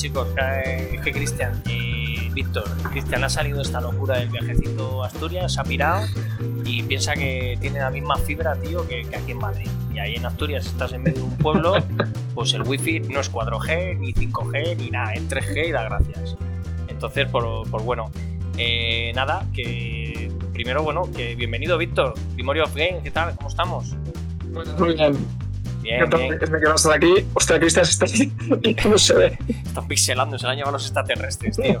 ¿Qué tal, chicos? Es que Cristian y Víctor, Cristian ha salido esta locura del viajecito a Asturias, se ha pirado y piensa que tiene la misma fibra, tío, que, aquí en Madrid. Y ahí en Asturias estás en medio de un pueblo, pues el wifi no es 4G, ni 5G, ni nada, es 3G y da gracias. Entonces, por, bueno, eh, nada, que primero, bueno, que bienvenido, Víctor, Memory of Game, ¿qué tal? ¿Cómo estamos? Muy bien. Bien, bien. Es que estar aquí. Ostras, Cristian está aquí y no se ve. Están pixelando, se han llevado los extraterrestres, tío.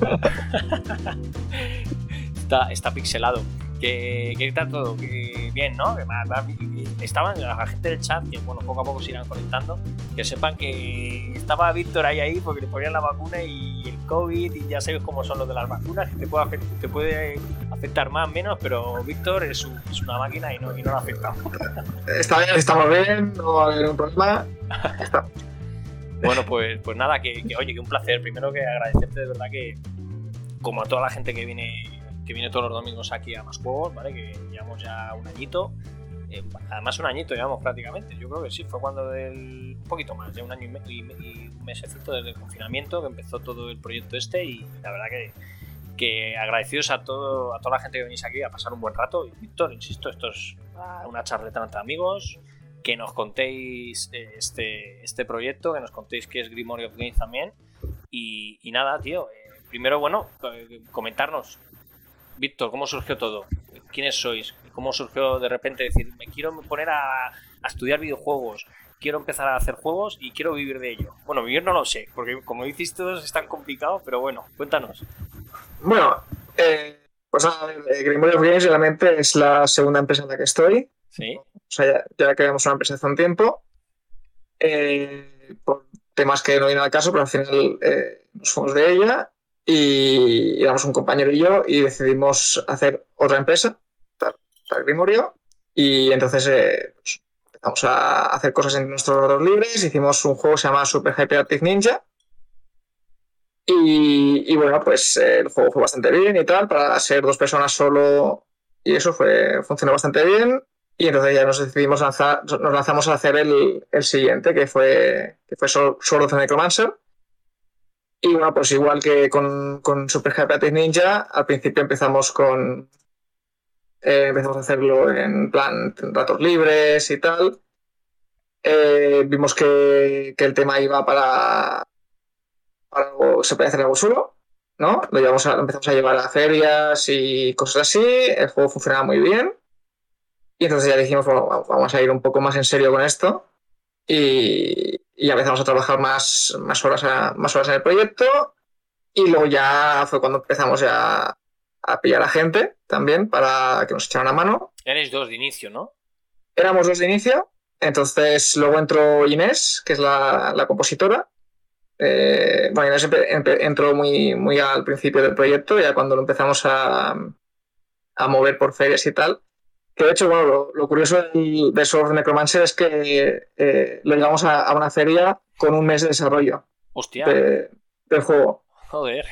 está, está pixelado. ¿Qué, qué tal todo? bien, ¿no? estaban la gente del chat, que bueno, poco a poco se irán conectando, que sepan que estaba Víctor ahí ahí porque le ponían la vacuna y el COVID y ya sabes cómo son los de las vacunas, que te puede, te puede afectar más menos, pero Víctor es, es, una máquina y no, y no lo afecta. Está bien, estamos bien, no va a haber un problema. bueno, pues, pues nada, que, que oye, que un placer. Primero que agradecerte de verdad que, como a toda la gente que viene que viene todos los domingos aquí a más juegos, ¿vale? Que llevamos ya un añito. Eh, además un añito llevamos prácticamente. Yo creo que sí, fue cuando del... un poquito más, de un año y, un mesecito desde el confinamiento que empezó todo el proyecto este y la verdad que, que agradecidos a todo a toda la gente que venís aquí a pasar un buen rato. Y Víctor, insisto, esto es una charleta entre amigos. Que nos contéis eh, este, este proyecto, que nos contéis qué es Grimory of Games también. Y, nada, tío, eh, primero, bueno, comentarnos Víctor, ¿cómo surgió todo? ¿Quiénes sois? ¿Cómo surgió de repente decir, me quiero poner a, estudiar videojuegos, quiero empezar a hacer juegos y quiero vivir de ello? Bueno, vivir no lo sé, porque como dices todos es tan complicado, pero bueno, cuéntanos. Bueno, eh, pues eh, Grimoire of Games realmente es la segunda empresa en la que estoy. Sí. O sea, ya, ya creamos una empresa hace un tiempo. Eh, por temas que no vienen al caso, pero al final nos fuimos de ella y éramos un compañero y yo y decidimos hacer otra empresa, para, Grimorio, y entonces eh, pues, empezamos a hacer cosas en nuestros ratos libres, hicimos un juego que se llama Super Hyperactive Ninja, y, bueno, pues el juego fue bastante bien y tal, para ser dos personas solo, y eso fue, funcionó bastante bien, y entonces ya nos decidimos lanzar, nos lanzamos a hacer el, el siguiente, que fue, que fue Sword of the Necromancer, y bueno, pues igual que con, con Super Hyperactive Ninja, al principio empezamos con. Eh, empezamos a hacerlo en plan ratos libres y tal. Eh, vimos que, que, el tema iba para, para se puede hacer algo solo, ¿no? Lo, llevamos a, empezamos a llevar a ferias y cosas así. El juego funcionaba muy bien. Y entonces ya dijimos, bueno, vamos a ir un poco más en serio con esto. Y, y ya empezamos a trabajar más, más, horas más horas en el proyecto y luego ya fue cuando empezamos ya a pillar a gente también para que nos echaran una mano. Eres dos de inicio, ¿no? Éramos dos de inicio, entonces luego entró Inés, que es la, compositora. Eh, bueno, Inés entró muy, muy al principio del proyecto, ya cuando lo empezamos a, a mover por ferias y tal. Que de hecho, bueno, lo, curioso de Sword of Necromancer es que eh, lo llevamos a, una feria con un mes de desarrollo Hostia. del juego. Joder.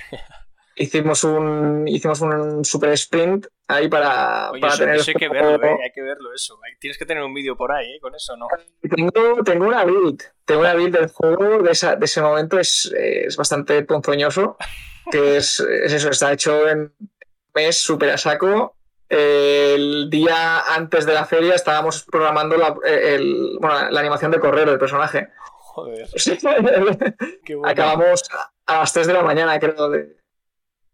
Hicimos un, hicimos un super sprint ahí para, Oye, eso, tener. hay que verlo, eh, hay que verlo eso. Tienes que tener un vídeo por ahí, ¿eh? Con eso, ¿no? Tengo, tengo una build. Tengo una build del juego de, esa, de ese momento, es, es bastante ponzoñoso. Que es, es eso, está hecho en un mes súper a saco el día antes de la feria estábamos programando la, la animación de correr del personaje. Joder. Acabamos a las 3 de la mañana, creo. De...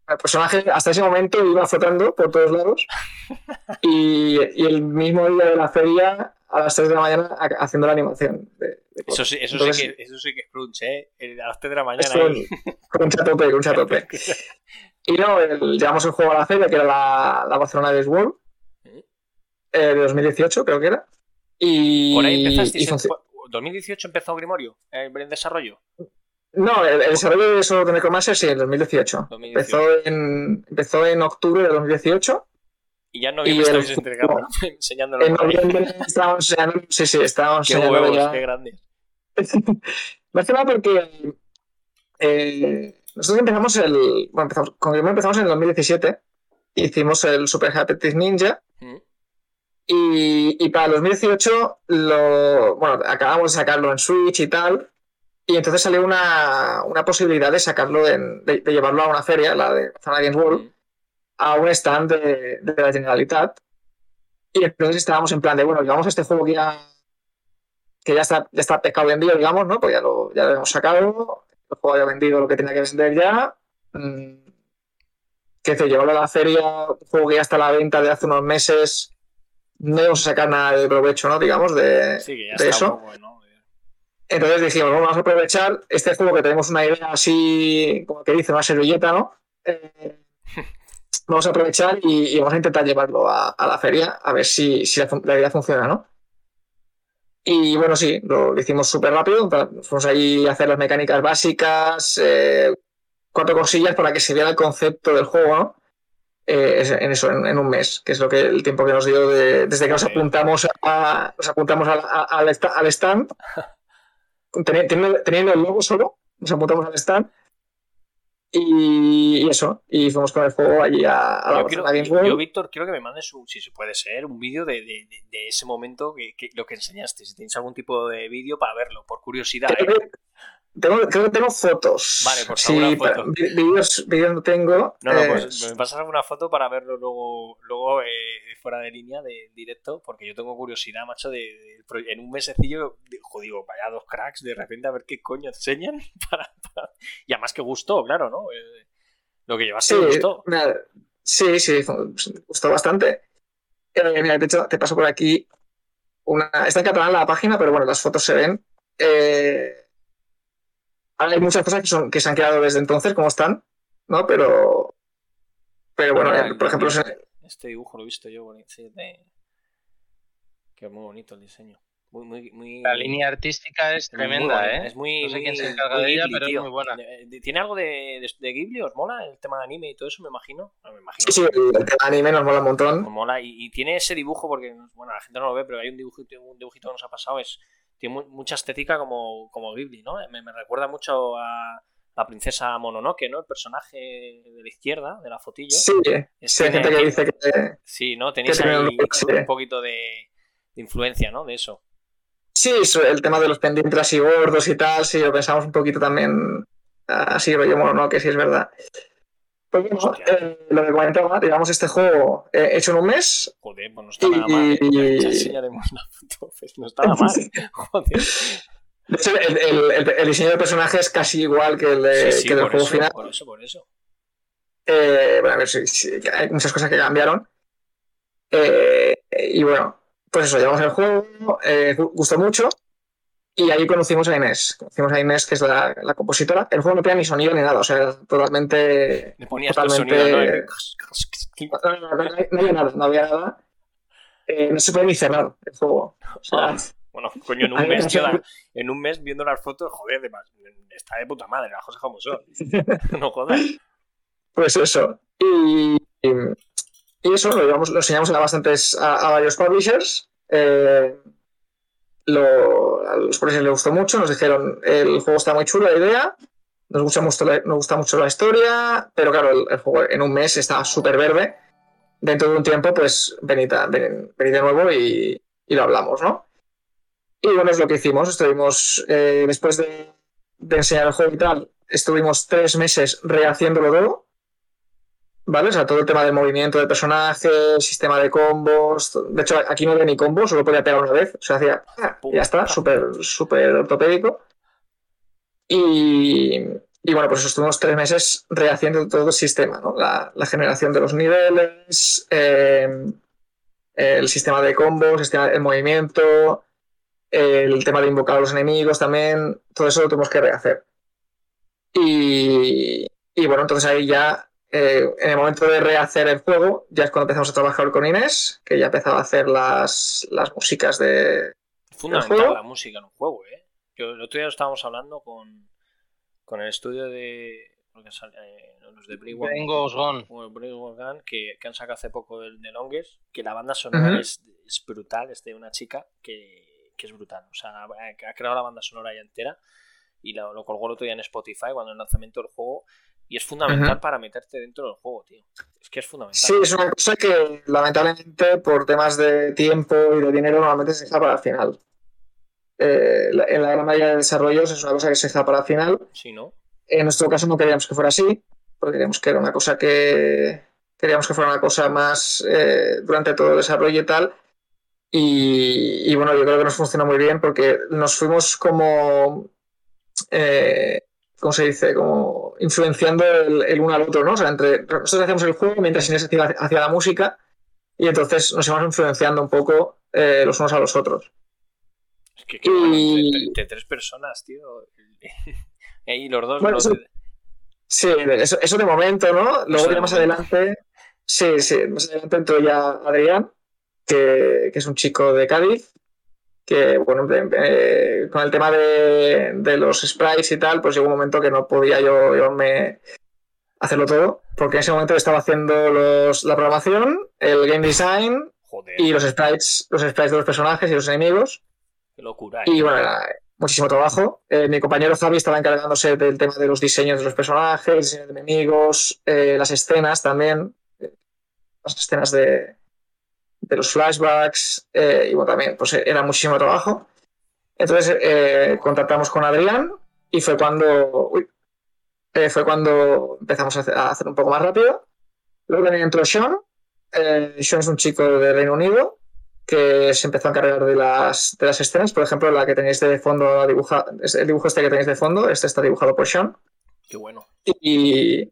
El personaje hasta ese momento iba flotando por todos lados y, el mismo día de la feria a las 3 de la mañana haciendo la animación. eso, sí, eso, sí que, eso sí que es crunch, ¿eh? A las 3 de la mañana. Crunch a tope, crunch a tope. Y no, llevamos el juego a la feria, que era la, la Barcelona Days World, eh, de 2018, creo que era. Y, Por ahí empezaste. ¿2018 empezó Grimorio el desarrollo? No, el, desarrollo de eso de Necromancer sí, en 2018. Empezó, en, empezó en octubre de 2018. Y ya en noviembre estáis entregando, enseñándolo. En noviembre estábamos enseñando. Sí, sí, estábamos qué Huevos, qué grande. Más que nada porque. Eh, nosotros empezamos el. Bueno, empezamos, con Grimoire empezamos en el 2017. Hicimos el Super Happy Ninja. Mm. Y, y, para el 2018 lo, bueno, acabamos de sacarlo en Switch y tal. Y entonces salió una, una posibilidad de sacarlo, de, llevarlo a una feria, la de Zona Games World, a un stand de, de, la Generalitat. Y entonces estábamos en plan de, bueno, llevamos este juego que ya, que ya está, ya está pescado vendido, digamos, ¿no? Pues ya lo, ya lo hemos sacado, el juego haya vendido lo que tenía que vender ya. Que se llevarlo a la feria, un juego que ya está a la venta de hace unos meses, no íbamos a sacar nada de provecho, ¿no? Digamos, de, de eso. Entonces dijimos, vamos a aprovechar este juego que tenemos una idea así, como que dice, una servilleta, ¿no? Eh, vamos a aprovechar y, vamos a intentar llevarlo a, la feria a ver si, la, idea funciona, ¿no? Y bueno, sí, lo, hicimos súper rápido. Fuimos ahí a hacer las mecánicas básicas, eh, cuatro cosillas para que se viera el concepto del juego, ¿no? Eh, en eso, en, un mes, que es lo que el tiempo que nos dio desde que nos apuntamos a, nos apuntamos al stand teniendo, el logo solo, nos apuntamos al stand y, eso, y fuimos con el juego allí a, la, yo, quiero, yo, Víctor, quiero que me mandes, si se puede ser, un vídeo de, ese momento, que, lo que enseñaste, si tienes algún tipo de vídeo para verlo, por curiosidad. ¿eh? Tengo, creo que tengo fotos. Vale, por favor, sí, foto. Vídeos, no tengo. No, no, pues eh, me pasas alguna foto para verlo luego, luego eh, fuera de línea, de directo, porque yo tengo curiosidad, macho, de, en un mesecillo, digo, vaya dos cracks, de repente a ver qué coño enseñan. Para, Y además que gustó, claro, ¿no? Eh, lo que llevaste sí, gustó. sí, sí, gustó bastante. mira, de hecho, te paso por aquí una. Está en catalán la página, pero bueno, las fotos se ven. Eh hay muchas cosas que, son, que se han quedado desde entonces como están, ¿no? Pero, pero bueno, por ejemplo... Este dibujo lo he visto yo, bonito, sí, de... que muy bonito el diseño. Muy, muy, muy... La línea artística es tremenda, ¿eh? Es muy, no sé quién se encarga de ella, pero es muy buena. ¿Tiene algo de, de, Ghibli? ¿Os mola el tema de anime y todo eso, me imagino? me imagino. Sí, sí, el tema de anime nos mola un montón. Nos mola y, tiene ese dibujo, porque, bueno, la gente no lo ve, pero hay un dibujito, un dibujito que nos ha pasado, es tiene mucha estética como, como Ghibli, ¿no? Me, recuerda mucho a la princesa Mononoke, ¿no? El personaje de la izquierda, de la fotillo. Sí, sí hay gente que dice que... Sí, ¿no? Tenéis ahí un, poquito de, influencia, ¿no? De eso. Sí, el tema de los pendientes así gordos y tal, sí, lo pensamos un poquito también así rollo Mononoke, sí es verdad. Pues bueno, eh, lo que comentaba, digamos, este juego eh, hecho en un mes. Joder, pues no está nada mal. ¿eh? Ya enseñaremos la foto, pues no está nada mal. Joder. De hecho, el, el, el, diseño del personaje es casi igual que el, de, sí, sí, que del juego eso, final. Por eso, por eso. Eh, bueno, a ver, sí, sí, hay muchas cosas que cambiaron. Eh, y bueno, pues eso, llevamos el juego, eh, gustó mucho. Y ahí conocimos a Inés. Conocimos a Inés, que es la, la compositora. El juego no tenía ni sonido ni nada, o sea, totalmente. Le ponías totalmente... sonido, ¿no? No, no, no, había nada, no había nada. Eh, no se puede ni cerrar el juego. O sea, bueno, coño, en un mes, tío, en un mes viendo las fotos, joder, además, está de puta madre, las cosas como son. no jodas. Pues eso. Y, y eso lo, llevamos, lo enseñamos a, bastantes, a, a varios publishers. Eh, a los profesores les gustó mucho, nos dijeron, el juego está muy chulo, la idea, nos gusta mucho la, nos gusta mucho la historia, pero claro, el, juego en un mes está súper verde. Dentro de un tiempo, pues venid, de nuevo y, y, lo hablamos, ¿no? Y bueno, es lo que hicimos. Estuvimos, eh, después de, de enseñar el juego y tal, estuvimos tres meses rehaciéndolo todo ¿Vale? O sea, todo el tema del movimiento de personajes, sistema de combos. De hecho, aquí no había ni combos, solo podía pegar una vez. O sea, hacía. Ah, ya está, súper súper ortopédico. Y, y, bueno, pues estuvimos tres meses rehaciendo todo el sistema, ¿no? La, la generación de los niveles, eh, el sistema de combos, el sistema de movimiento, el tema de invocar a los enemigos también. Todo eso lo tuvimos que rehacer. Y, y bueno, entonces ahí ya eh, en el momento de rehacer el juego, ya es cuando empezamos a trabajar con Inés, que ya empezaba a hacer las, las músicas de. Fundamental la música en un juego, ¿eh? Yo, el otro día estábamos hablando con, con el estudio de. Eh, los de Gone. Que, que han sacado hace poco del de Longest, que la banda sonora es, es, brutal, es de una chica que, que, es brutal. O sea, ha creado la banda sonora ya entera y lo, lo colgó el otro día en Spotify cuando el lanzamiento del juego y es fundamental para meterte dentro del juego, tío. Es que es fundamental. Sí, es una cosa que lamentablemente por temas de tiempo y de dinero normalmente se deja para el final. eh, en la gran mayoría de desarrollos es una cosa que se deja para el final. Sí, ¿no? En nuestro caso no queríamos que fuera así, porque queríamos que era una cosa que queríamos que fuera una cosa más eh, durante todo el desarrollo y tal. Y, bueno, yo creo que nos funcionó muy bien porque nos fuimos como, eh, ¿cómo se dice? Como influenciando el, uno al otro, ¿no? O sea, entre, nosotros hacíamos el juego mientras Inés hacía, la música y entonces nos íbamos influenciando un poco eh, los unos a los otros. Es que, y... entre, tres personas, tío. y los dos. Bueno, Sí, eso, eso, de momento, ¿no? Luego ya más adelante. Sí, sí, más adelante entró ya Adrián, que, que es un chico de Cádiz, que, bueno, eh, con el tema de, de, los sprites y tal, pues llegó un momento que no podía yo, yo me hacerlo todo, porque en ese momento estaba haciendo los, la programación, el game design y los sprites, los sprites de los personajes y los enemigos. Qué locura. Y bueno, muchísimo trabajo. Eh, mi compañero Javi estaba encargándose del tema de los diseños de los personajes, diseños de enemigos, eh, las escenas también, eh, las escenas de, de los flashbacks, y bueno, también pues era muchísimo trabajo. Entonces contactamos con Adrián y fue cuando, fue cuando empezamos a hacer un poco más rápido. Luego también entró Sean. Sean es un chico de Reino Unido que se empezó a encargar de las, de las escenas. Por ejemplo, la que tenéis de fondo, dibuja, el dibujo este que tenéis de fondo, este está dibujado por Sean. Qué bueno. Y,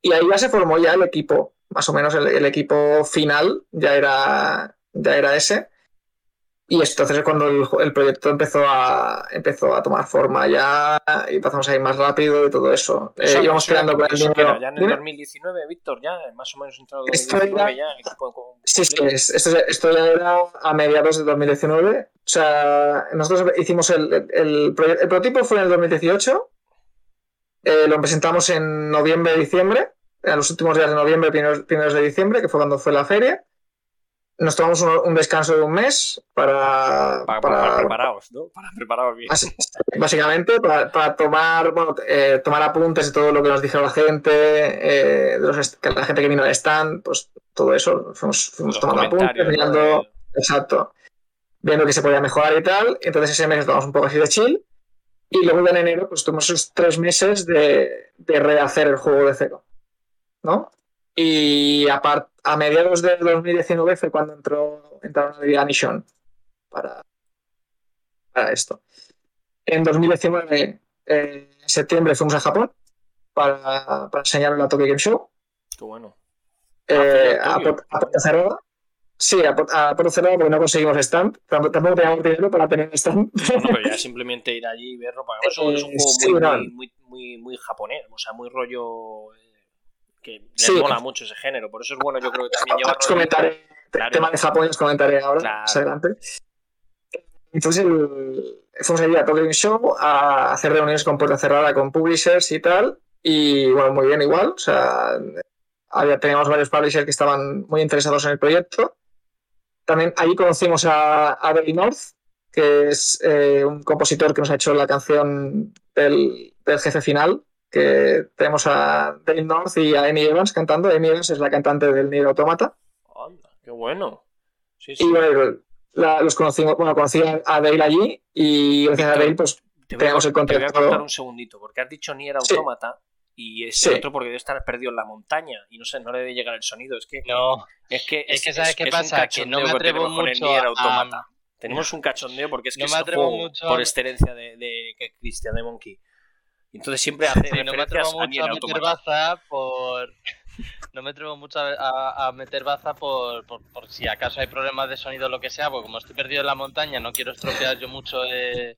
y ahí ya se formó ya el equipo, más o menos el, el equipo final ya era, ya era ese. Y entonces es cuando el, proyecto empezó a, empezó a tomar forma ya y empezamos a ir más rápido y todo eso. Eh, íbamos creando con el Ya en el 2019, Víctor, ya más o menos entrado en 2019 ya. sí, sí, esto, esto, ya era a mediados de 2019. O sea, nosotros hicimos el, el, el prototipo fue en el 2018. Eh, lo presentamos en noviembre, diciembre, en los últimos días de noviembre, primeros de diciembre, que fue cuando fue la feria nos tomamos un, descanso de un mes para. Para, para, preparados, ¿no? Para prepararos bien. Básicamente, para, tomar, bueno, eh, tomar apuntes de todo lo que nos dijo la gente, eh, de los, la gente que vino al stand, pues todo eso. Fuimos, fuimos tomando apuntes, mirando. Exacto. Viendo que se podía mejorar y tal. Entonces ese mes nos tomamos un poco así de chill. Y luego en enero, pues tuvimos esos tres meses de, de rehacer el juego de cero. ¿No? Y a mediados del 2019 fue cuando entró, entraron a Nation para, para esto. En 2019, en septiembre, fuimos a Japón para, para enseñar la Tokyo Game Show. Qué bueno. Eh, a, puerta cerrada. Sí, a, puerta cerrada porque no conseguimos stand. Tampoco teníamos dinero para tener stand. No, pero ya simplemente ir allí y verlo. Porque eso es un juego muy, muy, muy, muy, japonés. O sea, muy rollo que le mola mucho ese género. Por eso es bueno, yo creo que también lleva. comentaré, el tema de Japón os comentaré ahora, más adelante. Entonces, fuimos allí a Tokyo Show a hacer reuniones con puerta cerrada con publishers y tal. Y bueno, muy bien, igual. O sea, había, teníamos varios publishers que estaban muy interesados en el proyecto. También allí conocimos a, a North, que es eh, un compositor que nos ha hecho la canción del, del jefe final, que tenemos a Dale North y a Amy Evans cantando. Amy Evans es la cantante del Nier Automata. ¡Qué bueno! Sí, sí. Y bueno, los conocimos, bueno, conocí a Dale allí y gracias a Dale pues tenemos el contacto. Te voy a contar un segundito, porque has dicho Nier Automata y ese otro porque debe estar perdido en la montaña y no sé, no le debe llegar el sonido. Es que no, es que es, que sabes qué pasa, que no me atrevo mucho a... Tenemos un cachondeo porque es que no me atrevo mucho por excelencia de, de, de Christian de Monkey entonces siempre hace no me atrevo mucho a, meter baza por no me atrevo mucho a, meter baza por, por, si acaso hay problemas de sonido o lo que sea, porque como estoy perdido en la montaña no quiero estropear yo mucho eh,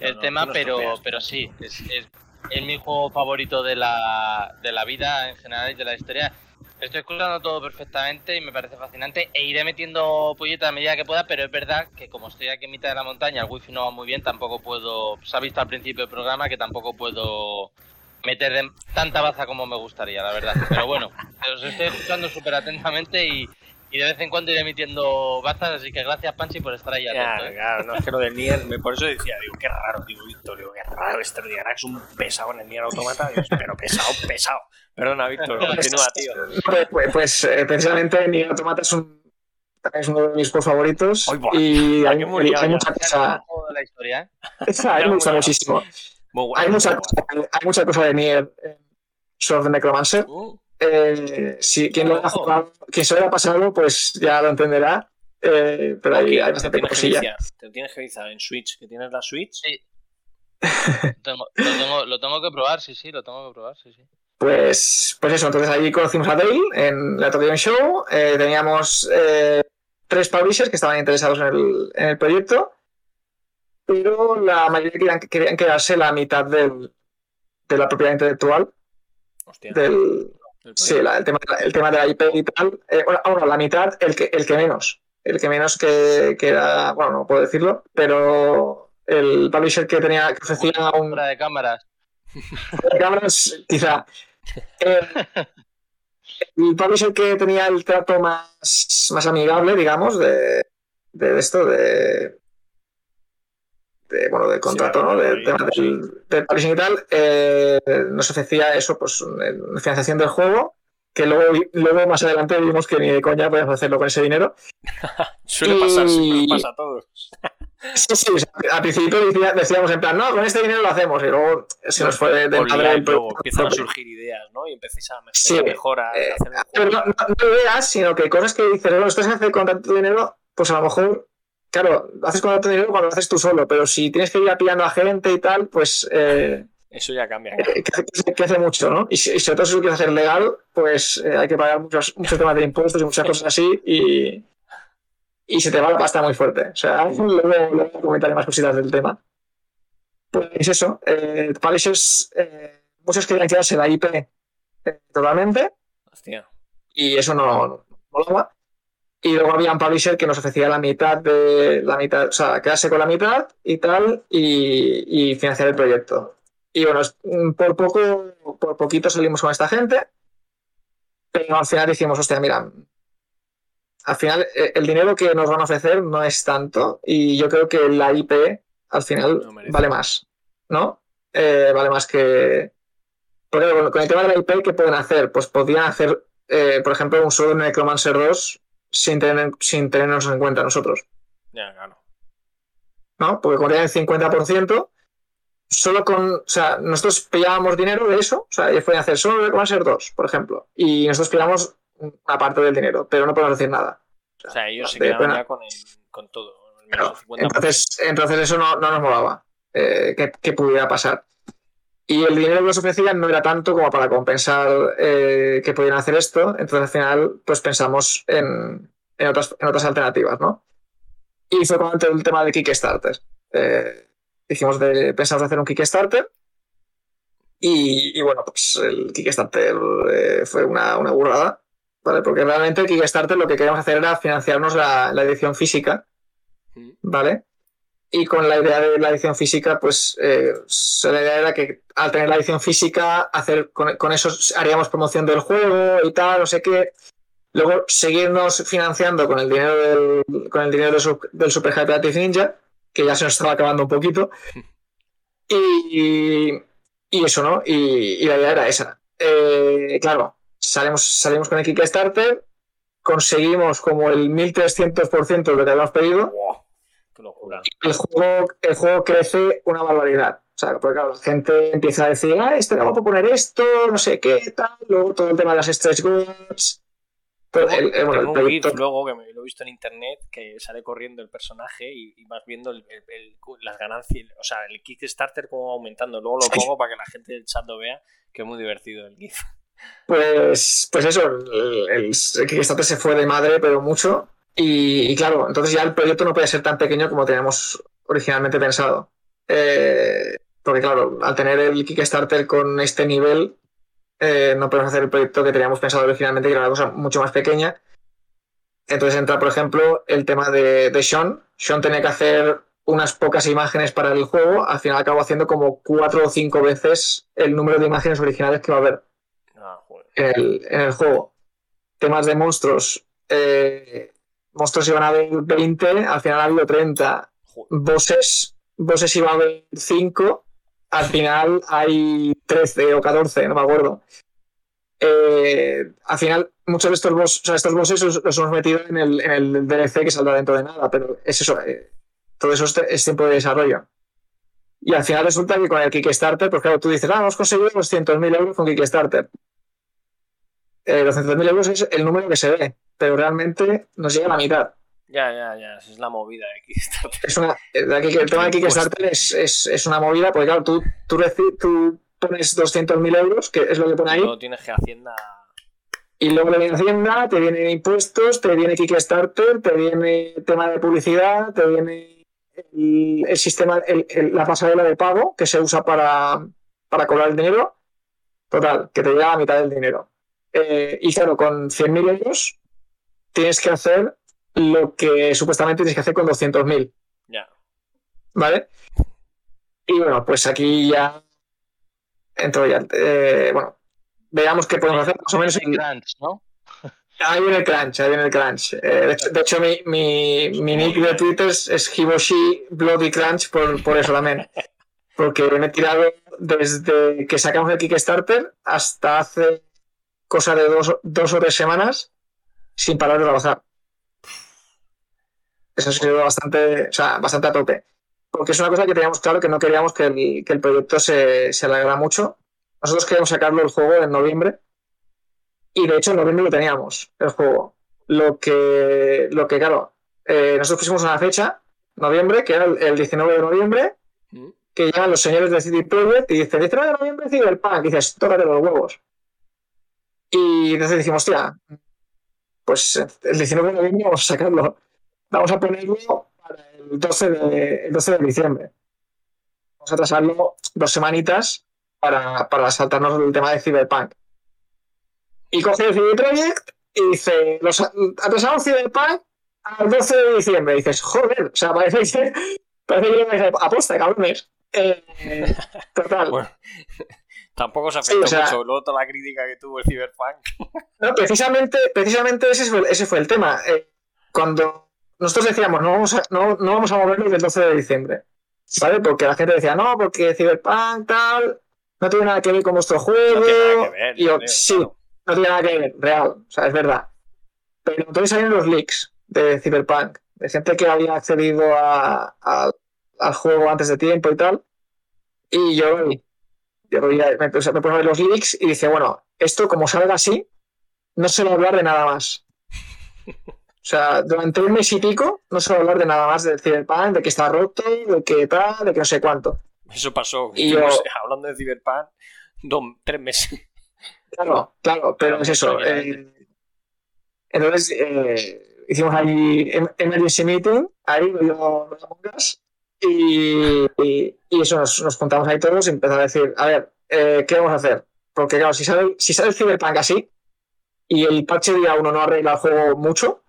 el tema, pero, pero sí, es, es, es, mi juego favorito de la, de la vida en general y de la historia. Estoy escuchando todo perfectamente y me parece fascinante. E iré metiendo pulleta a medida que pueda, pero es verdad que como estoy aquí en mitad de la montaña, el wifi no va muy bien, tampoco puedo. Se ha visto al principio del programa que tampoco puedo meter tanta baza como me gustaría, la verdad. Pero bueno, os estoy escuchando súper atentamente y, y de vez en cuando iré emitiendo bazas, así que gracias Panchi por estar ahí atento. ¿eh? Claro, no es que lo del Nier, por eso decía, digo, qué raro, digo, Víctor, digo, qué raro, este que es un pesado en el Nier Automata, pero pesado, pesado. Perdona, Víctor, continúa, tío. Pues, pues, pues eh, precisamente Nier Automata es un es uno de mis juegos favoritos. y hay, hay, mucha cosa. La historia, ¿eh? me gusta muchísimo. hay, mucha cosa, hay mucha cosa de Nier Sword of Necromancer. Uh. Eh, si quien, lo haya jugado, quien se lo haya pasado, pues ya lo entenderá. Eh, pero ahí hay bastante cosilla. Te lo tienes que realizar en Switch, que tienes la Switch. Sí. lo, tengo, lo, tengo, que probar, sí, sí, lo tengo que probar, sí, sí. Pues, pues eso, entonces allí conocimos a Dale en la Tokyo Show. Eh, teníamos eh, tres publishers que estaban interesados en el, en el, proyecto, pero la mayoría querían, querían quedarse la mitad del, de la propiedad intelectual. Hostia. Del, sí, el, tema, el tema de la IP y tal. Eh, bueno, la mitad, el que, el que menos. El que menos que, que era, bueno, no puedo decirlo, pero el publisher que tenía que ofrecía un. de cámaras. de cámaras, quizá. Eh, el publisher que tenía el trato más, más amigable, digamos, de, de esto, de, de, bueno, de contrato, ¿no? De temas del, del, publishing y tal, eh, nos ofrecía eso, pues, financiación del juego que luego, luego más adelante vimos que ni de coña podíamos hacerlo con ese dinero. suele pasar, siempre pasa a todos. sí, sí, al principio decíamos en plan, no, con este dinero lo hacemos, y luego se nos fue de, de madre el Luego empiezan a surgir ideas, ¿no? Y empecéis a sí, mejorar. Eh, pero no, no, ideas, sino que cosas que dices, bueno, esto se hace con tanto dinero, pues a lo mejor, claro, haces con tanto dinero cuando lo haces tú solo, pero si tienes que ir pillando a gente y tal, pues. Eh, eso ya cambia. Eh, que, hace mucho, ¿no? Y, si, sobre todo si lo quieres hacer legal, pues eh, hay que pagar muchos, muchos temas de impuestos y muchas cosas así y, y se te va la pasta muy fuerte. O sea, luego, luego comentaré más cositas del tema. Pues eso, eh, publishers, eh, muchos querían quedarse la IP eh, totalmente. Hostia. Y eso no, no molaba. Y luego había un publisher que nos ofrecía la mitad de la mitad, o sea, quedarse con la mitad y tal, y, y financiar el proyecto. Y bueno, mm, por poco, por poquito salimos con esta gente, pero al final dijimos, hostia, mira, al final eh, el dinero que nos van a ofrecer no es tanto y yo creo que la IP al final vale más, ¿no? Eh, vale más que... Porque bueno, con el tema de la IP, ¿qué pueden hacer? Pues podrían hacer, eh, por ejemplo, un solo Necromancer 2 sin, tener, sin tenernos en cuenta nosotros. Ya, claro. ¿No? Porque con el 50%, solo con, o sea, nosotros pillábamos dinero de eso, o sea, ellos pueden hacer solo ser dos, por ejemplo, y nosotros pillamos una parte del dinero, pero no podemos decir nada. O sea, ellos se quedaban ya con, el, con todo. entonces, entonces eso no, no nos molaba eh, que, que, pudiera pasar. Y el dinero que nos ofrecían no era tanto como para compensar eh, que pudieran hacer esto, entonces al final pues pensamos en, en, otras, en otras alternativas, ¿no? Y fue cuando el tema de Kickstarter. Eh, dijimos de, pensamos hacer un Kickstarter. Y, y bueno, pues el Kickstarter eh, fue una, una, burrada, ¿vale? Porque realmente el Kickstarter lo que queríamos hacer era financiarnos la, la edición física, ¿vale? Y con la idea de la edición física, pues eh, la idea era que al tener la edición física, hacer con, con, eso haríamos promoción del juego y tal, no sé qué. Luego seguirnos financiando con el dinero del, con el dinero del, del Super Hyperactive Ninja que ya se nos estaba acabando un poquito. Y, y eso, ¿no? Y, y, la idea era esa. Eh, claro, salimos, salimos con el Kickstarter, conseguimos como el 1300% de lo que habíamos pedido. ¡Qué locura! El juego, el juego crece una barbaridad. O sea, porque claro, la gente empieza a decir, ah, este vamos a poner esto, no sé qué, tal, luego todo el tema de las stretch goals, pero el, el, bueno, el GIF luego que me lo he visto en internet que sale corriendo el personaje y, y vas viendo el, las ganancias, o sea, el Kickstarter como aumentando. Luego lo pongo para que la gente del chat lo vea, que es muy divertido el GIF. Pues, pues eso, el, Kickstarter se fue de madre, pero mucho. Y, y, claro, entonces ya el proyecto no puede ser tan pequeño como teníamos originalmente pensado. Eh, porque claro, al tener el Kickstarter con este nivel, eh, no podemos hacer el proyecto que teníamos pensado originalmente, que era una cosa mucho más pequeña. Entonces entra, por ejemplo, el tema de, de Sean. Sean tenía que hacer unas pocas imágenes para el juego, al final acabó haciendo como cuatro o cinco veces el número de imágenes originales que va a haber el, en, el, juego. Temas de monstruos. Eh, monstruos iban a haber 20, al final ha habido 30. Bosses, bosses iban a haber 5 al final hay 13 o 14, no me acuerdo. eh, al final, muchos de estos, boss, o sea, estos bosses los, hemos metido en el, en el, DLC que saldrá dentro de nada, pero es eso, eh, todo eso es, tiempo de desarrollo. Y al final resulta que con el Kickstarter, pues claro, tú dices, ah, hemos conseguido 200.000 euros con Kickstarter. Eh, los 200.000 euros es el número que se ve, pero realmente nos llega a la mitad. Ya, ya, ya, es la movida de Kickstarter. Es una, el tema de Kickstarter es, es, es, una movida, porque claro, tú, tú, tú pones 200.000 euros, que es lo que pone ahí. No tienes que Hacienda. Y luego le viene Hacienda, te vienen impuestos, te viene Kickstarter, te viene tema de publicidad, te viene el, sistema, la pasarela de pago que se usa para, para cobrar el dinero. Total, que te llega a mitad del dinero. Eh, y claro, con 100.000 euros tienes que hacer lo que supuestamente tienes que hacer con 200.000. Ya. ¿Vale? Y bueno, pues aquí ya entro ya. Eh, bueno, veamos qué podemos hacer más o menos. En... Crunch, ¿no? Ahí viene el crunch, ahí viene el crunch. Eh, de, hecho, mi, mi, mi, nick de Twitter es Hiboshi Bloody Crunch por, por eso también. Porque me he tirado desde que sacamos el Kickstarter hasta hace cosa de dos, dos o tres semanas sin parar de trabajar. Eso ha sido bastante, o sea, bastante a tope porque es una cosa que teníamos claro que no queríamos que el, que el proyecto se, se alargara mucho. Nosotros queríamos sacarlo el juego en noviembre y de hecho en noviembre lo teníamos, el juego. Lo que, lo que claro, eh, nosotros pusimos una fecha, noviembre, que era el, 19 de noviembre, mm. que llegan los señores de City Project y dicen, 19 de noviembre Cyberpunk, y dices, tócate los huevos. Y entonces dijimos, hostia, pues el 19 de noviembre vamos a sacarlo. Vamos a ponerlo el 12 de, el 12 de diciembre. Vamos a atrasarlo dos semanitas para, para saltarnos el tema de Cyberpunk. Y coge el CD Projekt y dice, los, atrasamos Cyberpunk al 12 de diciembre. Y dices, joder, o sea, parece que, parece que me apuesta, cabrones. Eh, total. Bueno, tampoco se afectó mucho luego toda la crítica que tuvo el Cyberpunk. No, precisamente, precisamente ese, fue, ese fue el tema. Eh, cuando nosotros decíamos, no vamos a, no, no vamos a moverlo del 12 de diciembre. ¿Vale? Porque la gente decía, no, porque Cyberpunk, tal, no tiene nada que ver con vuestro juego. No tiene nada que ver. Y yo, sí, no tiene nada que ver, real, o sea, es verdad. Pero entonces salieron los leaks de Cyberpunk, de gente que había accedido a, al juego antes de tiempo y tal. Y yo, yo me, puse, me puse a ver los leaks y dije, bueno, esto como salga así, no se va a hablar de nada más. O sea, durante un mes y pico no se va a hablar de nada más del Cyberpunk, de que está roto, de que tal, de que no sé cuánto. Eso pasó. Y yo... hablando de Cyberpunk, dos, tres meses. Claro, claro, pero es eso. Eh, entonces, eh, hicimos ahí emergency meeting, ahí yo los y, y, y, eso, nos, nos, juntamos ahí todos y empezamos a decir, a ver, eh, ¿qué vamos a hacer? Porque claro, si sale, si sale el Cyberpunk así y el parche día uno no arregla el juego mucho,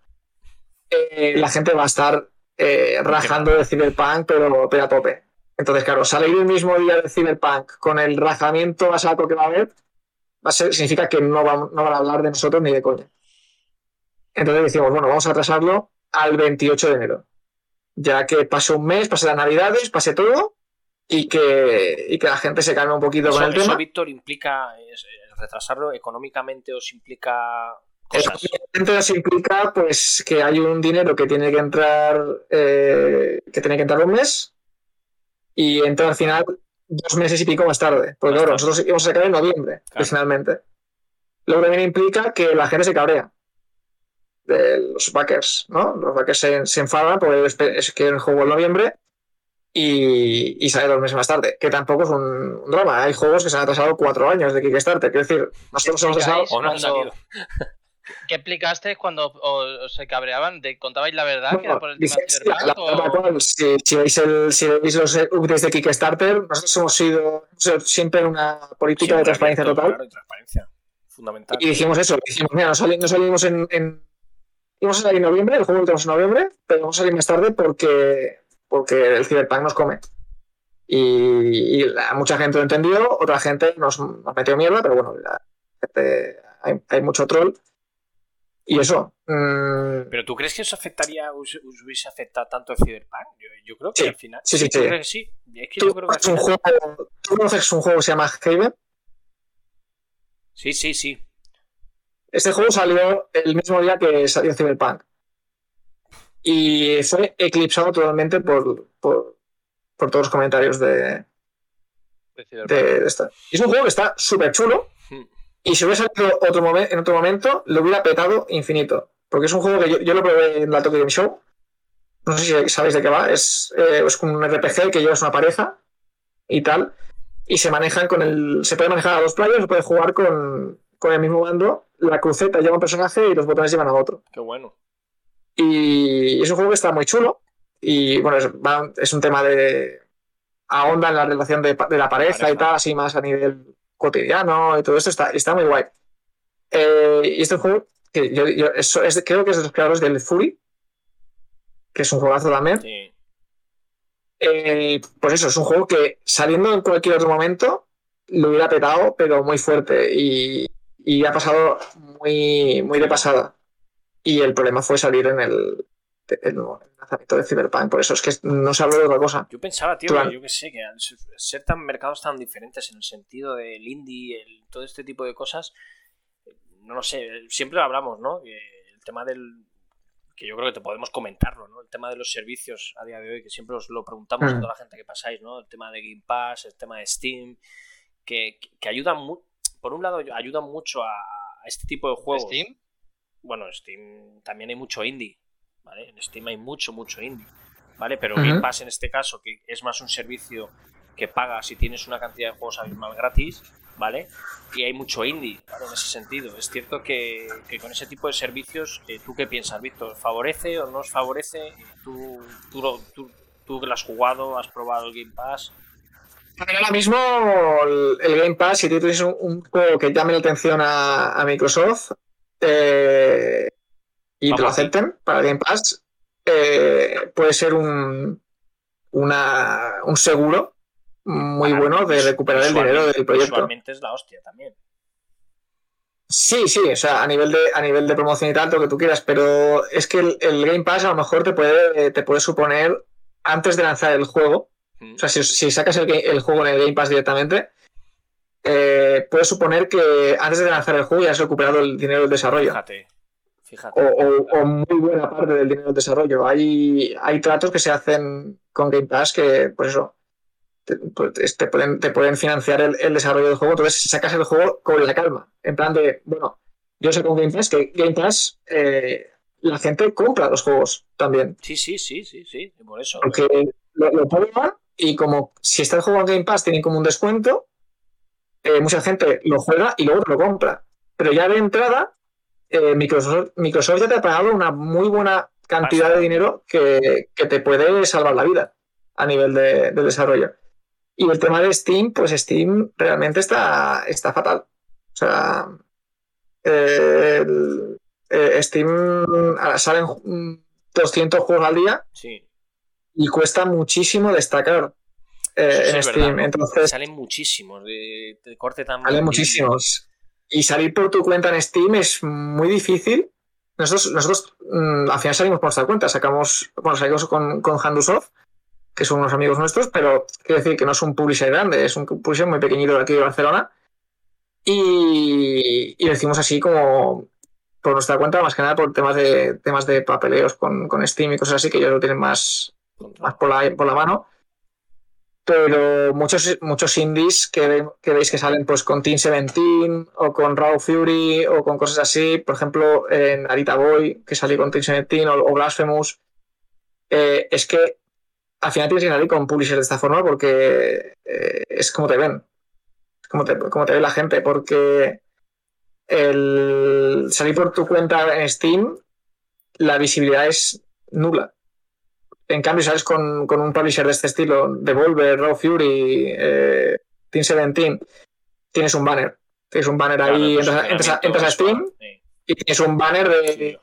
eh, la gente va a estar eh, rajando de Cyberpunk, pero, pero a tope. Entonces, claro, salir el mismo día de Cyberpunk con el rajamiento a saco que va a haber, va a ser, significa que no, van a hablar de nosotros ni de coña. Entonces decimos, bueno, vamos a atrasarlo al 28 de enero. Ya que pase un mes, pase las navidades, pase todo y que, y que la gente se calme un poquito con el tema. Víctor, implica retrasarlo económicamente os implica entonces implica pues que hay un dinero que tiene que entrar eh, que tiene que entrar un mes y entra al final dos meses y pico más tarde. Porque claro, nosotros íbamos a sacar en noviembre, finalmente. Lo que también implica que la gente se cabrea. De los backers, ¿no? Los backers se, enfadan porque es que el juego en noviembre y, sale dos meses más tarde, que tampoco es un, drama. Hay juegos que se han atrasado cuatro años de Kickstarter, quiero decir, nosotros hemos atrasado. O no han salido. ¿Qué explicaste cuando se cabreaban? ¿De, ¿Contabais la verdad? que era por el tema de si, si, veis el, si veis los updates de Kickstarter, nosotros hemos sido siempre una política de transparencia total. Claro, transparencia. Fundamental. Y dijimos eso, dijimos, mira, no, salimos en, en, Íbamos a salir en noviembre, el juego lo tenemos en noviembre, pero vamos a salir más tarde porque, porque el Cyberpunk nos come. Y, mucha gente lo entendió, otra gente nos, nos metió mierda, pero bueno, la hay, hay mucho troll y eso. Mm, ¿Pero tú crees que eso afectaría, os, hubiese afectado tanto el Cyberpunk? Yo, creo que al final. Sí, sí, sí. Que sí. Es que yo creo que un juego, ¿Tú conoces un juego que se llama Haven? Sí, sí, sí. Este juego salió el mismo día que salió Cyberpunk. Y fue eclipsado totalmente por, por, todos los comentarios de, de, esta. Y es un juego que está súper chulo. Hmm. Y si hubiera salido otro en otro momento, lo hubiera petado infinito. Porque es un juego que yo, lo probé en la Tokyo Game Show. No sé si sabéis de qué va. Es, eh, es un RPG que llevas una pareja y tal. Y se manejan con el. Se puede manejar a dos players, se puede jugar con, con el mismo bando. La cruceta lleva un personaje y los botones llevan a otro. Qué bueno. Y es un juego que está muy chulo. Y bueno, es, un tema de. ahonda en la relación de, la pareja, y tal, así más a nivel cotidiano y todo esto. Está, está muy guay. Eh, y este juego, que yo, eso es, creo que es de los creadores del Fury, que es un juegazo también. Eh, pues eso, es un juego que saliendo en cualquier otro momento lo hubiera petado, pero muy fuerte. Y, y ha pasado muy, muy de pasada. Y el problema fue salir en el, lanzamiento de Cyberpunk. Por eso es que no se habló de otra cosa. Yo pensaba, tío, yo que sé, que al ser tan mercados tan diferentes en el sentido del indie, el, todo este tipo de cosas, no lo sé, siempre lo hablamos, ¿no? el tema del. que yo creo que te podemos comentarlo, ¿no? El tema de los servicios a día de hoy, que siempre os lo preguntamos a mm. toda la gente que pasáis, ¿no? El tema de Game Pass, el tema de Steam, que, que ayudan, por un lado, ayudan mucho a, a este tipo de juegos. ¿Steam? bueno, Steam también hay mucho indie, ¿vale? En Steam hay mucho, mucho indie, ¿vale? Pero Game Pass en este caso, que es más un servicio que pagas si tienes una cantidad de juegos abismal gratis, ¿vale? Y hay mucho indie, ¿vale? En ese sentido. Es cierto que, con ese tipo de servicios, eh, ¿tú qué piensas, Víctor? ¿Favorece o no os favorece? ¿Tú, tú, tú, tú que lo has jugado, has probado el Game Pass? Ahora mismo el, Game Pass, si tú tienes un, juego que llame la atención a Microsoft, eh, y te lo acepten para Game Pass, eh, puede ser un, una, un seguro muy bueno de recuperar el dinero del proyecto. Visualmente es la hostia también. Sí, sí, o sea, a nivel de, a nivel de promoción y tal, lo que tú quieras, pero es que el, Game Pass a lo mejor te puede, te puede suponer, antes de lanzar el juego. O sea, si, si sacas el, el, juego en el Game Pass directamente, eh, puede suponer que antes de lanzar el juego ya has recuperado el dinero del desarrollo. Fíjate. Fíjate. O, muy buena parte del dinero del desarrollo. Hay, hay tratos que se hacen con Game Pass que, pues eso, te, pues, pueden, te pueden, financiar el, desarrollo del juego. Entonces sacas el juego con la calma. En plan de, bueno, yo sé con Game Pass que Game Pass eh, la gente compra los juegos también. Sí, sí, sí, sí, sí, por eso. Porque lo, lo y como si está el juego en Game Pass tienen como un descuento, eh, mucha gente lo juega y luego lo compra. Pero ya de entrada, eh, Microsoft, ya te ha pagado una muy buena cantidad de dinero que, te puede salvar la vida a nivel de, desarrollo. Y el tema de Steam, pues Steam realmente está, está fatal. O sea, eh, Steam salen 200 juegos al día y cuesta muchísimo destacar. Eh, en Steam. Entonces, salen muchísimos de, corte tan Salen muchísimos. Y salir por tu cuenta en Steam es muy difícil. Nosotros, nosotros mm, al final salimos por nuestra cuenta. Sacamos, bueno, salimos con, con Handusoft, que son unos amigos nuestros, pero quiero decir que no es un publisher grande, es un publisher muy pequeñito de aquí de Barcelona. Y, y decimos así como por nuestra cuenta, más que nada por temas de temas de papeleos con, con Steam y cosas así, que ellos lo tienen más, más por, la, por la mano. Pero muchos, muchos indies que, veis que salen pues con Team 17 o con Raw Fury o con cosas así, por ejemplo en Arita Boy que salió con Team 17 o, Blasphemous, eh, es que al final tienes que salir con publishers de esta forma porque eh, es como te ven, como te, como te ve la gente, porque el salir por tu cuenta en Steam, la visibilidad es nula. En cambio, sales con, con un publisher de este estilo, Devolver, Raw Fury, eh, Team 17, tienes un banner. Tienes un banner ahí, entras, a, Steam y tienes un banner de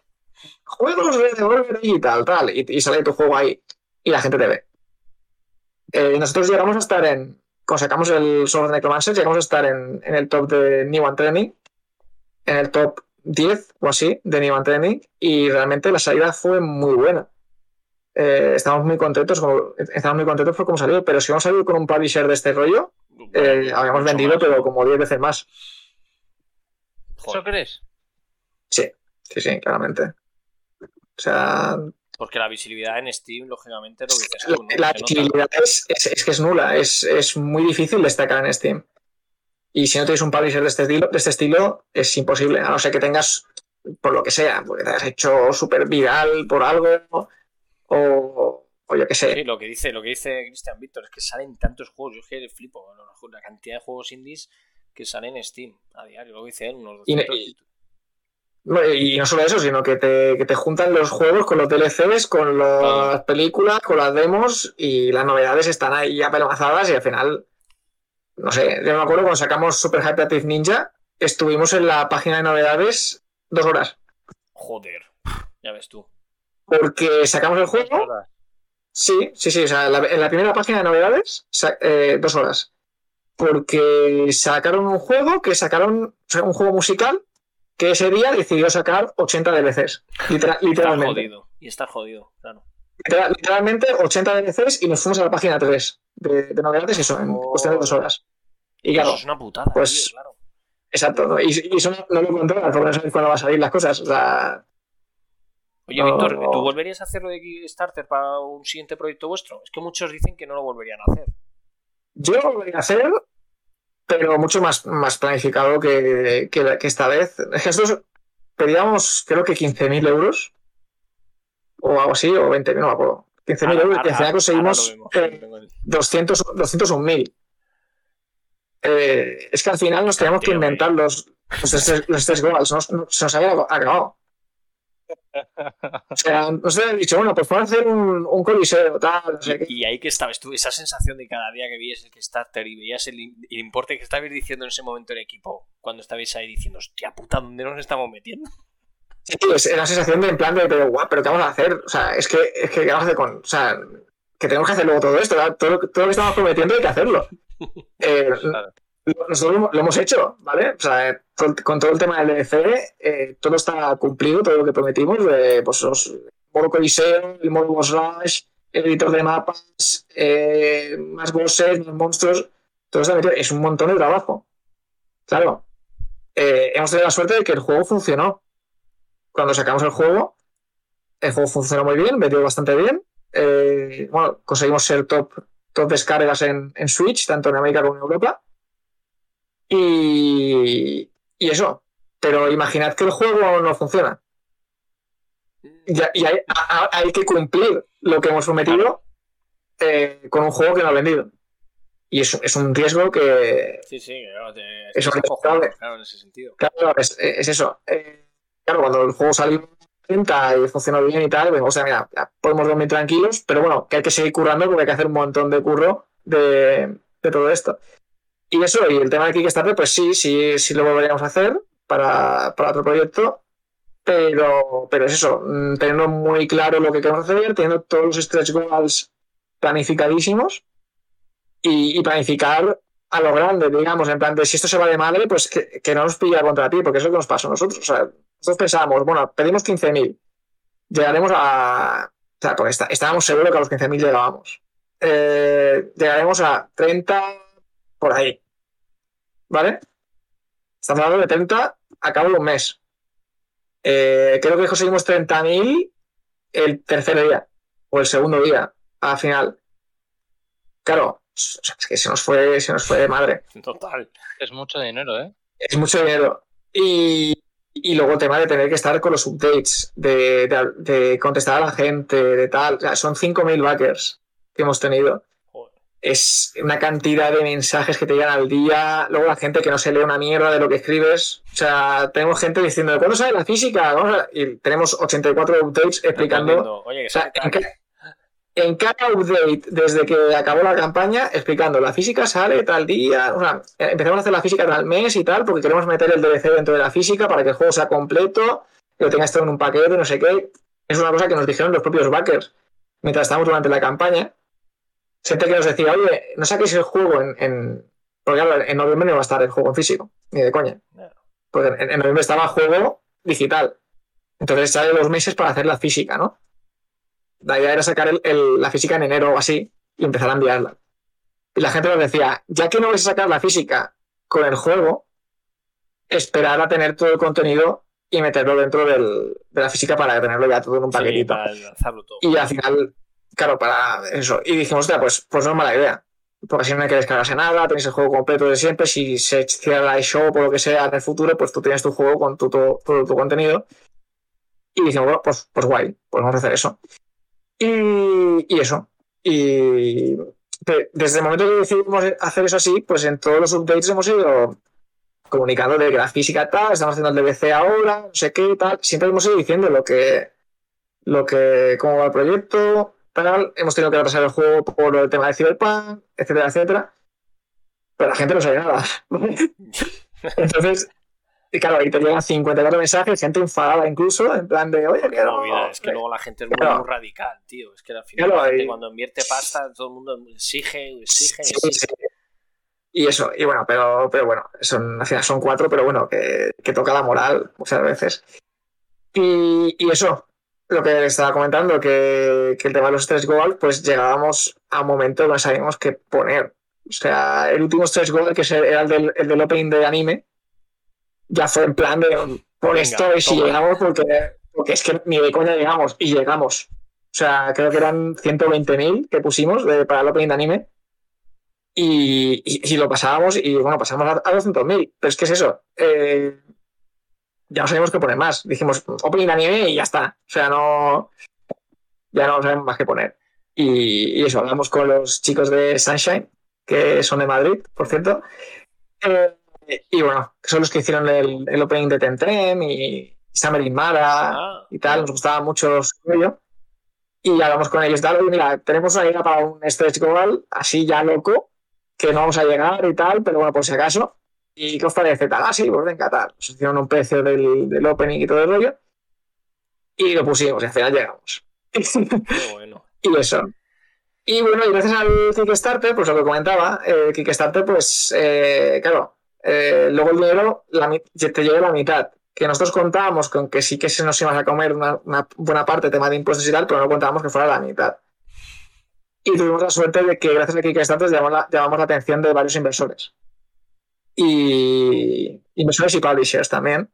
juegos de Devolver y tal, tal, y, sale tu juego ahí y la gente te ve. Eh, nosotros llegamos a estar en, cuando sacamos el software de Necromancer, llegamos a estar en, en el top de New One Training, en el top 10 o así de New One Training, y realmente la salida fue muy buena. Eh, estamos muy contentos, estamos muy contentos por cómo salió, pero si hemos salido con un publisher de este rollo, eh, habíamos vendido, pero como 10 veces más. ¿Eso crees? Sí, sí, sí, claramente. O sea. Porque la visibilidad en Steam, lógicamente, lo dices tú, ¿no? La, visibilidad es, que es nula, es, es, muy difícil destacar en Steam. Y si no tienes un publisher de este estilo, de este estilo es imposible, a no ser que tengas, por lo que sea, porque te has hecho súper viral por algo o, o yo qué sé. Sí, lo que dice, lo que dice Cristian Víctor es que salen tantos juegos, yo es que flipo, la cantidad de juegos indies que salen en Steam a diario, lo dice él, unos 200 y, y, no solo eso, sino que te, que te, juntan los juegos con los DLCs, con las películas, con las demos y las novedades están ahí ya pelmazadas y al final, no sé, yo me acuerdo cuando sacamos Super Hyperactive Ninja, estuvimos en la página de novedades dos horas. Joder, ya ves tú. Porque sacamos el juego Sí, sí, sí. O sea, en la, primera página de novedades, eh, dos horas. Porque sacaron un juego que sacaron, un juego musical que ese día decidió sacar 80 DLCs. literalmente. Y está jodido, claro. literalmente 80 DLCs y nos fuimos a la página 3 de, novedades y eso, en cuestión de dos horas. Y claro. Eso es una putada, pues, claro. Exacto, y, eso no, lo controlas porque no sabes cuándo van a salir las cosas. O sea, Oye, Víctor, ¿tú volverías a hacerlo de Kickstarter para un siguiente proyecto vuestro? Es que muchos dicen que no lo volverían a hacer. Yo lo volvería a hacer, pero mucho más, más planificado que, que, esta vez. Nosotros pedíamos, creo que 15.000 euros, o algo así, o 20.000, no me acuerdo. 15.000 euros, y al final conseguimos 200, 201.000. Eh, es que al final nos teníamos que inventar los, los, tres goals, se nos había acabado. O sea, no sé, he dicho, bueno, pues a hacer un, un coliseo, tal, no sé y, ahí que estabas tú, esa sensación de cada día que veías el Kickstarter y veías el, importe que estabais diciendo en ese momento el equipo, cuando estabais ahí diciendo, hostia puta, ¿dónde nos estamos metiendo? Sí, es la sensación de en plan de, pero guau, pero ¿qué vamos a hacer? O sea, es que, es que, ¿qué vamos a hacer con, o sea, que tenemos que hacer luego todo esto, todo, todo, lo que estamos prometiendo hay que hacerlo. Eh, nosotros lo hemos hecho, ¿vale? O sea, con todo el tema del DLC, eh, todo está cumplido, todo lo que prometimos, de, pues los modo coliseo, el modo boss rush, el editor de mapas, eh, más bosses, más monstruos, todo metido. Es un montón de trabajo. Claro, eh, hemos tenido la suerte de que el juego funcionó. Cuando sacamos el juego, el juego funcionó muy bien, vendió bastante bien. bueno, conseguimos ser top, top descargas en Switch, tanto en América como en Europa. Y, y eso. Pero imaginad que el juego no funciona. Y, hay, que cumplir lo que hemos prometido eh, con un juego que no ha vendido. Y eso es un riesgo que. Sí, sí, claro, es un riesgo claro, en ese sentido. Claro, es, eso. Eh, claro, cuando el juego salió y funcionó bien y tal, pues, o sea, mira, podemos dormir tranquilos, pero bueno, que hay que seguir currando porque hay que hacer un montón de curro de, de todo esto. Y eso, y el tema de Kickstarter, pues sí, sí, sí lo volveríamos a hacer para, otro proyecto, pero, pero es eso, mm, teniendo muy claro lo que queremos hacer, teniendo todos los stretch goals planificadísimos y, planificar a lo grande, digamos, en plan de si esto se va de madre, pues que, no nos pilla contra ti, porque eso es lo que nos pasó a nosotros. O sea, nosotros pensábamos, bueno, pedimos 15.000, llegaremos a... O sea, pues estábamos seguros que a los 15.000 llegábamos. Eh, llegaremos a 30 por ahí. ¿Vale? Estamos hablando de 30 a cabo de un mes. Eh, creo que conseguimos 30.000 el tercer día o el segundo día al final. Claro, es que se nos fue, se nos fue de madre. Total. Es mucho dinero, ¿eh? Es mucho dinero. Y, luego el tema de tener que estar con los updates, de, contestar a la gente, de tal. O sea, son 5.000 backers que hemos tenido es una cantidad de mensajes que te llegan al día. Luego la gente que no se lee una mierda de lo que escribes. O sea, tenemos gente diciendo, ¿cuándo sale la física? Y tenemos 84 updates explicando. en, cada update, desde que acabó la campaña, explicando, la física sale tal día. O sea, empezamos a hacer la física tal mes y tal, porque queremos meter el DLC dentro de la física para que el juego sea completo, que lo tengas todo en un paquete, no sé qué. Es una cosa que nos dijeron los propios backers mientras estábamos durante la campaña gente que nos decía, oye, no saquéis el juego en, en... Porque en noviembre no va a estar el juego en físico, ni de coña. Porque en, noviembre estaba juego digital. Entonces sale los meses para hacer la física, ¿no? La idea era sacar la física en enero o así y empezar a enviarla. Y la gente nos decía, ya que no vais a sacar la física con el juego, esperar a tener todo el contenido y meterlo dentro del, de la física para tenerlo ya todo en un paquetito. Y al final, claro, para eso. Y dijimos, hostia, pues, pues no es mala idea. Porque así no hay que descargarse nada, tenéis el juego completo de siempre. Si se cierra la eShop o lo que sea en el futuro, pues tú tienes tu juego con todo, tu contenido. Y dijimos, bueno, pues, pues guay, pues vamos a hacer eso. Y, y eso. Y desde el momento que decidimos hacer eso así, pues en todos los updates hemos ido comunicando de que la física tal, estamos haciendo el DBC ahora, no sé qué, tal. Siempre hemos ido diciendo lo que, lo que, cómo va el proyecto, Hemos tenido que retrasar el juego por el tema de Cyberpunk, etcétera, etcétera. Pero la gente no sabe nada. Entonces, y claro, ahí te llegan 54 mensajes, gente enfadada incluso, en plan de, oye, que no. es que luego la gente es muy, radical, tío. Es que al final la gente cuando invierte pasta, todo el mundo exige, exige, exige. Y eso, y bueno, pero, pero bueno, son, al final son cuatro, pero bueno, que, toca la moral muchas veces. Y, eso, lo que estaba comentando, que, el tema de los stretch goals, pues llegábamos a un momento que no sabíamos qué poner. O sea, el último stretch goal, que era el del, el del opening de anime, ya fue en plan de por esto y si llegamos, porque, porque es que ni de coña llegamos, y llegamos. O sea, creo que eran 120.000 que pusimos de, para el opening de anime. Y, y, lo pasábamos y bueno, pasamos a, 200.000. Pero es que es eso. Eh, ya no sabemos qué poner más. Dijimos opening anime y ya está. O sea, no. Ya no sabemos más qué poner. Y, y eso, hablamos con los chicos de Sunshine, que son de Madrid, por cierto. Eh, y bueno, son los que hicieron el, el opening de Tentrem y Summer in Mara ah, y tal. Nos gustaba mucho su rollo. Y hablamos con ellos, tal, mira, tenemos una idea para un stretch goal así ya loco, que no vamos a llegar y tal, pero bueno, por si acaso. ¿Y os parece? Tal, ah, sí, pues venga, tal. Nos hicieron un precio del, del opening y todo el rollo. Y lo pusimos y al final llegamos. bueno. y eso. Y bueno, y gracias al Kickstarter, pues lo que comentaba, el Kickstarter, pues, eh, claro, eh, luego el dinero te llega la mitad. Que nosotros contábamos con que sí que se nos iba a comer una, buena parte de tema de impuestos y tal, pero no contábamos que fuera la mitad. Y tuvimos la suerte de que gracias a Kickstarter llamamos la, llamamos la atención de varios inversores. Y inversores y publishers también,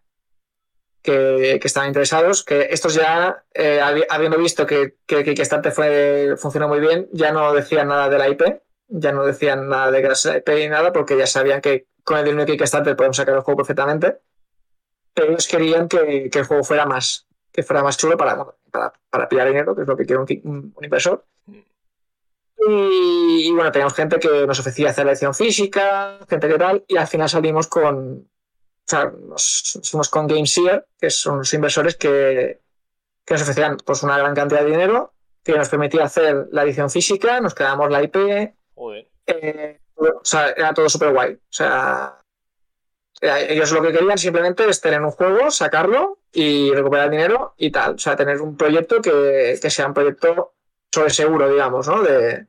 que, que estaban interesados, que estos ya, eh, habiendo visto que, que, Kickstarter fue, funcionó muy bien, ya no decían nada de la IP, ya no decían nada de la IP y nada, porque ya sabían que con el dinero de Kickstarter podemos sacar el juego perfectamente, pero ellos querían que, el juego fuera más, que fuera más chulo para, para, pillar dinero, que es lo que quiere un, inversor. Y, bueno, teníamos gente que nos ofrecía hacer la edición física, gente que tal, y al final salimos con, o sea, nos, con GameSeer, que son los inversores que, nos ofrecían pues, una gran cantidad de dinero, que nos permitía hacer la edición física, nos quedamos la IP, eh, o sea, era todo súper guay. O sea, ellos lo que querían simplemente es tener un juego, sacarlo y recuperar dinero y tal. O sea, tener un proyecto que, sea un proyecto sobre seguro, digamos, ¿no? De,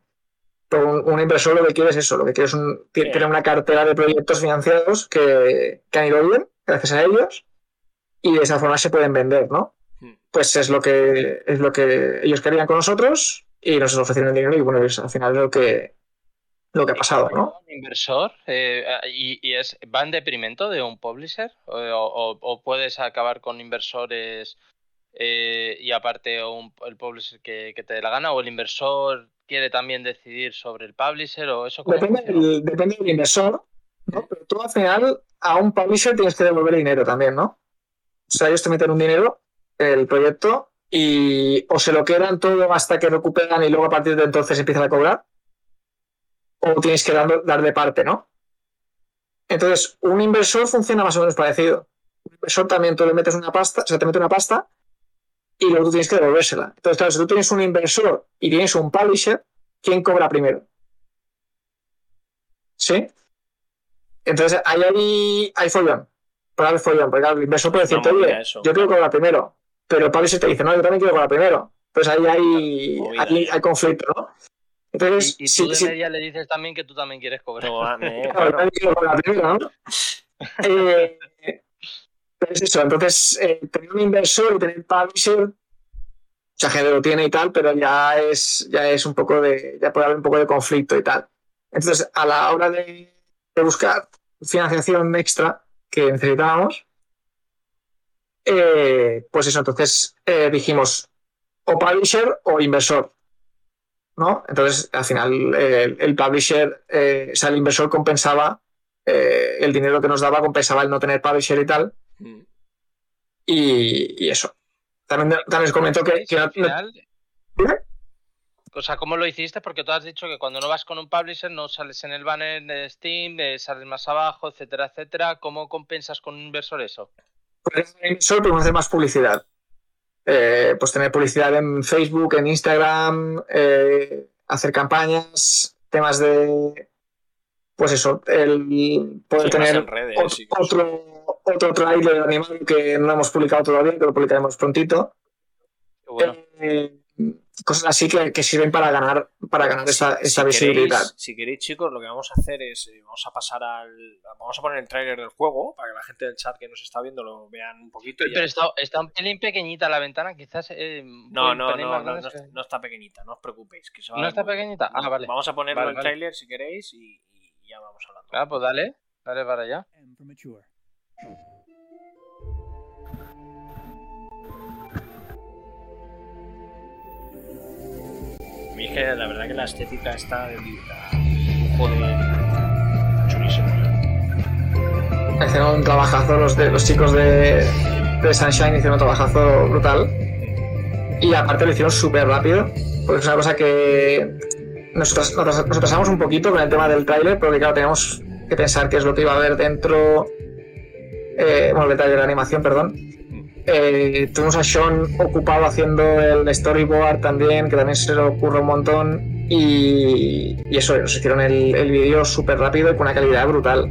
un, un, inversor lo que quiere es eso, lo que quiere es tener una cartera de proyectos financiados que, que, han ido bien, gracias a ellos, y de esa forma se pueden vender, ¿no? Hmm. Pues es lo que es lo que ellos querían con nosotros y nos ofrecieron el dinero y bueno, al final es lo que lo que ha pasado, ¿no? Un inversor eh, y, es va en deprimento de un publisher o, puedes acabar con inversores eh, y aparte el publisher que, te dé la gana o el inversor quiere también decidir sobre el publisher o eso. Depende, depende del inversor, ¿no? Pero tú al final a un publisher tienes que devolver dinero también, ¿no? O sea, ellos te meten un dinero el proyecto y o se lo quedan todo hasta que recuperan y luego a partir de entonces empiezan a cobrar o tienes que dar, de parte, ¿no? Entonces, un inversor funciona más o menos parecido. Un inversor también tú le metes una pasta, o sea, te mete una pasta y luego tú tienes que devolvérsela. Entonces, claro, si tú tienes un inversor y tienes un publisher, ¿quién cobra primero? ¿Sí? Entonces, ahí hay, hay follón. Para el follón, porque el inversor puede decirte, oye, yo quiero cobrar primero. Pero el publisher te dice, no, yo también quiero cobrar primero. Entonces ahí hay, hay, hay conflicto, ¿no? y, tú de media le dices también que tú también quieres cobrar. Eh, es eso, entonces eh, tener un inversor y tener publisher, mucha gente lo tiene y tal, pero ya es, ya es un poco de, ya puede haber un poco de conflicto y tal. Entonces, a la hora de, buscar financiación extra que necesitábamos, eh, pues eso, entonces eh, dijimos o publisher o inversor. ¿no? Entonces, al final, el publisher, o sea, el inversor compensaba el dinero que nos daba, compensaba el no tener publisher y tal. Y, eso. También, también os comento que, o sea, ¿cómo lo hiciste? Porque tú has dicho que cuando no vas con un publisher no sales en el banner de Steam, sales más abajo, etcétera, etcétera. ¿Cómo compensas con un inversor eso? Pues un inversor podemos hacer más publicidad. Eh, pues tener publicidad en Facebook, en Instagram, eh, hacer campañas, temas de. Pues eso, el poder tener otro, otro, trailer animado que no hemos publicado todavía, que lo publicaremos prontito. bueno. Eh, cosas así que, sirven para ganar para ganar esa, visibilidad. si queréis, chicos, lo que vamos a hacer es eh, vamos a pasar al vamos a poner el tráiler del juego para que la gente del chat que nos está viendo lo vean un poquito. Pero está, está, un pelín pequeñita la ventana, quizás. Eh, no, no, no, no, está pequeñita, no os preocupéis. no está pequeñita. Ah, vale. Vamos a ponerlo en el tráiler si queréis y, ya vamos hablando. Ah, pues dale, dale para allá. Mí que la verdad que la estética está de dibujo de chulísimo. Hicieron un trabajazo los, de, los chicos de, Sunshine, hicieron un trabajazo brutal. Y aparte lo hicieron súper rápido, porque es una cosa que nos, nos, nos pasamos un poquito con el tema del tráiler, porque claro, teníamos que pensar qué es lo que iba a haber dentro, eh, bueno, el trailer de animación, perdón, eh, tuvimos a Sean ocupado haciendo el storyboard también, que también se le ocurre un montón. Y, eso, nos hicieron el, el vídeo súper rápido y con una calidad brutal.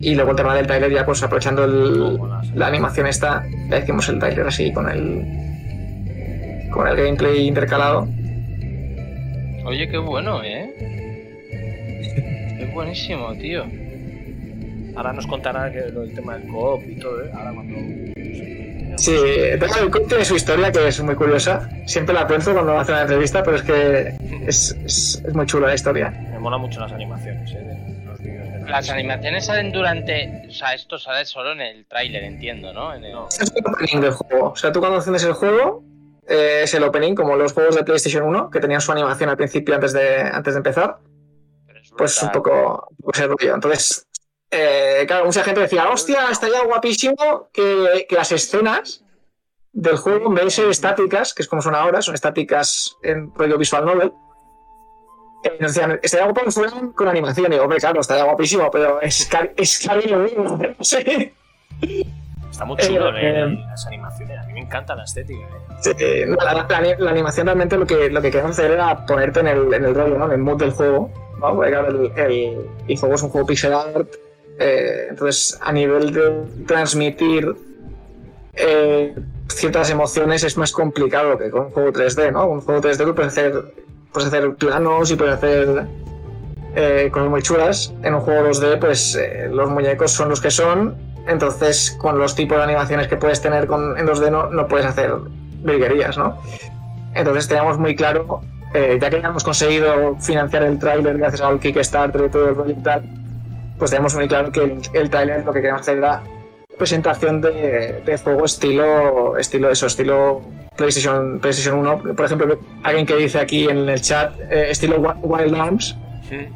Y luego el tema del trailer, ya pues aprovechando la animación esta, le hicimos el trailer así con el, con el gameplay intercalado. Oye, qué bueno, ¿eh? es buenísimo, tío. Ahora nos contará que el tema del co y todo, ¿eh? Ahora cuando Sí, el tiene su historia que es muy curiosa. Siempre la pienso cuando hace una entrevista, pero es que es, es, muy chula la historia. Me mola mucho las animaciones, ¿eh? Las animaciones salen durante. O sea, esto sale solo en el tráiler, entiendo, ¿no? En el... Es el opening del juego. O sea, tú cuando enciendes el juego, eh, es el opening, como los juegos de PlayStation 1, que tenían su animación al principio antes de, antes de empezar. Pues un poco, ese rollo. Entonces, eh, claro, mucha gente decía, hostia, estaría guapísimo que, las escenas del juego, en vez de ser estáticas, que es como son ahora, son estáticas en rollo visual novel, eh, nos decían, estaría guapo que fueran con animación. Y hombre, claro, estaría guapísimo, pero es, es cari lo mismo, no sé. Está muy chulo eh, eh, las animaciones, a mí me encanta la estética. la, animación realmente lo que, lo que queríamos hacer era ponerte en el, en el rollo, ¿no? en el mood del juego. ¿no? Porque claro, el, el, el, juego es un juego pixel art eh, entonces, a nivel de transmitir eh, ciertas emociones es más complicado que con un juego 3D, ¿no? Un juego 3D puedes hacer, puedes hacer planos y puedes hacer eh, cosas muy chulas. En un juego 2D, pues los muñecos son los que son. Entonces, con los tipos de animaciones que puedes tener con, en 2D no, puedes hacer virguerías, ¿no? Entonces teníamos muy claro, ya que hemos conseguido financiar el tráiler gracias al Kickstarter y todo el proyecto pues tenemos muy claro que el, el trailer lo que queremos hacer era presentación de, de juego estilo, estilo eso, estilo PlayStation, PlayStation 1. Por ejemplo, alguien que dice aquí en el chat, eh, estilo Wild Arms,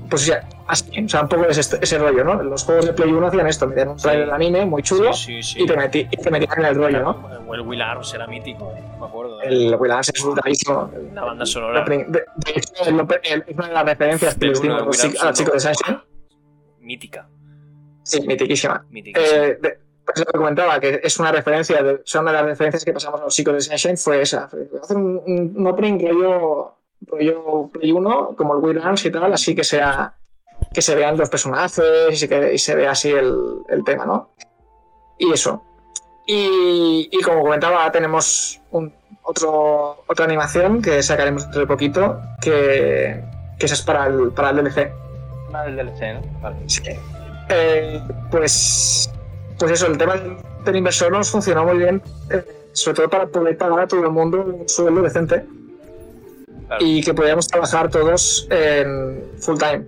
pues o así, o sea, un poco ese, ese, rollo, ¿no? Los juegos de Play 1 hacían esto, metían un trailer de anime muy chulo y, te metí, y, te metían en el rollo, ¿no? El Will Arms era mítico, ¿eh? me acuerdo. El Will Arms es brutalísimo. La banda sonora. De, de, hecho, es una de las referencias que les dimos a los chicos de Sunshine mítica. Sí, mitiquísima. Eh, pues lo que comentaba, que es una referencia, de, son una de las referencias que pasamos a los chicos de Sunshine, fue esa. Hacer un, un, opening rollo, rollo Play 1, como el Will y tal, así que sea que se vean los personajes y, que, y se vea así el, el, tema, ¿no? Y eso. Y, y como comentaba, tenemos un, otro, otra animación que sacaremos dentro de poquito, que, que esa es para el, para el DLC del DLC, ¿no? Vale. Sí. Eh, pues, pues eso, el tema del inversor nos funcionó muy bien, eh, sobre todo para poder pagar a todo el mundo un sueldo decente y que podíamos trabajar todos en full time.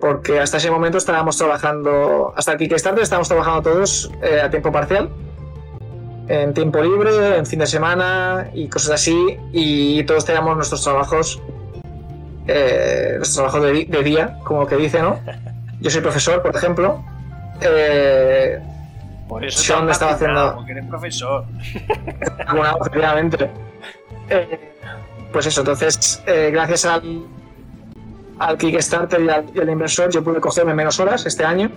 Porque hasta ese momento estábamos trabajando, hasta el Kickstarter estábamos trabajando todos eh, a tiempo parcial en tiempo libre, en fin de semana y cosas así. Y todos teníamos nuestros trabajos, eh, nuestros trabajos de, día, como que dice, ¿no? Yo soy profesor, por ejemplo. Eh, por eso Sean estaba haciendo. Porque eres profesor. bueno, efectivamente. Eh, pues eso, entonces, eh, gracias al, al Kickstarter y al, inversor, yo pude cogerme menos horas este año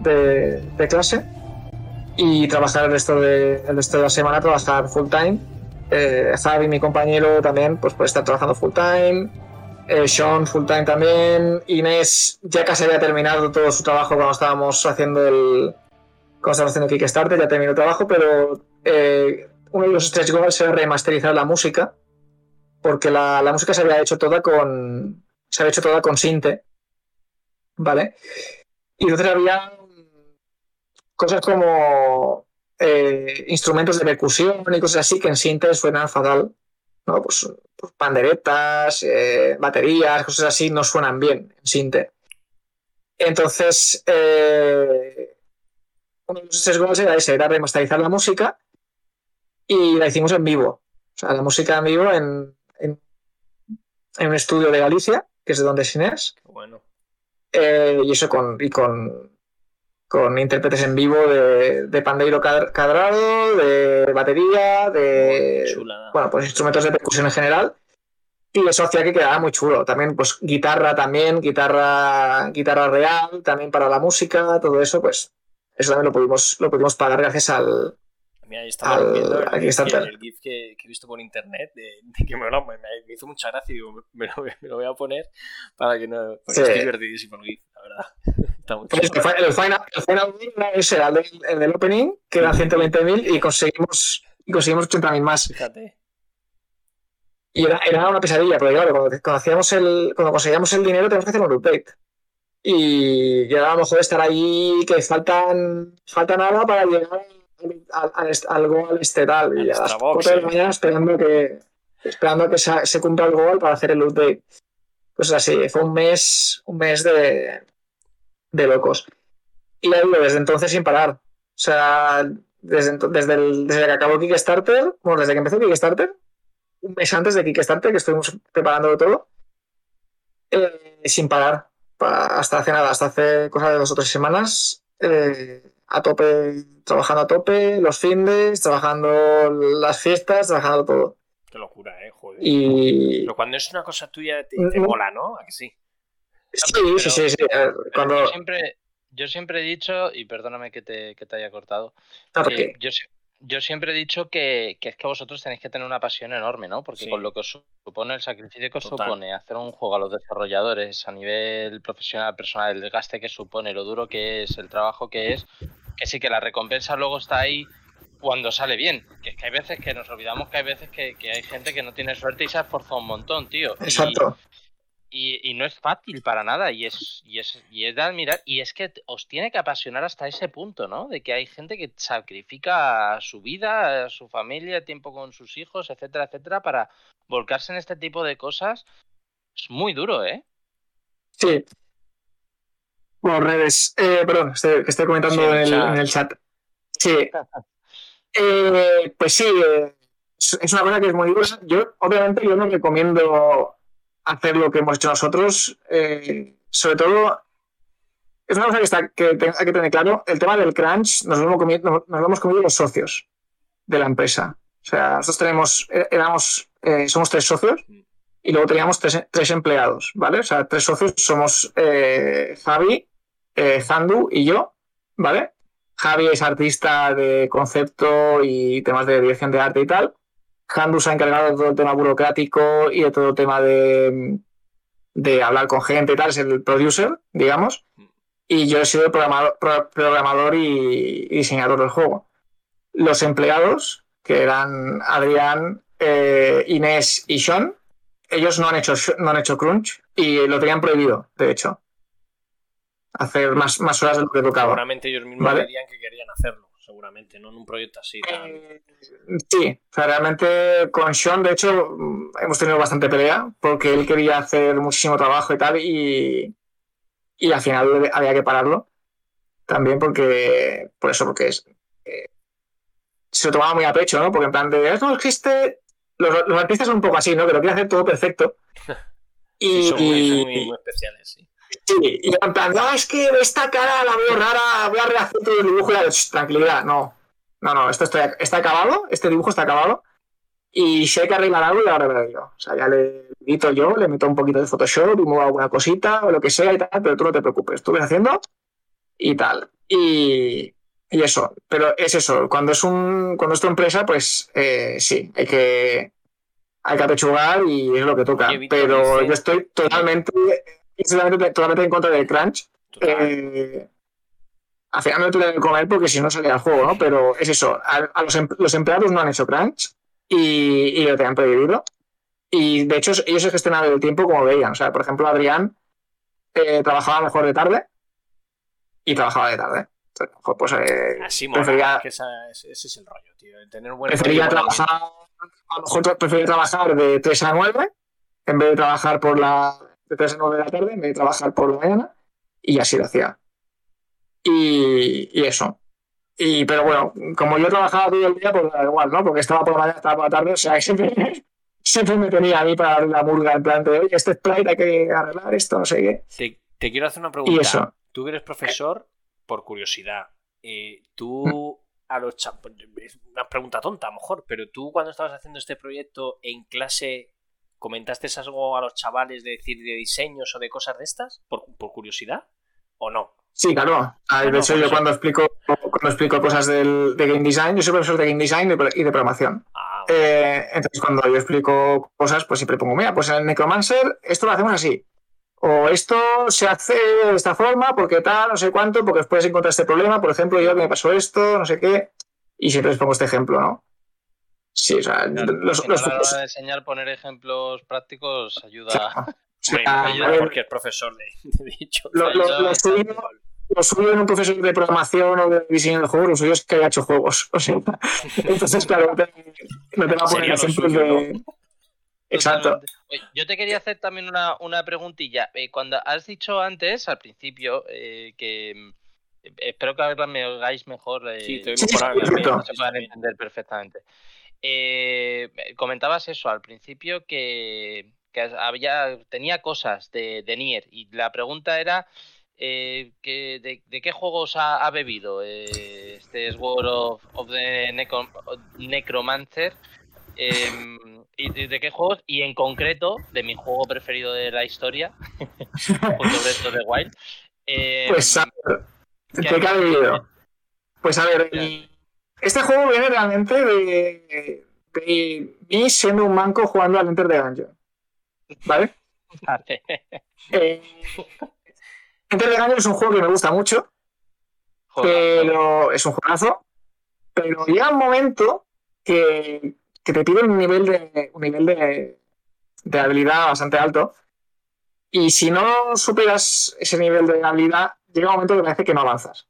de, de clase y trabajar el resto de, el resto de la semana, trabajar full time. Eh, Javi, mi compañero, también pues puede estar trabajando full time. Eh, Sean, full time también. Inés ya casi había terminado todo su trabajo cuando estábamos haciendo el. Cuando estábamos haciendo Kickstarter, ya terminó el trabajo, pero eh, uno de los stretch goals era remasterizar la música, porque la, la, música se había hecho toda con. Se había hecho toda con Sinte. ¿Vale? Y entonces había cosas como eh, instrumentos de percusión y cosas así que en Sinte suenan fatal. ¿no? Pues, pues panderetas, eh, baterías, cosas así no suenan bien en Sinte. Entonces, eh, uno de los tres era ese, era remasterizar la música y la hicimos en vivo. O sea, la música en vivo en, en, un estudio de Galicia, que es de donde es Inés. Bueno. y eso con, y con con intérpretes en vivo de, de pandeiro cadrado, de batería, de bueno, pues instrumentos de percusión en general. Y eso hacía que quedara muy chulo. También, pues, guitarra también, guitarra, guitarra real, también para la música, todo eso, pues, eso también lo pudimos, lo pudimos pagar gracias al, Mira, ahí estaba viendo el, el, GIF que, que, he visto por internet de, que me, me, hizo mucha gracia y digo, me, lo, me, lo, voy a poner para que no. Porque sí. es divertidísimo el GIF, la verdad. Está pues el, el, final, el final era el del, el del opening, que era 120.000 y conseguimos, y conseguimos 80.000 más. Fíjate. Y era, era, una pesadilla, porque claro, cuando, cuando, hacíamos el, cuando conseguíamos el dinero teníamos que hacer un update. Y ya a lo mejor estar ahí que faltan, falta nada para llegar al, gol este tal. Y a las 4 de la mañana esperando que, esperando que se, se, cumpla el gol para hacer el update. Pues así, fue un mes, un mes de, de locos. Y ahí desde entonces sin parar. O sea, desde, desde, el, desde que acabó Kickstarter, bueno, desde que empezó Kickstarter, un mes antes de Kickstarter, que estuvimos preparándolo todo, eh, sin parar. hasta hace nada, hasta hace cosa de dos o tres semanas, eh, a tope, trabajando a tope, los fines, trabajando las fiestas, trabajando todo. Qué locura, eh, joder. Y... Pero cuando es una cosa tuya te, te mola, ¿no? ¿A que sí? Sí, sí, sí, sí. Cuando... Yo, siempre, yo siempre he dicho, y perdóname que te, que te haya cortado, no, yo, yo siempre he dicho que, que, es que vosotros tenéis que tener una pasión enorme, ¿no? Porque sí. con lo que os supone el sacrificio que os Total. supone hacer un juego a los desarrolladores a nivel profesional, personal, el desgaste que supone, lo duro que es, el trabajo que es, que sí que la recompensa luego está ahí cuando sale bien. Que es que hay veces que nos olvidamos que hay veces que, que hay gente que no tiene suerte y se ha esforzado un montón, tío. Exacto. Y, y, no es fácil para nada y es, y, es, y es de admirar y es que os tiene que apasionar hasta ese punto, ¿no? De que hay gente que sacrifica su vida, su familia, tiempo con sus hijos, etcétera, etcétera, para volcarse en este tipo de cosas. Es muy duro, ¿eh? Sí. Bueno, redes, eh, perdón, estoy, estoy comentando sí, en, el, en, el, chat. Sí. eh, pues sí, eh, es una cosa que es muy dura. Yo, obviamente, yo no recomiendo hacer lo que hemos hecho nosotros. Eh, sobre todo, es una cosa que, está, que hay que tener claro, el tema del crunch nos lo, hemos comido, nos hemos comido los socios de la empresa. O sea, nosotros tenemos, eh, éramos, eh, somos tres socios y luego teníamos tres, tres, empleados, ¿vale? O sea, tres socios somos eh, Javi, Zandu y yo, ¿vale? Javi es artista de concepto y temas de dirección de arte y tal. Handu se ha encargado de todo el tema burocrático y de todo el tema de, de hablar con gente y tal, es el producer, digamos. Y yo he sido el programador, programador y, y, diseñador del juego. Los empleados, que eran Adrián, eh, Inés y Sean, ellos no han, hecho, no han hecho crunch y lo tenían prohibido, de hecho. Hacer más, más horas de lo que tocaba. Seguramente ellos mismos ¿vale? dirían que querían hacerlo seguramente, no en un proyecto así. Tan... Eh, sí, o sea, realmente con Sean, de hecho, hemos tenido bastante pelea porque él quería hacer muchísimo trabajo y tal, y, y al final había que pararlo. También porque, por eso, porque es, eh, se lo tomaba muy a pecho, ¿no? Porque en plan de, no, es que este... Los, los artistas son un poco así, ¿no? Que lo quieren hacer todo perfecto. Y, son, muy, muy, muy especiales, sí. Sí, y en plan, no, es que esta cara la veo rara, voy a rehacer todo el dibujo y la tranquilidad, no. No, no, esto está, está acabado, este dibujo está acabado. Y si hay que arreglar algo, ya lo arreglaré yo. O sea, ya le edito yo, le meto un poquito de Photoshop y muevo alguna cosita o lo que sea y tal, pero tú no te preocupes, tú ves haciendo y tal. Y, y eso, pero es eso, cuando es un cuando es tu empresa, pues eh, sí, hay que hay que apechugar y es lo que toca. Pero yo estoy totalmente, totalmente en contra del crunch. Eh, al final no tuve que comer porque si no salía al juego, ¿no? Pero es eso, a, los, em, los, empleados no han hecho crunch y, y lo tenían prohibido. Y de hecho ellos se gestionaban el tiempo como veían. O sea, por ejemplo, Adrián eh, trabajaba mejor de tarde y trabajaba de tarde. Pues, eh, Así prefería, que ese es el rollo, tío. tener un buen prefería trabajar, a lo mejor prefería trabajar de 3 a 9 en vez de trabajar por la de 3 a 9 de la tarde, en vez de trabajar por la mañana y así lo hacía. Y, eso. Y, pero bueno, como yo trabajaba todo el día, pues da igual, ¿no? Porque estaba por la mañana, estaba por la tarde, o sea, siempre, siempre me tenía a mí para dar la murga en plan de, oye, este sprite hay que arreglar esto, no sé qué. Te, quiero hacer una pregunta. Y eso. Tú eres profesor, por curiosidad, eh, tú a los una pregunta tonta a lo mejor, pero tú cuando estabas haciendo este proyecto en clase comentaste algo a los chavales de decir de diseños o de cosas de estas por, por curiosidad o no? Sí, claro. Ah, de hecho, yo cuando explico, cuando explico cosas del, de game design, yo soy profesor de game design y de programación. Ah, eh, entonces, cuando yo explico cosas, pues siempre pongo, mira, pues en el Necromancer esto lo hacemos así. O esto se hace de esta forma, porque tal, no sé cuánto, porque puedes encontrar este problema. Por ejemplo, yo que me pasó esto, no sé qué. Y siempre les pongo este ejemplo, ¿no? Sí, o sea, los, los, a de enseñar, poner ejemplos prácticos ayuda. Sí, ayuda porque es profesor de, de dicho. Lo, lo, lo, suyo, lo suyo en un profesor de programación o de diseño de juegos, lo suyo es que haya hecho juegos. O sea, entonces, claro, no te, no va a poner ejemplos de. Exacto. Yo te quería hacer también una, una preguntilla. Eh, cuando has dicho antes, al principio, eh, que eh, espero que ahora me oigáis mejor. Eh, sí, te por ahora, no se puedan entender perfectamente. Eh, comentabas eso al principio que, que había, tenía cosas de, de Nier y la pregunta era eh, que, de, de, qué juegos ha, ha bebido eh, este Sword of, of the Necro, Necromancer eh, y de qué juegos y en concreto de mi juego preferido de la historia junto resto de Wild pues a ver, ¿qué ha bebido? pues a ver este juego viene realmente de, de mí siendo un manco jugando al Enter de Dungeon ¿vale? vale. eh, Enter the Gungeon es un juego que me gusta mucho, pero es un juegazo, pero llega un momento que, que te pide un nivel de un nivel de, de, habilidad bastante alto y si no superas ese nivel de habilidad, llega un momento que parece que no avanzas,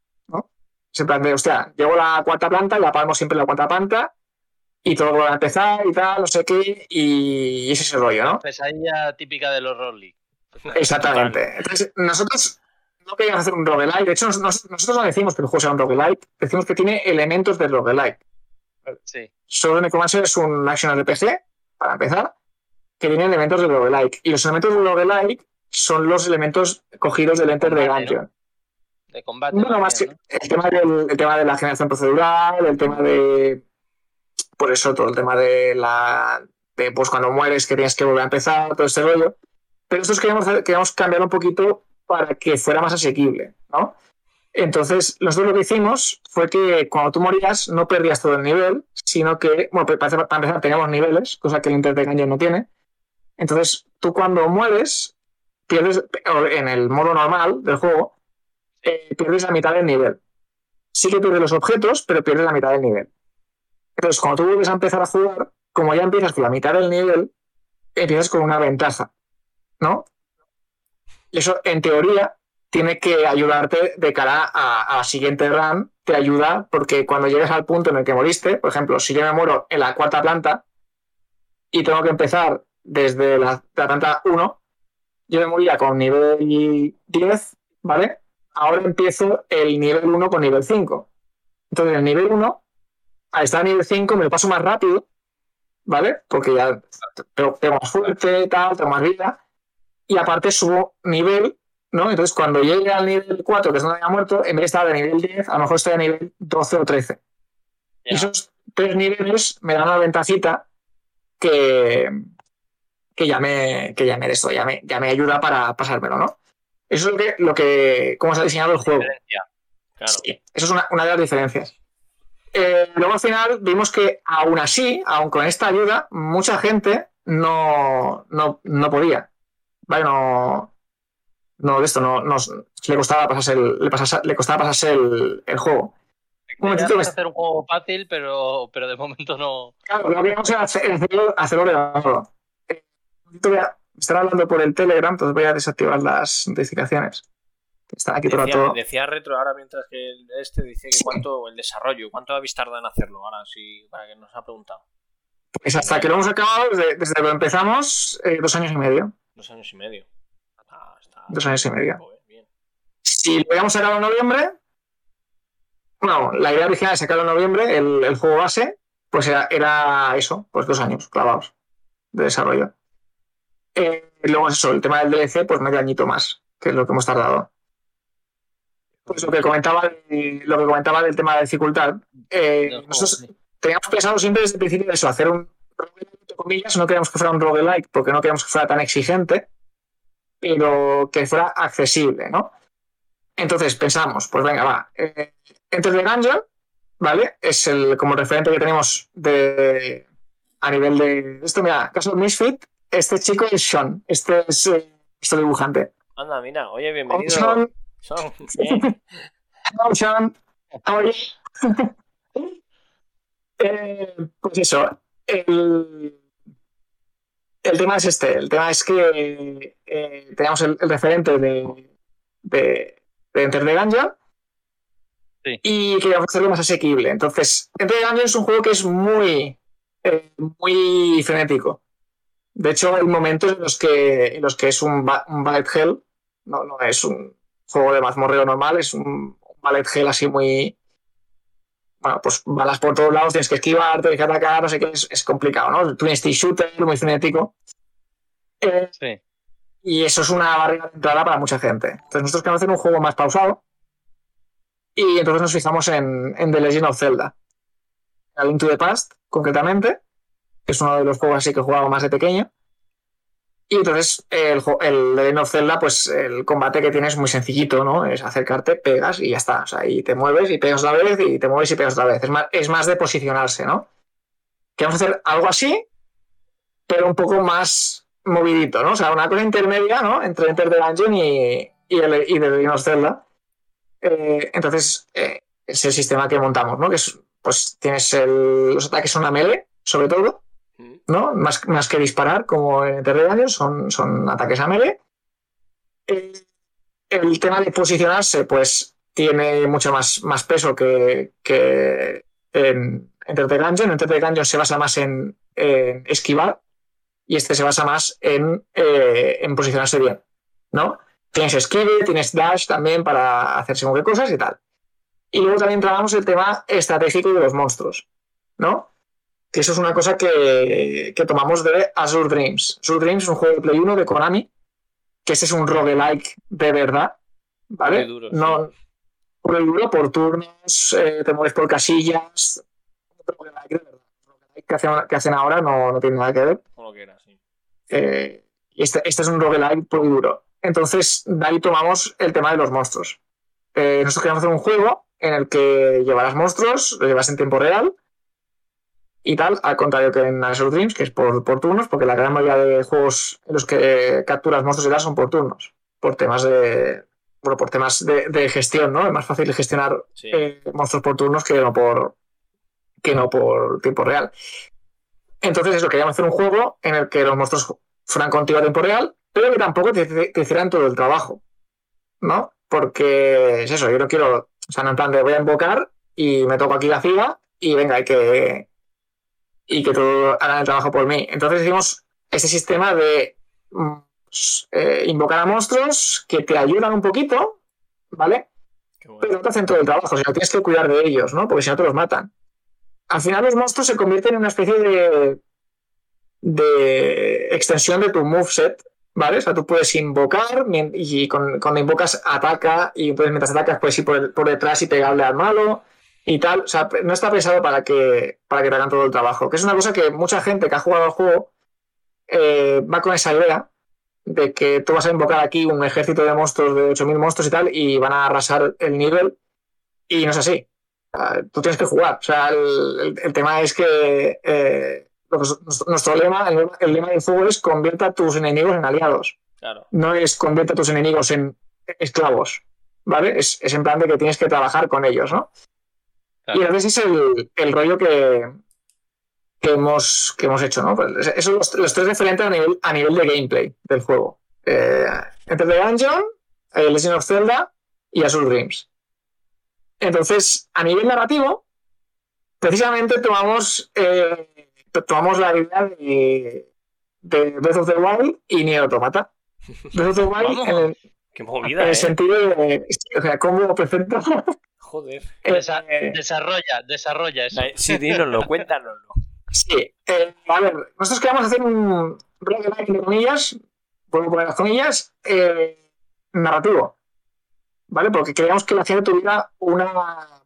plan de, hostia, llego a la cuarta planta, la palmo siempre en la cuarta planta y todo va a empezar y tal, no sé qué, y ese es el rollo, ¿no? Pesadilla típica de los Roll Exactamente. Entonces, nosotros no queríamos hacer un roguelike. De hecho, nosotros no decimos que el juego sea un roguelike, decimos que tiene elementos de roguelike. Sí. Solo Necromancer es un action RPG, para empezar, que tiene elementos de roguelike. Y los elementos de roguelike son los elementos cogidos del Enter de Gungeon. ¿No? De combate. No, más que el tema, del, el tema de la generación procedural, el tema de. Por eso, todo el tema de la. De, pues cuando mueres que tienes que volver a empezar, todo este rollo. Pero nosotros queríamos, queríamos cambiar un poquito para que fuera más asequible, ¿no? Entonces, nosotros lo que hicimos fue que cuando tú morías no perdías todo el nivel, sino que, bueno, para empezar teníamos niveles, cosa que el Inter de no tiene. Entonces, tú cuando mueres, pierdes, en el modo normal del juego, eh, pierdes la mitad del nivel. Sí que pierdes los objetos, pero pierdes la mitad del nivel. Entonces, cuando tú vuelves a empezar a jugar, como ya empiezas con la mitad del nivel, empiezas con una ventaja, ¿no? Y eso, en teoría, tiene que ayudarte de cara a, la siguiente run. Te ayuda porque cuando llegues al punto en el que moriste, por ejemplo, si yo me muero en la cuarta planta y tengo que empezar desde la, la planta 1, yo me moría con nivel 10, ¿vale? Ahora empiezo el nivel 1 con nivel 5. Entonces, el nivel 1 al estar a nivel 5 me lo paso más rápido, ¿vale? Porque ya tengo, más fuerte, tal, tengo más vida. Y aparte subo nivel, ¿no? Entonces cuando llegue al nivel 4, que es donde había muerto, en vez de estar a nivel 10, a lo mejor estoy a nivel 12 o 13. Y esos tres niveles me dan una ventajita que, que ya me, que ya me, esto, ya me, ya me ayuda para pasármelo, ¿no? Eso es lo que, lo que cómo se ha diseñado el juego. Sí, eso es una, una de las diferencias. Eh, luego al final vimos que aún así, aún con esta ayuda, mucha gente no, no, no podía. Vale, no, no de esto, no, le costaba pasarse el, le, le costaba pasarse el, el juego. Un momentito que... hacer un juego fácil, pero, pero de momento no. Claro, lo que queríamos era hacerlo, hacerlo regalo. Eh, voy a estar hablando por el Telegram, entonces voy a desactivar las notificaciones. Están aquí decía, todo. decía Retro ahora mientras que este dice que cuánto el desarrollo, cuánto habéis tardado en hacerlo ahora, sí, para que nos ha preguntado. Pues hasta que lo hemos acabado, desde, desde que empezamos, eh, dos años y medio. Dos años y medio. Ah, está, dos años y medio. Bien. Si lo hubiéramos sacado en noviembre, bueno, la idea original de sacarlo en noviembre, el, el juego base, pues era, era, eso, pues dos años clavados de desarrollo. Eh, luego eso, el tema del DLC, pues medio añito más, que es lo que hemos tardado. Pues lo que comentaba, lo que comentaba del tema de dificultad. Eh, nosotros teníamos pensado siempre desde el principio eso, hacer un comillas, no queríamos que fuera un roguelike porque no queríamos que fuera tan exigente, pero que fuera accesible, ¿no? Entonces pensamos, pues venga, va. Eh, Enter the Gungeon, ¿vale? Es el como referente que tenemos de a nivel de esto, mira, caso Misfit, este chico es Sean, este es eh, este dibujante. Anda, mira, oye, bienvenido. Son. Sean. eh, pues eso. El, el, tema es este. El tema es que eh, tenemos el, el, referente de, de, de Enter the Gungeon. Sí. Y queríamos hacerlo más asequible. Entonces, Enter the Gungeon es un juego que es muy, eh, muy frenético. De hecho, hay momentos en los que, en los que es un, un bullet hell, no, no es un, juego de mazmorreo normal, es un, ballet gel así muy. Bueno, pues balas por todos lados, tienes que esquivar, tienes que atacar, no sé qué, es, complicado, ¿no? Twin Stick Shooter, muy frenético. Eh, sí. Y eso es una barrera de entrada para mucha gente. Entonces, nosotros queremos hacer un juego más pausado. Y entonces nos fijamos en, en The Legend of Zelda. A Link to the Past, concretamente, es uno de los juegos así que he jugado más de pequeño. Y entonces el, el Legend of Zelda, pues el combate que tienes es muy sencillito, ¿no? Es acercarte, pegas y ya está. O sea, y te mueves y pegas otra vez y te mueves y pegas otra vez. Es más, es más de posicionarse, ¿no? Queremos hacer algo así, pero un poco más movidito, ¿no? O sea, una cosa intermedia, ¿no? Entre Enter the Dungeon y, y, el, y The of Zelda. Eh, entonces, eh, es el sistema que montamos, ¿no? Que es, pues tienes el, los ataques son a melee, sobre todo. ¿No? Más, más que disparar, como en Enter son, son ataques a melee. El, el, tema de posicionarse, pues tiene mucho más, más peso que, que en Enter the Gungeon. Enter the Gungeon se basa más en, en, esquivar y este se basa más en, eh, en posicionarse bien, ¿no? Tienes esquive, tienes dash también para hacer según qué cosas y tal. Y luego también trabajamos el tema estratégico de los monstruos, ¿no? Que eso es una cosa que, que, tomamos de Azure Dreams. Azure Dreams es un juego de Play 1 de Konami, que ese es un roguelike de verdad, ¿vale? Duro, no, sí. Por el duro, por turnos, eh, te mueves por casillas. Roguelike de verdad. Roguelike que hacen, que hacen ahora no, no, tiene nada que ver. Como lo que era, sí. Eh, este, este, es un roguelike por duro. Entonces, de ahí tomamos el tema de los monstruos. Eh, nosotros queríamos hacer un juego en el que llevarás monstruos, lo llevas en tiempo real, y tal, al contrario que en Azure Dreams, que es por, por, turnos, porque la gran mayoría de juegos en los que capturas monstruos y tal son por turnos, por temas de bueno, por temas de, de gestión, ¿no? Es más fácil gestionar sí. eh, monstruos por turnos que no por que no por tiempo real. Entonces, eso, queríamos hacer un juego en el que los monstruos fueran contigo a tiempo real, pero que tampoco te, te, hicieran todo el trabajo, ¿no? Porque es eso, yo no quiero, o sea, en plan de voy a invocar y me toco aquí la fila y venga, hay que, y que todo hagan el trabajo por mí. Entonces hicimos ese sistema de eh, invocar a monstruos que te ayudan un poquito, ¿vale? Bueno. Pero no te hacen todo el trabajo, o sea, tienes que cuidar de ellos, ¿no? Porque si no te los matan. al final los monstruos se convierten en una especie de, de extensión de tu moveset, ¿vale? O sea, tú puedes invocar y cuando invocas ataca y entonces mientras atacas puedes ir por, detrás y pegarle al malo y tal. O sea, no está pensado para que, para que te hagan todo el trabajo. Que es una cosa que mucha gente que ha jugado al juego eh, va con esa idea de que tú vas a invocar aquí un ejército de monstruos de 8.000 monstruos y tal y van a arrasar el nivel y no es así. tú tienes que jugar. O sea, el, tema es que eh, nuestro lema, el, lema del juego es convierta a tus enemigos en aliados. No es convierta a tus enemigos en esclavos. ¿Vale? Es, en plan de que tienes que trabajar con ellos, ¿no? Y a veces es el, rollo que, que, hemos, que hemos hecho, ¿no? Pues esos son los, tres referentes a nivel, a nivel de gameplay del juego. Eh, entre The Dungeon, eh, Legend of Zelda y Azul Dreams. Entonces, a nivel narrativo, precisamente tomamos, eh, tomamos la idea de, de, Breath of the Wild y Nier Automata. Breath of the Wild en el, Qué movida, en el sentido de o sea, cómo presenta. Joder. desarrolla, desarrolla eso. Sí, dínoslo, cuéntanoslo. Sí, eh, a ver, nosotros queríamos hacer un roguelike de comillas, puedo poner las comillas, eh, narrativo. ¿Vale? Porque queríamos que la gente tuviera una,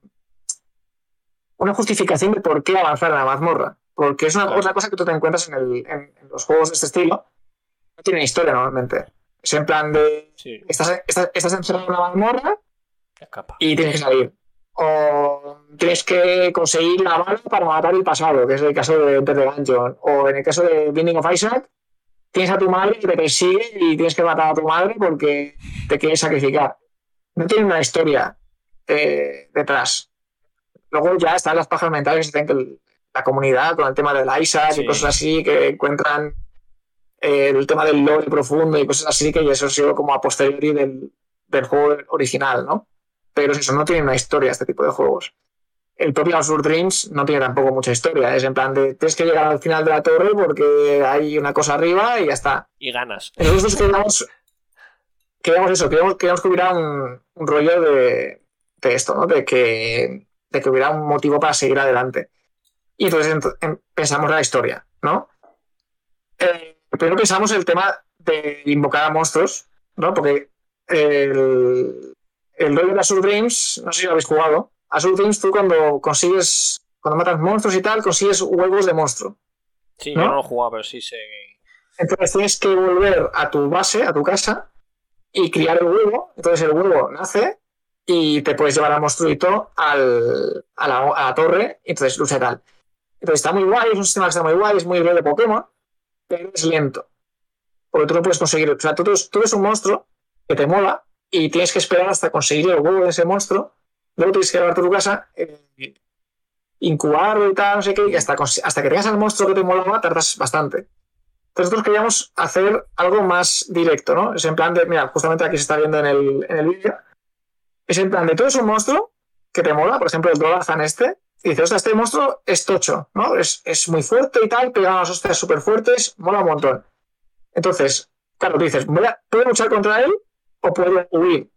una justificación de por qué avanzar en la mazmorra. Porque es una, cosa que tú te encuentras en, los juegos de este estilo. No tienen historia normalmente. Es en plan de. Estás, estás, encerrado en una mazmorra y tienes que salir o tienes que conseguir la bala para matar el pasado, que es el caso de Enter the Dungeon. O en el caso de Binding of Isaac, tienes a tu madre que te persigue y tienes que matar a tu madre porque te quieres sacrificar. No tiene una historia eh, detrás. Luego ya están las pajas mentales que tienen la comunidad con el tema del Isaac y cosas así, que encuentran eh, el tema del lore profundo y cosas así, que eso ha sido como a posteriori del, del juego original, ¿no? Pero eso no tiene una historia este tipo de juegos. El propio Azure Dreams no tiene tampoco mucha historia. Es en plan de tienes que llegar al final de la torre porque hay una cosa arriba y ya está. Y ganas. Nosotros queríamos, queríamos eso, queríamos, que hubiera un, rollo de, esto, ¿no? De que, de que hubiera un motivo para seguir adelante. Y entonces em, pensamos la historia, ¿no? Eh, primero pensamos el tema de invocar a monstruos, ¿no? Porque el, el rollo de Azure Dreams, no sé si lo habéis jugado. Azure Dreams, tú cuando consigues, cuando matas monstruos y tal, consigues huevos de monstruo. Sí, yo no lo he jugado, pero sí sé. Entonces tienes que volver a tu base, a tu casa, y criar el huevo. Entonces el huevo nace y te puedes llevar al monstruito al, a, la, a, la, torre y entonces lucha y tal. Entonces está muy guay, es un sistema que está muy guay, es muy bien de Pokémon, pero es lento. Porque tú no puedes conseguir. O sea, tú, tú eres un monstruo que te mola, y tienes que esperar hasta conseguir el huevo de ese monstruo. Luego tienes que llevarte a tu casa, eh, incubarlo y tal, no sé qué, y hasta, hasta que tengas al monstruo que te mola, tardas bastante. Entonces nosotros queríamos hacer algo más directo, ¿no? Es en plan de, mira, justamente aquí se está viendo en el, en el vídeo, es en plan de, tú eres un monstruo que te mola, por ejemplo, el Dolazan este, y dices, sea, este monstruo es tocho, ¿no? Es, es muy fuerte y tal, pega unas hostias súper fuertes, mola un montón. Entonces, claro, tú dices, voy a, ¿puedo luchar contra él? O puedo huir,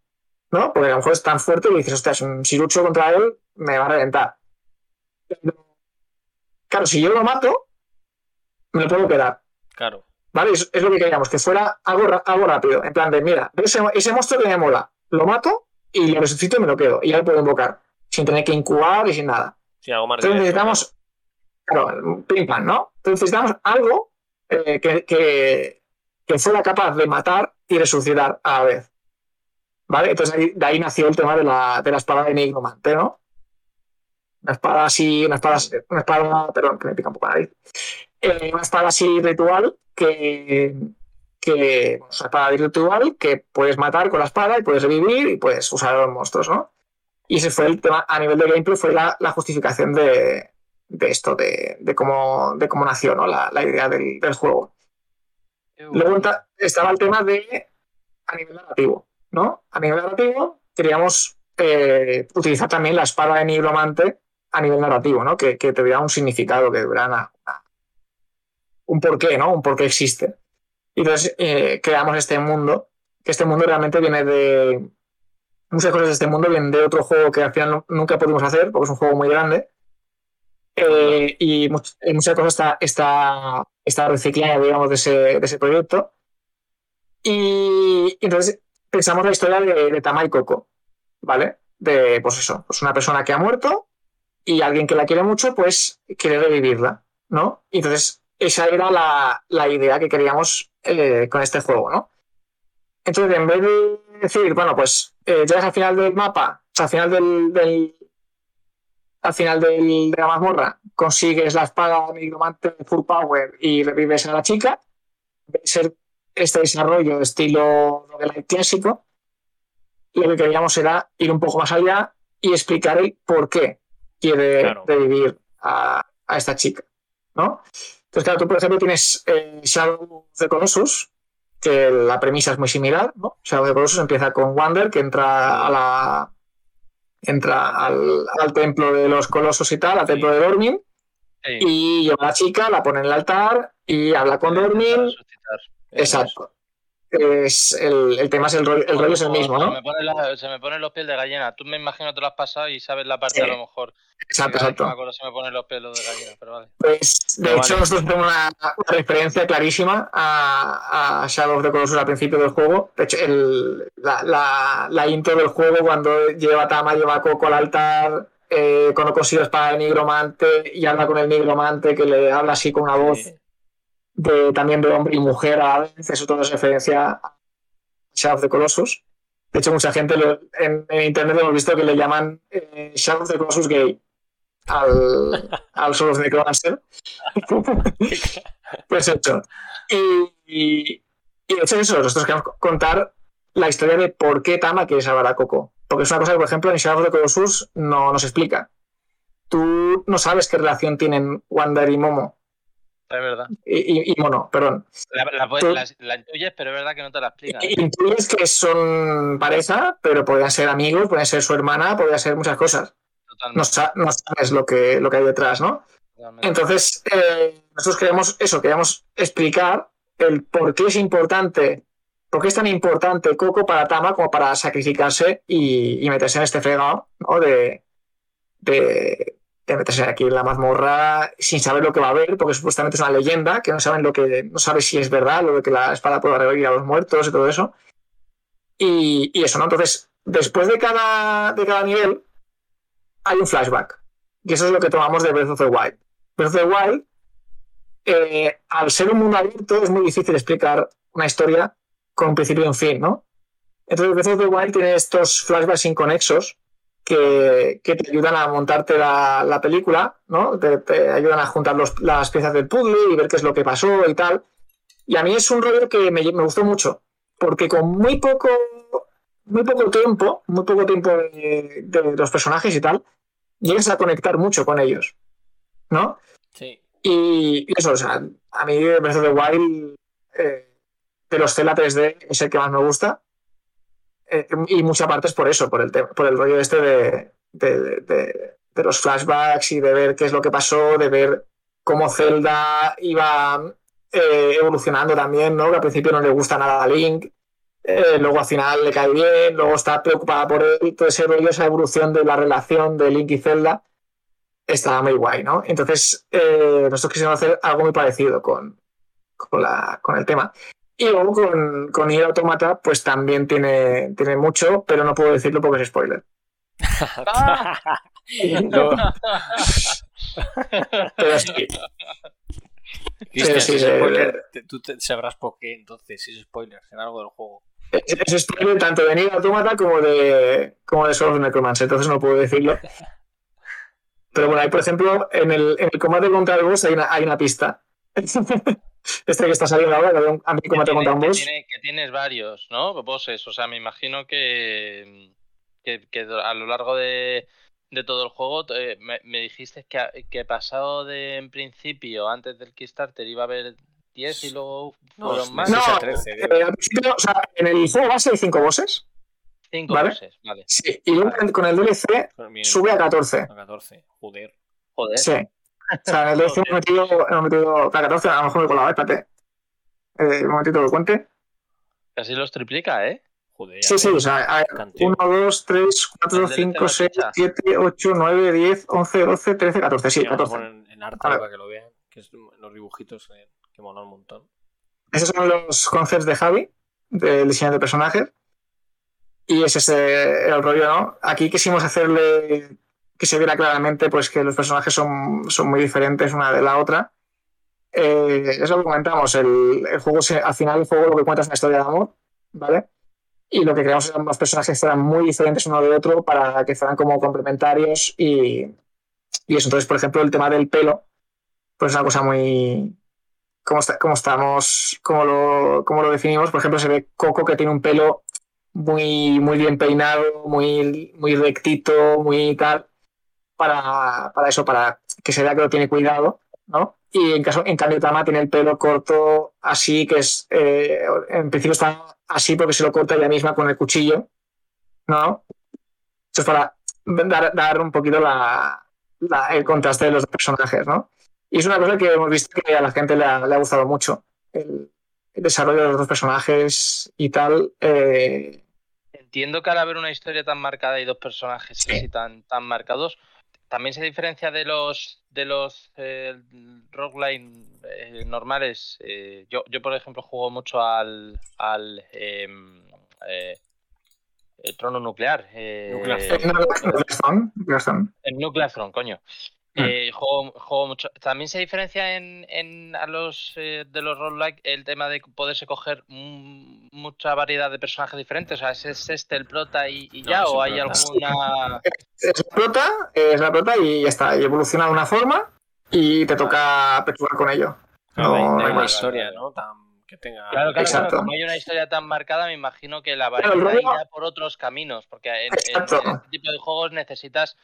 ¿no? Porque a lo mejor es tan fuerte y dices, ostras, si lucho contra él, me va a reventar. claro, si yo lo mato, me lo puedo quedar. Claro. ¿Vale? Es, lo que queríamos, que fuera algo, algo rápido. En plan de, mira, ese, ese monstruo que me mola, lo mato y lo resucito y me lo quedo. Y ya lo puedo invocar, sin tener que incubar y sin nada. Sí, algo más Entonces necesitamos, claro, pim pam, ¿no? Entonces necesitamos algo eh, que, que, que fuera capaz de matar y resucitar a la vez. ¿Vale? Entonces de ahí nació el tema de la, de la espada de Nigromante, ¿no? Una espada así, una espada, una espada, perdón, que me pica un poco la nariz. Eh, una espada así ritual que, que una espada ritual que puedes matar con la espada y puedes revivir y puedes usar a los monstruos, ¿no? Y ese fue el tema, a nivel de gameplay, fue la, la justificación de, de esto, de, de, cómo, de cómo nació ¿no? la, la idea del, del juego. Luego estaba el tema de a nivel narrativo, ¿no? A nivel narrativo queríamos eh, utilizar también la espada de nigromante a nivel narrativo, ¿no? Que, que tuviera un significado, que tuviera un porqué, ¿no? Un porqué existe. Y entonces eh, creamos este mundo, que este mundo realmente viene de... Muchas cosas de este mundo vienen de otro juego que al final nunca pudimos hacer, porque es un juego muy grande, Eh, y muchas cosas está, está, está reciclada, digamos, de ese, de ese proyecto. Y, entonces pensamos la historia de, de Tama y Coco, ¿vale? De, pues eso, pues una persona que ha muerto y alguien que la quiere mucho, pues quiere revivirla, ¿no? Entonces esa era la, idea que queríamos eh, con este juego, ¿no? Entonces, en vez de decir, bueno, pues eh, llegas al final del mapa, o sea, al final del, al final del, de la mazmorra, consigues la espada nigromante full power y revives a la chica, debe ser este desarrollo de estilo roguelike clásico, lo que queríamos era ir un poco más allá y explicar el por qué quiere revivir a, a, esta chica, ¿no? Entonces, claro, tú, por ejemplo, tienes eh, Shadow of the Colossus, que la premisa es muy similar, ¿no? Shadow of the Colossus empieza con Wander, que entra a la entra al, al templo de los colosos y tal, al templo de Dormin, y lleva a la chica, la pone en el altar y habla con Dormin. Exacto es el, el tema es el, rol, el rollo es el mismo, ¿no? Se me, pone se me ponen los pies de gallina. Tú me imagino que te lo has pasado y sabes la parte a lo mejor. Exacto, exacto. No me acuerdo si me ponen los pelos de gallina, pero vale. Pues, de hecho, nosotros tenemos una, una, referencia clarísima a, a, Shadow of the Colossus al principio del juego. De hecho, el, la, la, la, intro del juego, cuando lleva Tama, lleva Coco al altar, eh, cuando consigue para el nigromante y habla con el nigromante que le habla así con una voz. Sí también de hombre y mujer a vez, eso todo es referencia a Shadow of the Colossus. De hecho, mucha gente en, internet hemos visto que le llaman eh, Shadow of the Colossus gay al, al Soul of Necromancer. pues eso. Y, y, y, de hecho, eso, nosotros queremos contar la historia de por qué Tama quiere salvar a Coco. Porque es una cosa que, por ejemplo, en Shadow of the Colossus no nos explica. Tú no sabes qué relación tienen Wander y Momo es verdad. Y, y, mono, perdón. La, la, la, intuyes, pero es verdad que no te la explicas. Intuyes que son pareja, pero podrían ser amigos, pueden ser su hermana, podrían ser muchas cosas. No, no, sabes lo que, lo que hay detrás, ¿no? Totalmente. Entonces, eh, nosotros queremos eso, queremos explicar el por qué es importante, por qué es tan importante Coco para Tama como para sacrificarse y, y meterse en este fregado, ¿no? De, de, de meterse aquí en la mazmorra sin saber lo que va a haber, porque supuestamente es una leyenda, que no saben lo que, no sabe si es verdad, lo de que la espada puede revivir a los muertos y todo eso. Y, y, eso, ¿no? Entonces, después de cada, de cada nivel, hay un flashback. Y eso es lo que tomamos de Breath of the Wild. Breath of the Wild, eh, al ser un mundo abierto, es muy difícil explicar una historia con un principio y un fin, ¿no? Entonces, Breath of the Wild tiene estos flashbacks inconexos que, que, te ayudan a montarte la, la película, ¿no? Te, te, ayudan a juntar los, las piezas del puzzle y ver qué es lo que pasó y tal. Y a mí es un rollo que me, me gustó mucho, porque con muy poco, muy poco tiempo, muy poco tiempo de, de, los personajes y tal, llegas a conectar mucho con ellos, ¿no? Sí. Y, y eso, o sea, a mí Breath of the Wild, eh, de los Zelda 3D, es el que más me gusta eh, y mucha parte es por eso, por el, por el rollo este de, de, los flashbacks y de ver qué es lo que pasó, de ver cómo Zelda iba eh, evolucionando también, ¿no? Que al principio no le gusta nada a Link, eh, luego al final le cae bien, luego está preocupada por él, todo ese rollo, esa evolución de la relación de Link y Zelda está muy guay, ¿no? Entonces, nosotros quisimos hacer algo muy parecido con, con, la, con el tema. Y luego con, con Nier Automata, pues también tiene, tiene mucho, pero no puedo decirlo porque es spoiler. pero sí. Cristian, si es spoiler, tú te sabrás por qué entonces, si es spoiler, en algo del juego. Es, es spoiler tanto de Nier Automata como de, como de Soul of Necromancer, entonces no puedo decirlo. Pero bueno, hay por ejemplo, en el, en el combate contra el boss hay una, hay una pista. este que está saliendo ahora, que a mí como te contra un boss. Que, tiene, que, tienes varios, ¿no? Bosses, o sea, me imagino que, que, que a lo largo de, de todo el juego eh, me, me, dijiste que, que pasado de en principio, antes del Kickstarter, iba a haber 10 y luego fueron no, más. No, 13, eh, al principio, o sea, en el juego base hay 5 bosses. 5 ¿vale? bosses, vale. Sí, y luego vale. con el DLC sube a 14. A 14, joder. Joder. Sí. O sea, en el DLC hemos metido, hemos metido para 14, a lo mejor me he colado, espérate. Eh, un momentito que lo cuente. Casi los triplica, ¿eh? Joder, Sí, sí, o sea, 1, 2, 3, 4, 5, 6, 7, 8, 9, 10, 11, 12, 13, 14. Sí, 14. En, en arte para que lo vean, que es los dibujitos eh, que molan un montón. Esos son los concepts de Javi, del diseño de personajes. Y ese es el rollo, ¿no? Aquí quisimos hacerle que se viera claramente pues, que los personajes son, son muy diferentes una de la otra. Eh, eso lo comentamos. El, el juego, al final, el juego lo que cuenta es una historia de amor, ¿vale? Y lo que creamos es que los personajes fueran muy diferentes uno de otro para que fueran como complementarios y, y eso. Entonces, por ejemplo, el tema del pelo, pues es una cosa muy, como, está, como estamos, como lo, como lo definimos, por ejemplo, se ve Coco que tiene un pelo muy, muy bien peinado, muy, muy rectito, muy tal para, para eso, para que se vea que lo tiene cuidado, ¿no? Y en, caso, en cambio Tama tiene el pelo corto así, que es, eh, en principio está así porque se lo corta ella misma con el cuchillo, ¿no? Eso es para dar, dar un poquito la, la, el contraste de los personajes, ¿no? Y es una cosa que hemos visto que a la gente le ha, le ha gustado mucho, el, el, desarrollo de los dos personajes y tal. Eh... Entiendo que al haber una historia tan marcada y dos personajes sí. así tan, tan marcados, también se diferencia de los de los eh, eh, normales. Eh, yo, yo, por ejemplo, juego mucho al, al em, eh, el trono nuclear. Nuclear. El Nuclear Throne, coño. Eh, juego, juego, mucho. También se diferencia en, en a los eh, de los roguelike el tema de poderse coger mucha variedad de personajes diferentes. O sea, ¿es, este el prota y, y ya? No, ¿O hay prota. alguna.? Es la prota, es la prota y ya está. Y evoluciona de una forma y te toca pechugar con ello. No, no hay una historia, ¿no? Tan que tenga. Claro, claro, claro, como hay una historia tan marcada, me imagino que la variedad rollo... irá por otros caminos. Porque en, en, en este tipo de juegos necesitas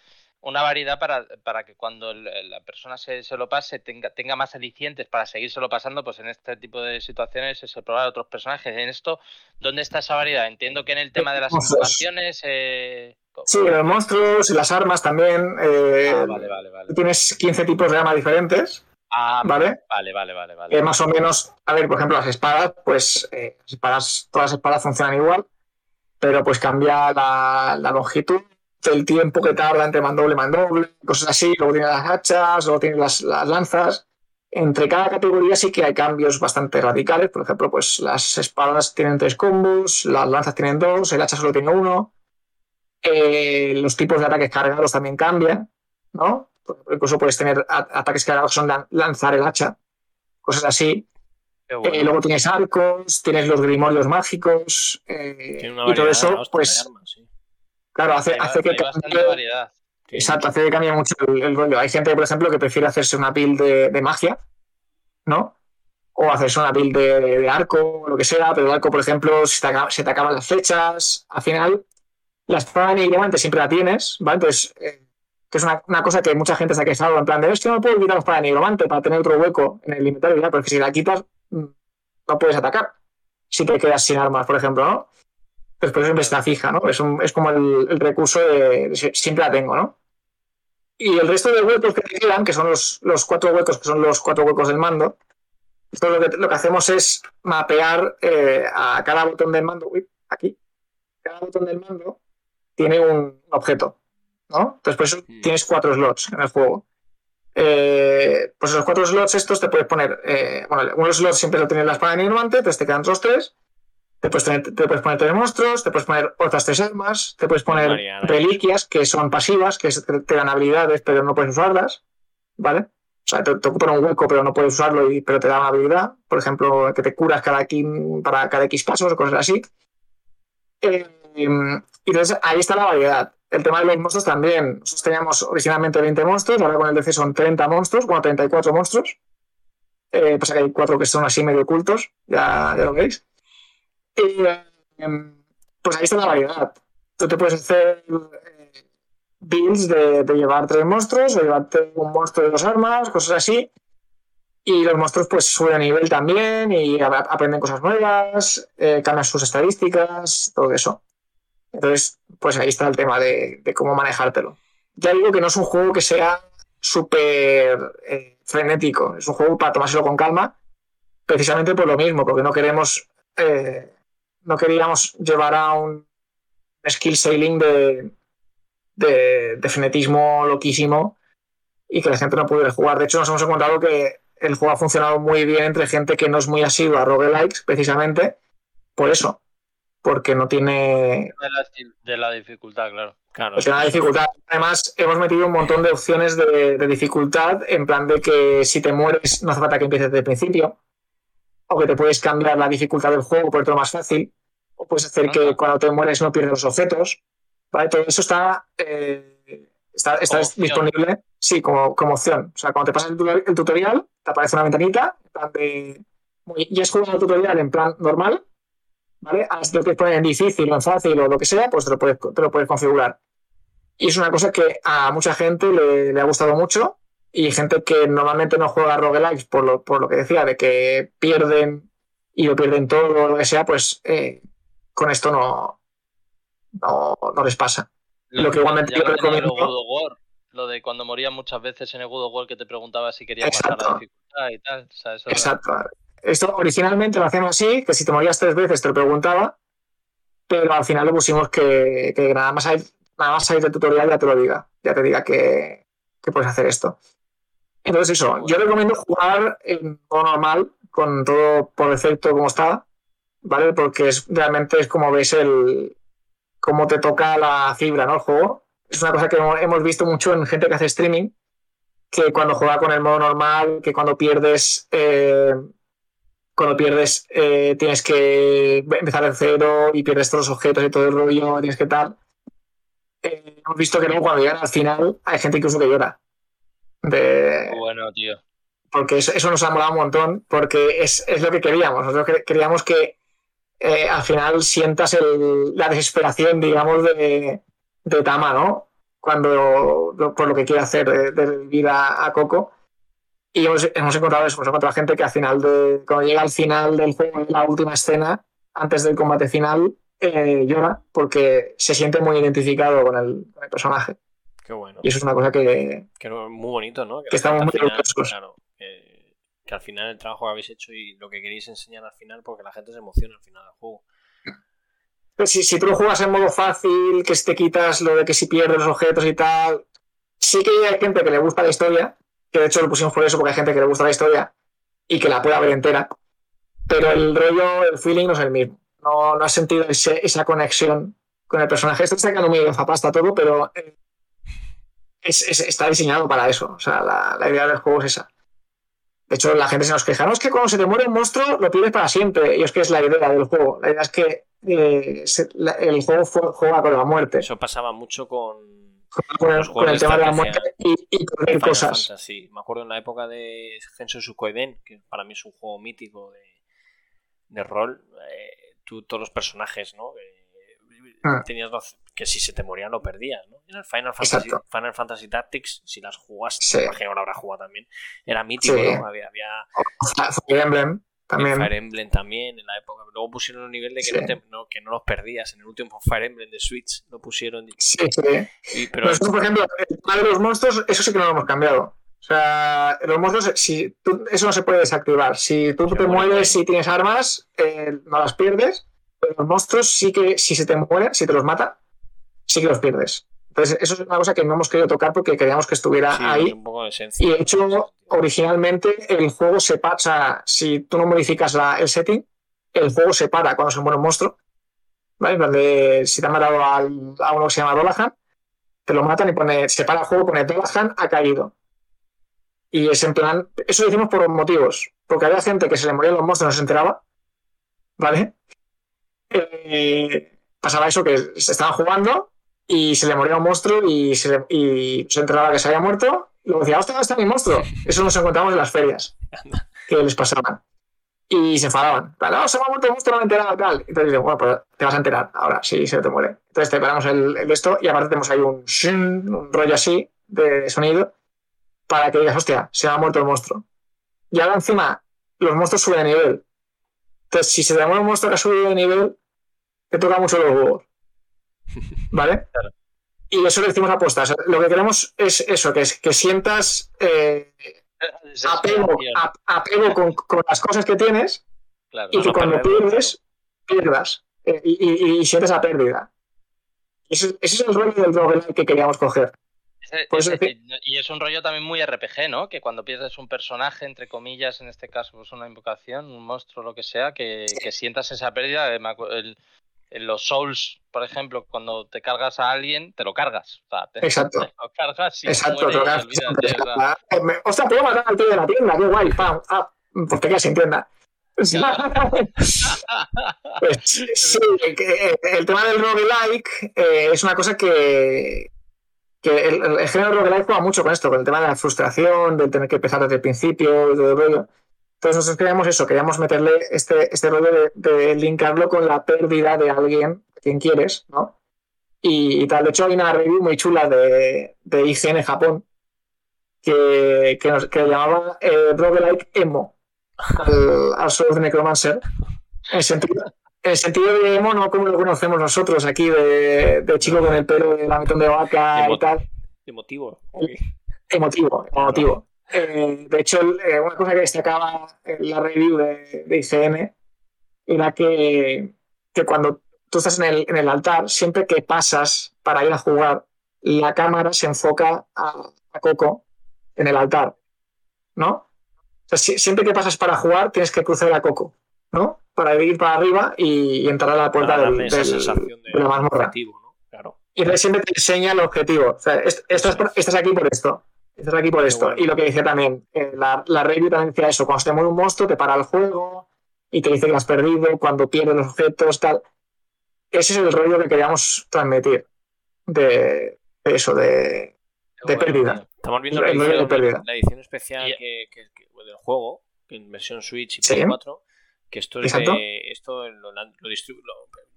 una variedad para, para que cuando la persona se, se, lo pase tenga, tenga más alicientes para seguírselo pasando, pues en este tipo de situaciones es el probar a otros personajes. En esto, ¿dónde está esa variedad? Entiendo que en el tema de las innovaciones... Eh... Sí, los monstruos y las armas también. Eh, ah, vale, vale, vale. Tienes 15 tipos de armas diferentes. Ah, ¿vale? Vale, vale, vale. vale. Eh, más o menos, a ver, por ejemplo, las espadas, pues eh, las espadas, todas las espadas funcionan igual, pero pues cambia la, la longitud el tiempo que tarda entre mandoble y mandoble, cosas así. Luego tiene las hachas, luego tiene las, las, lanzas. Entre cada categoría sí que hay cambios bastante radicales. Por ejemplo, pues las espadas tienen tres combos, las lanzas tienen dos, el hacha solo tiene uno. Eh, los tipos de ataques cargados también cambian, ¿no? Incluso puedes tener ataques cargados que son lanzar el hacha, cosas así. Bueno. Eh, luego tienes arcos, tienes los grimorios mágicos eh, y todo eso, pues. Armas, sí. Claro, hace, hace que cambie, Exacto, hace que cambie mucho el, el, rollo. Hay gente, por ejemplo, que prefiere hacerse una build de, de magia, ¿no? O hacerse una build de, de, de, arco, o lo que sea, pero el arco, por ejemplo, se te, se te acaban las flechas, al final, la espada nigromante siempre la tienes, ¿vale? Entonces, eh, que es una, una, cosa que mucha gente se ha quejado, en plan de, es que no puedo quitar la espada nigromante para tener otro hueco en el inventario, ¿verdad? Porque si la quitas, no puedes atacar. Si te quedas sin armas, por ejemplo, ¿no? Pues por siempre está fija, ¿no? Es, un, es como el, el, recurso de, de, siempre la tengo, ¿no? Y el resto de huecos que te quedan, que son los, los cuatro huecos, que son los cuatro huecos del mando, esto lo que, lo que hacemos es mapear eh, a cada botón del mando, uy, aquí, cada botón del mando tiene un objeto, ¿no? Entonces por eso mm. tienes cuatro slots en el juego. Eh, pues los cuatro slots estos te puedes poner, eh, bueno, uno de los slots siempre lo tienes la espada nigromante, entonces te quedan otros tres, te puedes, tener, te puedes, poner tres monstruos, te puedes poner otras tres armas, te puedes poner reliquias que son pasivas, que te, dan habilidades, pero no puedes usarlas, ¿vale? O sea, te, te, ocupan un hueco, pero no puedes usarlo, y, pero te da una habilidad. Por ejemplo, que te curas cada X, para cada X pasos o cosas así. Eh, y entonces ahí está la variedad. El tema de los monstruos también. Nosotros teníamos originalmente 20 monstruos, ahora con el DC son 30 monstruos, bueno, 34 monstruos. Eh, pasa que hay cuatro que son así medio ocultos, ya, ya lo veis. Y, pues ahí está la variedad. Tú te puedes hacer eh, builds de, llevar tres monstruos o llevarte un monstruo de dos armas, cosas así. Y los monstruos pues suben a nivel también y aprenden cosas nuevas, eh, cambian sus estadísticas, todo eso. Entonces, pues ahí está el tema de, cómo manejártelo. Ya digo que no es un juego que sea súper eh, frenético, es un juego para tomárselo con calma, precisamente por lo mismo, porque no queremos no queríamos llevar a un skill sailing de, de, de frenetismo loquísimo y que la gente no pudiera jugar. De hecho, nos hemos encontrado que el juego ha funcionado muy bien entre gente que no es muy asidua a roguelikes, precisamente por eso. Porque no tiene. De la, de la dificultad, claro. Claro. Pues la dificultad. Además, hemos metido un montón de opciones de, de, dificultad, en plan de que si te mueres, no hace falta que empieces desde el principio. O que te puedes cambiar la dificultad del juego por otro más fácil. O puedes hacer que cuando te mueres no pierdas los objetos. ¿Vale? Todo eso está. Eh, Está, está disponible, sí, como, como, opción. O sea, cuando te pasas el, tutorial, te aparece una ventanita, en plan de. Ya has jugado el tutorial en plan normal, ¿vale? Te lo quieres poner en difícil o en fácil o lo que sea, pues te lo puedes, te lo puedes configurar. Y es una cosa que a mucha gente le, le ha gustado mucho y gente que normalmente no juega roguelikes por lo, por lo que decía, de que pierden y lo pierden todo o lo que sea, pues eh, con esto no, no, no les pasa. Lo, lo que igualmente yo recomiendo. Lo de cuando morían muchas veces en el God of War que te preguntaba si querías pasar la dificultad y tal. O sea, eso Exacto. Era... Esto originalmente lo hacíamos así, que si te morías tres veces te lo preguntaba, pero al final le pusimos que, que nada más hay, nada más salir del tutorial ya te lo diga, ya te diga que, que puedes hacer esto. Entonces eso, yo recomiendo jugar en modo normal, con todo por defecto como está, ¿vale? Porque es, realmente es como ves el, cómo te toca la fibra, ¿no? El juego. Es una cosa que hemos visto mucho en gente que hace streaming, que cuando juega con el modo normal, que cuando pierdes, eh, cuando pierdes eh, tienes que empezar de cero y pierdes todos los objetos y todo el rollo, tienes que tal. Eh, hemos visto que luego cuando llegan al final hay gente incluso que llora. De... Bueno, tío. Porque eso, eso, nos ha molado un montón, porque es, es lo que queríamos. Nosotros queríamos que eh, al final sientas el, la desesperación, digamos, de, de, Tama, ¿no? Cuando, por lo que quiere hacer de, de vivir a, Coco. Y hemos, hemos encontrado eso, hemos encontrado gente que al final de, cuando llega al final del juego, la última escena, antes del combate final, eh, llora porque se siente muy identificado con el, con el, personaje. Qué bueno. Y eso es una cosa que. que muy bonito, ¿no? Que, que estamos muy orgullosos. Claro, que, que al final el trabajo que habéis hecho y lo que queréis enseñar al final, porque la gente se emociona al final del juego. Pues si, si tú lo juegas en modo fácil, que te quitas lo de que si pierdes los objetos y tal, sí que hay gente que le gusta la historia, que de hecho lo pusimos por eso, porque hay gente que le gusta la historia y que la pueda ver entera, pero el rollo, el feeling no es el mismo. No, no has sentido ese, esa conexión con el personaje. Esto está quedando muy zapasta todo, pero es, es, está diseñado para eso. O sea, la, la idea del juego es esa. De hecho, la gente se nos queja, no es que cuando se te muere un monstruo lo pierdes para siempre. Y es que es la idea del juego. La idea es que eh, se, la, el juego fue, juega con la muerte. Eso pasaba mucho con, con el, con el tema de la muerte y, y perder cosas. Fantasy. Me acuerdo en la época de Genso Sukoiden, que para mí es un juego mítico de, de rol. Eh, tú, todos los personajes, ¿no? Eh, ah. tenías dos, que si se te morían lo perdías, ¿no? En el Final Fantasy, Final Fantasy Tactics, si las jugaste, sí. imagino que jugado también, era mítico, sí. ¿no? Había, había... Fire Emblem también. Fire Emblem también en la época. Luego pusieron un nivel de que, sí. no, te, no, que no los perdías. En el último Fire Emblem de Switch lo pusieron. Sí, sí. Y, pero... Nosotros, por ejemplo, el tema de los monstruos, eso sí que no lo hemos cambiado. O sea, los monstruos, si tú, eso no se puede desactivar. Si tú te mueres y tienes armas, eh, no las pierdes. Pero los monstruos sí que, si se te mueren, si te los mata, sí que los pierdes. Entonces, eso es una cosa que no hemos querido tocar porque queríamos que estuviera sí, ahí. Un poco de esencia. Y de hecho, originalmente el juego se pasa, si tú no modificas la, el setting, el juego se para cuando se muere un monstruo. ¿Vale? Donde si te han matado al, a uno que se llama Dolahan, te lo matan y pone, se para el juego, pone Dolahan ha caído. Y es en plan, eso lo hicimos por motivos. Porque había gente que se le morían los monstruos y no se enteraba. ¿Vale? Eh, pasaba eso que se estaban jugando y se le moría un monstruo y se, le, y se enteraba que se había muerto. Y luego decía, hostia, ¿dónde está mi monstruo? Eso nos encontramos en las ferias que les pasaban. Y se enfadaban. No, se me ha muerto el monstruo, no me he enterado, tal. Entonces dicen, bueno, pues te vas a enterar ahora, si se te muere. Entonces te paramos el, el esto y aparte tenemos ahí un, shin, un rollo así de sonido para que digas, hostia, se me ha muerto el monstruo. Y ahora encima, los monstruos suben de nivel. Entonces, si se te muere un monstruo que ha subido de nivel, te toca mucho los huevos. ¿Vale? Claro. Y eso le decimos apuestas. Lo que queremos es eso, que, es, que sientas eh, apego, a, apego con, con, las cosas que tienes claro, y que no cuando pierdes, pierdas. eh, y, y, sientes la pérdida. Ese, es el rollo del roguelike que queríamos coger. y es un rollo también muy RPG, ¿no? Que cuando pierdes un personaje, entre comillas, en este caso, pues una invocación, un monstruo, lo que sea, que, sientas esa pérdida. El, en los Souls, por ejemplo, cuando te cargas a alguien, te lo cargas. Exacto. Te lo cargas y Exacto, te lo cargas. Ostras, puedo matar al tío de la tienda, qué guay, pam, ah, pues te quedas sin tienda. pues, sí, el, tema del roguelike eh, es una cosa que, que el, el, género roguelike juega mucho con esto, con el tema de la frustración, de tener que empezar desde el principio y todo el. Entonces nosotros queríamos eso, queríamos meterle este, este rollo de, linkarlo con la pérdida de alguien, quien quieres, ¿no? Y, tal. De hecho, hay una review muy chula de, de IGN Japón que, que, nos, que llamaba eh, Roguelike Emo al, al de Necromancer. En sentido, el sentido de emo, no como lo conocemos nosotros aquí, de, de chico con el pelo de la metón de vaca y tal. Emotivo. Emotivo, emotivo. Eh, de hecho, eh, una cosa que destacaba en la review de, ICN era que, que, cuando tú estás en el, en el, altar, siempre que pasas para ir a jugar, la cámara se enfoca a, Coco en el altar, ¿no? siempre que pasas para jugar, tienes que cruzar a Coco, ¿no? Para ir para arriba y, entrar a la puerta del, de, la mazmorra. Claro. Y siempre te enseña el objetivo. O sea, estás aquí por esto Estás aquí por esto. Y lo que decía también, eh, la, la review también decía eso, cuando se te muere un monstruo te para el juego y te dice que lo has perdido, cuando pierdes los objetos, tal. Ese es el rollo que queríamos transmitir de, eso, de, de pérdida. Estamos viendo la edición, la edición especial que, que, del juego, en versión Switch y Play 4, que esto es de, esto lo, lo, distribu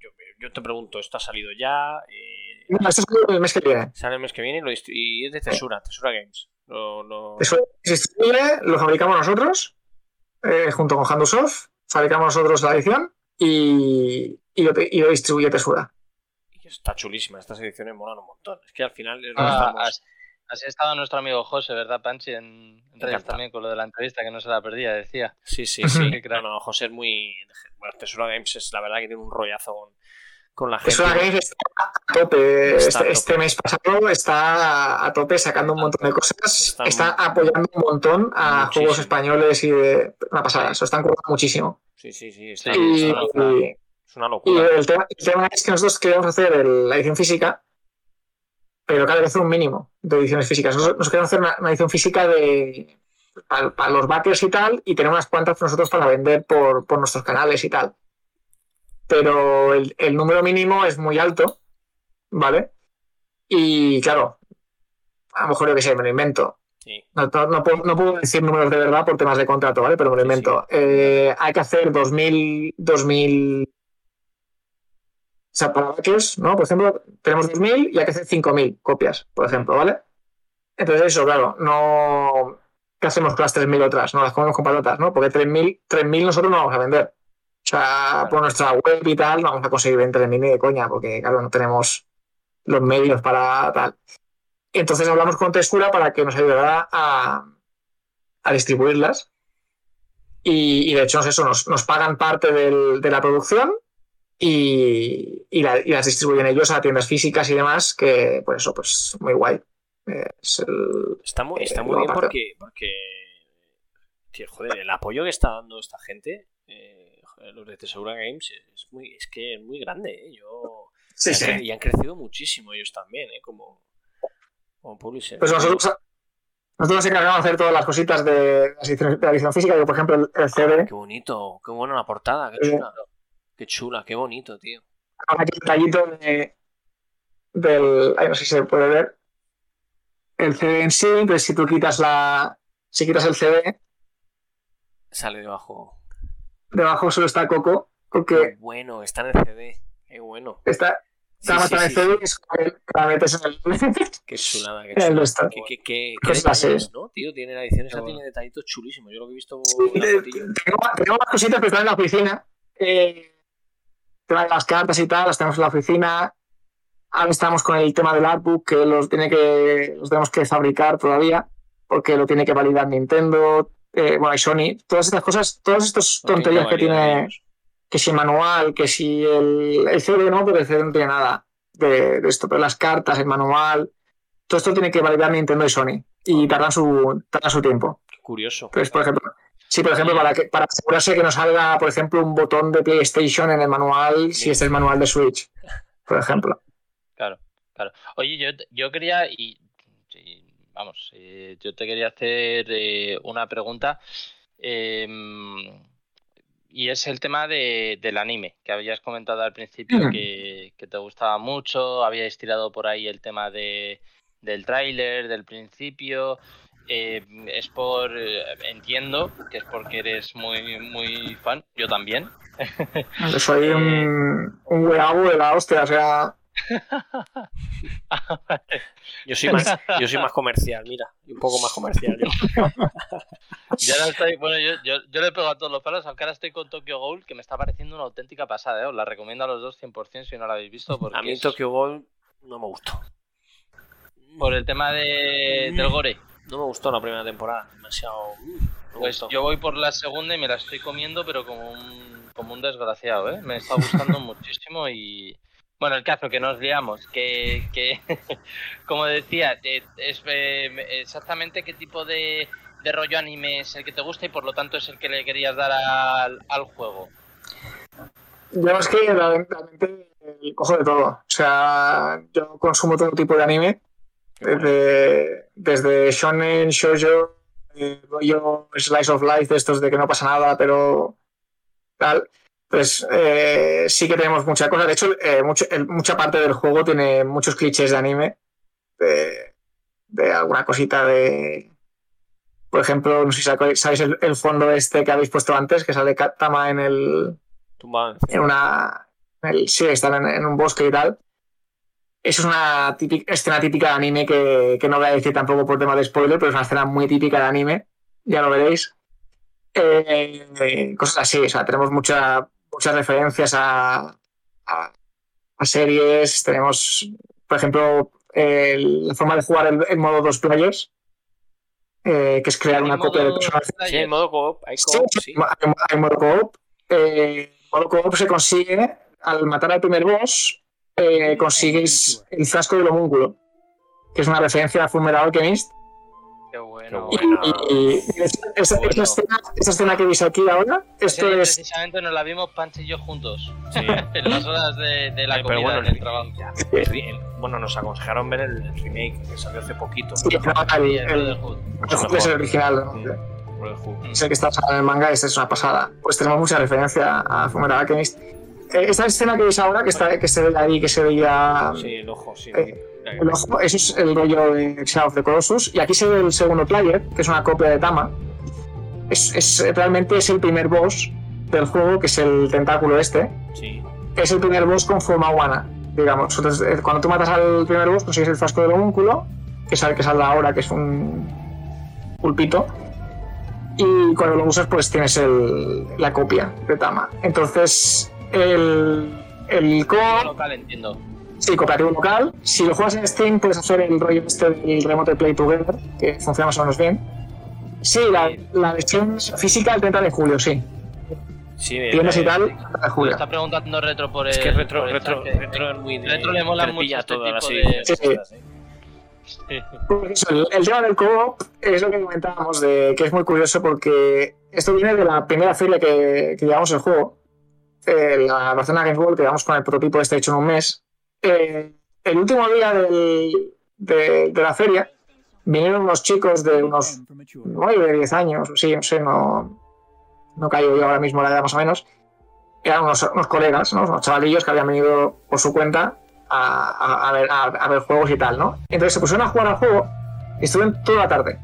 yo, yo, te pregunto, ¿esto ha salido ya? Eh, no, esto sale el mes que viene. Sale el mes que viene y, es de Tesura, Tesura Games. Lo, lo... Eso lo fabricamos nosotros, eh, junto con Handusoft, fabricamos nosotros la edición y, y, lo, y lo distribuye Tesura. Y está chulísima, estas ediciones molan un montón. Es que al final es ah, Así ha estado nuestro amigo José, ¿verdad, Panchi? En, redes también con lo de la entrevista, que no se la perdía, decía. Sí, sí, sí. no, José es muy. Bueno, Tesura Games es la verdad que tiene un rollazo con, con la gente. Tesura Games está a tope. Este, este, mes pasado está a tope sacando un montón de cosas. Está, apoyando un montón a juegos españoles y de. Una pasada, eso están curando muchísimo. Sí, sí, sí. Está, y, es una locura. Y el tema, el tema, es que nosotros queremos hacer la edición física pero cada vez un mínimo de ediciones físicas. Nosotros, queremos hacer una, edición física de para, los backers y tal, y tener unas cuantas nosotros para vender por, nuestros canales y tal. Pero el, número mínimo es muy alto, ¿vale? Y claro, a lo mejor yo que sé, me lo invento. No, puedo, decir números de verdad por temas de contrato, ¿vale? Pero me lo invento. Eh, hay que hacer 2000, 2000 o sea, para backers, ¿no? Por ejemplo, tenemos 2.000 y hay que hacer 5.000 copias, por ejemplo, ¿vale? Entonces eso, claro, no... ¿Qué hacemos con las 3.000 otras? No las comemos con patatas, ¿no? Porque 3.000 3.000 nosotros no vamos a vender. O sea, por nuestra web y tal, no vamos a conseguir 3.000 ni de coña, porque, claro, no tenemos los medios para tal. Entonces hablamos con Textura para que nos ayudara a, a distribuirlas. Y, de hecho, eso, nos, nos pagan parte del, de la producción y, y, las distribuyen ellos a tiendas físicas y demás, que pues eso, pues muy guay. está muy, está muy bien porque, porque joder, el apoyo que está dando esta gente, eh, los de Tesaura Games, es, muy, es que es muy grande. Eh. Yo, sí, sí. Y han crecido muchísimo ellos también, eh, como, como publisher. Pues nosotros, nosotros nos encargamos de hacer todas las cositas de, la edición física. Yo, por ejemplo, el, CD. qué bonito, qué buena la portada, qué chula. Qué chula, qué bonito, tío. Ahora aquí el tallito de, del. Ay, no sé si se puede ver. El CD en sí, entonces si tú quitas la. Si quitas el CD. Sale debajo. Debajo solo está Coco. Porque. Qué bueno, está en el CD. Qué bueno. Está. Está sí, sí, en el CD y la metes en el. Qué chulada, qué chulada. Qué, qué, qué, qué detalles, ¿no, tío? Tiene la edición esa, tiene detallitos chulísimos. Yo lo que he visto. tengo, tengo más cositas, pero están en la oficina. Eh, tema de las cartas y tal, las tenemos en la oficina. Ahora estamos con el tema del artbook, que los, tiene que, los tenemos que fabricar todavía, porque lo tiene que validar Nintendo, eh, bueno, y Sony. Todas estas cosas, todas estas tonterías que tiene. que si manual, que si el, el CD no, pero el CD no tiene nada de, esto, pero las cartas, el manual, todo esto tiene que validar Nintendo y Sony y tardan su, tardan su tiempo. Curioso. Entonces, por ejemplo, sí, por ejemplo, para, que, para asegurarse que nos salga, por ejemplo, un botón de PlayStation en el manual, si es el manual de Switch, por ejemplo. Claro, claro. Oye, yo, yo quería, y, vamos, eh, yo te quería hacer eh, una pregunta. Em, y es el tema de, del anime, que habías comentado al principio que, te gustaba mucho, habíais tirado por ahí el tema de, del tráiler, del principio. Eh, es por, eh, entiendo que es porque eres muy, muy fan, yo también. Soy un, un de la hostia, o sea, yo, soy más, yo soy más comercial, mira, un poco más comercial yo. ya no estoy, bueno, yo, yo, yo, le pego a todos los palos, aunque ahora estoy con Tokyo Ghoul, que me está pareciendo una auténtica pasada, ¿eh? os la recomiendo a los dos 100% si no la habéis visto. a mí Tokyo Ghoul no me gustó. Por el tema de, del gore. No me gustó la primera temporada, demasiado... pues yo voy por la segunda y me la estoy comiendo, pero como un, como un desgraciado, ¿eh? Me está gustando muchísimo y bueno, el caso que nos liamos, que, que como decía, es eh, exactamente qué tipo de, rollo anime es el que te gusta y por lo tanto es el que le querías dar al, al juego. Yo es que realmente cojo de todo. O sea, yo consumo todo tipo de anime. Desde, desde shonen, shoujo, eh, rollo slice of life, de estos de que no pasa nada, pero tal pues eh, sí que tenemos mucha cosa. De hecho, eh, mucha parte del juego tiene muchos clichés de anime. De, alguna cosita de. Por ejemplo, no sé si sabéis el, fondo este que habéis puesto antes, que sale Tama en el. En una. sí, están en, un bosque y tal. Eso es una escena típica de anime que, no voy a decir tampoco por tema de spoiler, pero es una escena muy típica de anime. Ya lo veréis. Eh, cosas así, o sea, tenemos mucha, muchas referencias a, a, series. Tenemos, por ejemplo, la forma de jugar el, modo dos players, eh, que es crear una copia de personaje. Sí, en modo coop. Hay, coop, sí, hay, modo coop. Eh, modo coop se consigue al matar al primer boss. Eh, consigues el frasco del homúnculo, que es una referencia a Fullmetal Alchemist, y, esa, escena, que veis aquí ahora, esto es. Precisamente nos la vimos Pancho y yo juntos. en las horas de, la comida bueno, en el trabajo. bueno, nos aconsejaron ver el, remake que salió hace poquito. Sí, el, el, es el original. ¿no? Sé que está en el manga, esta es una pasada. Pues tenemos mucha referencia a Fullmetal Alchemist. Eh, esta escena que veis ahora, que, está, que se ve ahí, que se veía. Sí, el ojo, sí. Eh, el ojo, eso es el rollo de Shadow of the Colossus. Y aquí se ve el segundo player, que es una copia de Tama. Es, es, realmente es el primer boss del juego, que es el tentáculo este. Sí. Es el primer boss con forma humana, digamos. Entonces, eh, cuando tú matas al primer boss, consigues el frasco del homúnculo, que es el que sale ahora, que es un pulpito. Y cuando lo usas, pues tienes el, la copia de Tama. Entonces, el, el core. Local, entiendo. Sí, cooperativo local. Si lo juegas en Steam, puedes hacer el rollo este del Remote Play Together, que funciona más o menos bien. Sí, la, la versión física el 30 de julio, sí. Sí, Tienes y tal, de julio. está preguntando Retro por el. Es que Retro, retro, retro, es muy. De, retro le mola mucho este tipo de. Sí, sí. Pues el, el, tema del co-op es lo que comentábamos, de que es muy curioso porque esto viene de la primera feria que, que llevamos el juego, eh, la Barcelona Games World, que llevamos con el prototipo este hecho en un mes, eh, el último día de, la feria vinieron unos chicos de unos 9, 10 años, sí, no sé, no, no yo ahora mismo la edad más o menos. Eran unos, colegas, unos chavalillos que habían venido por su cuenta a, ver, a, ver, juegos y tal, ¿no? Entonces se pusieron a jugar al juego y estuvieron toda la tarde.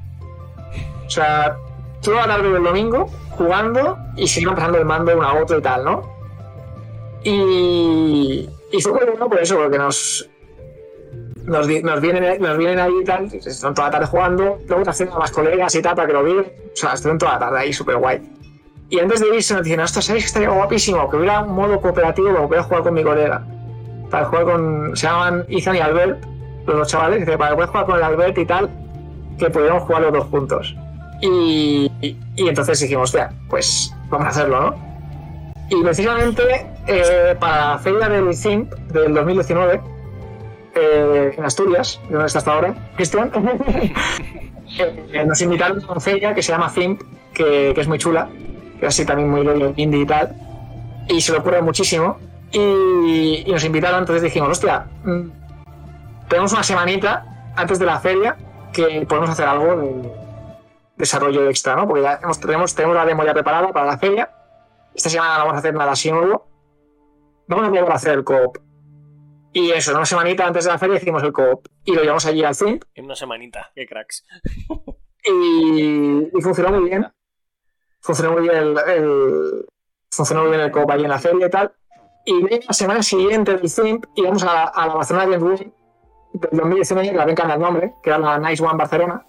O sea, toda la tarde del domingo jugando y se iban pasando el mando de una a otro y tal, ¿no? Y, y fue muy bueno por eso, porque nos, nos, nos, vienen, nos vienen ahí y tal, están toda la tarde jugando, luego te hacen a más colegas y tal para que lo vean. O sea, estuvieron toda la tarde ahí, súper guay. Y antes de irse nos dicen, esto ¿sabéis que estaría guapísimo? Que hubiera un modo cooperativo para poder jugar con mi colega. Para jugar con. Se llaman Ethan y Albert, los dos chavales, para poder jugar con el Albert y tal, que pudiéramos jugar los dos juntos. Y, y, entonces dijimos, hostia, pues vamos a hacerlo, ¿no? Y precisamente eh, para la feria del CIMP del 2019, eh, en Asturias, donde está hasta ahora, Cristian, eh, nos invitaron a una feria que se llama CIMP, que, que es muy chula, que es así también muy indie y tal, y se lo ocurre muchísimo. Y, y, nos invitaron, entonces dijimos, hostia, mm, tenemos una semanita antes de la feria que podemos hacer algo de desarrollo extra, ¿no? Porque ya hemos, tenemos, tenemos la demo ya preparada para la feria. Esta semana no vamos a hacer nada así nuevo. Vamos a probar a hacer el co-op. Y eso, una semanita antes de la feria hicimos el co-op. Y lo llevamos allí al Zimp. En una semanita, qué cracks. Y, y funcionó muy bien. Funcionó muy bien el, el funcionó muy bien el co-op allí en la feria y tal. Y la semana siguiente del Zimp íbamos a, a la Barcelona Game Week del 2019, que la ven el nombre, que era la Nice One Barcelona.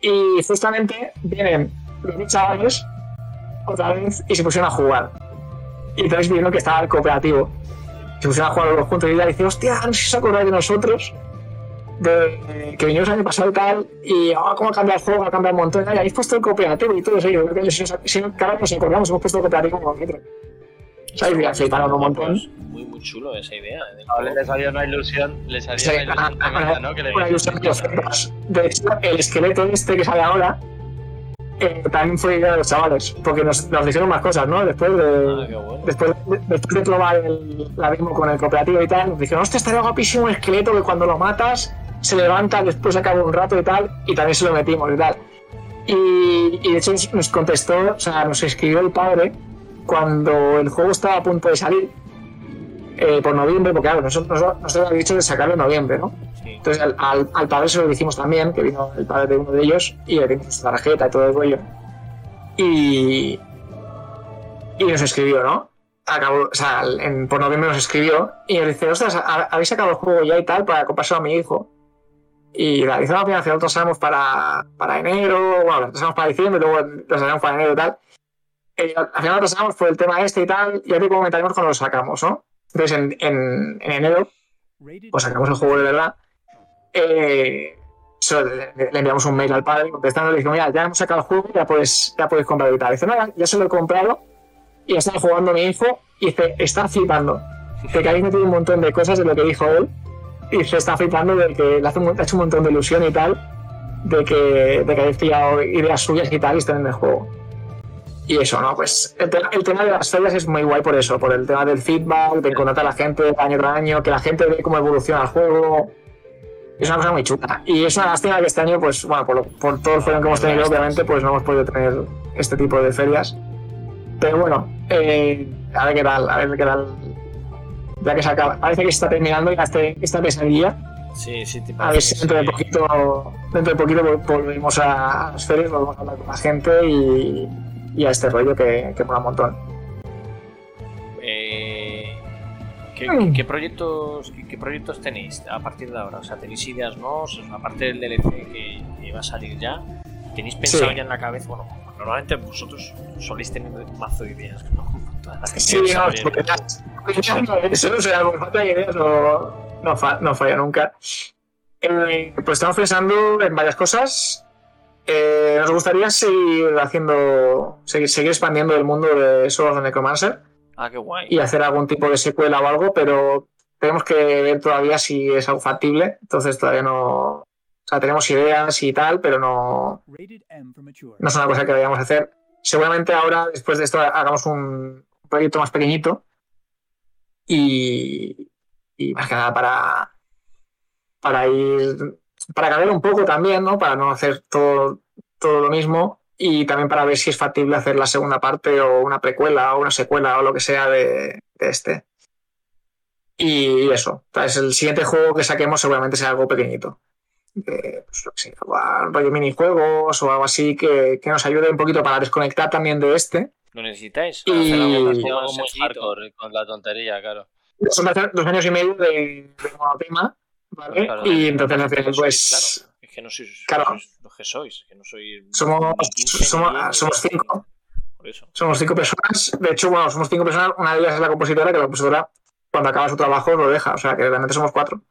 Y justamente vienen los chavales otra vez y se pusieron a jugar. Y entonces vieron que estaba el cooperativo. Se pusieron a jugar los juntos y ya dice, hostia, no sé si se acordáis de nosotros. De, que vinimos el año pasado y tal, y oh, cómo ha cambiado el juego, ha cambiado un montón. Y habéis puesto el cooperativo y todo eso. Y yo creo que si, si claro, nos acordamos, hemos puesto el cooperativo con nosotros. ¿Sabes? Ya fliparon un montón. Muy, muy chulo esa idea. ¿eh? Les salió una ilusión, les salió sí, una ilusión tremenda, ¿no? Que le una ilusión de ofertas. De hecho, el esqueleto este que sale ahora eh, también fue idea de los chavales, porque nos, nos dijeron más cosas, ¿no? Después de, Ah, bueno. después, de, después de probar el, la demo con el cooperativo y tal, nos dijeron, hostia, estaría guapísimo un esqueleto que cuando lo matas se levanta, después acaba un rato y tal, y también se lo metimos y tal. Y, y de hecho nos contestó, o sea, nos escribió el padre cuando el juego estaba a punto de salir, eh, por noviembre, porque claro, nosotros, nosotros habíamos dicho de sacarlo en noviembre, ¿no? Entonces al, al, al, padre se lo hicimos también, que vino el padre de uno de ellos, y le dimos su tarjeta y todo el rollo. Y, y nos escribió, ¿no? Acabó, o sea, en, por noviembre nos escribió y nos dice, ostras, habéis sacado el juego ya y tal para comprárselo a mi hijo. Y la hicimos la nosotros sabemos para, para enero, bueno, lo sabemos para diciembre, luego lo sabemos para enero y tal. Eh, al final lo pasamos por el tema este y tal, y ahora comentaremos cuando lo sacamos, ¿no? Entonces en, en, en enero, pues sacamos el juego de verdad. Eh, so, le, le, enviamos un mail al padre contestando, le dijimos, mira, ya hemos sacado el juego, ya puedes, ya puedes comprarlo y tal. Dice, no, ya, se lo he comprado y está jugando mi hijo y dice, está flipando. Que que habéis metido un montón de cosas de lo que dijo él y se está flipando de que le hace un, ha hecho un montón de ilusión y tal, de que, de que habéis pillado ideas suyas y tal y están en el juego. Y eso, ¿no? Pues el, te el, tema de las ferias es muy guay por eso, por el tema del feedback, de encontrar a la gente año tras año, que la gente ve cómo evoluciona el juego. Es una cosa muy chula. Y es una lástima que este año, pues, bueno, por, por todo el follón que hemos tenido, obviamente, pues no hemos podido tener este tipo de ferias. Pero bueno, eh, a ver qué tal, a ver qué tal. Ya que se acaba, parece que se está terminando ya este, esta pesadilla. Sí, sí, a ver si dentro de poquito, dentro de poquito volvemos a las ferias, volvemos a hablar con la gente y, y a este rollo que, que mola un montón. ¿Qué, ¿qué, proyectos, qué, qué, proyectos tenéis a partir de ahora? O sea, ¿tenéis ideas nuevas? Aparte del DLC que, va a salir ya, ¿tenéis pensado sí. ya en la cabeza? Bueno, normalmente vosotros soléis tener un mazo de ideas, ¿no? Toda la gente sí, no, porque eso, o sea, por falta de ideas no, no, fa, no falla nunca. Eh, pues estamos pensando en varias cosas. Eh, nos gustaría seguir haciendo, seguir, seguir, expandiendo el mundo de Swords of Necromancer. Ah, qué guay. Y hacer algún tipo de secuela o algo, pero tenemos que ver todavía si es algo factible. Entonces todavía no. O sea, tenemos ideas y tal, pero no. No es una cosa que vayamos a hacer. Seguramente ahora, después de esto, hagamos un proyecto más pequeñito. Y, y más que nada para, para ir para cambiar un poco también, ¿no? Para no hacer todo, todo lo mismo y también para ver si es factible hacer la segunda parte o una precuela o una secuela o lo que sea de, de este. Y eso, ¿sabes? el siguiente juego que saquemos seguramente será algo pequeñito. Eh, pues, sí, rollo minijuegos o algo así que, que, nos ayude un poquito para desconectar también de este. ¿Lo necesitáis? Y... Hacer algo muy hardcore con la tontería, claro. Son dos años y medio de, de monotema ¿vale? Claro, y entonces pues. Claro. Que no sois, claro. sois los que sois, que no soy. Somos, 15, somos, 10, somos cinco. Por eso. Somos cinco personas. De hecho, bueno, somos cinco personas. Una de ellas es la compositora, que la compositora, cuando acaba su trabajo, lo deja. O sea, que realmente somos cuatro.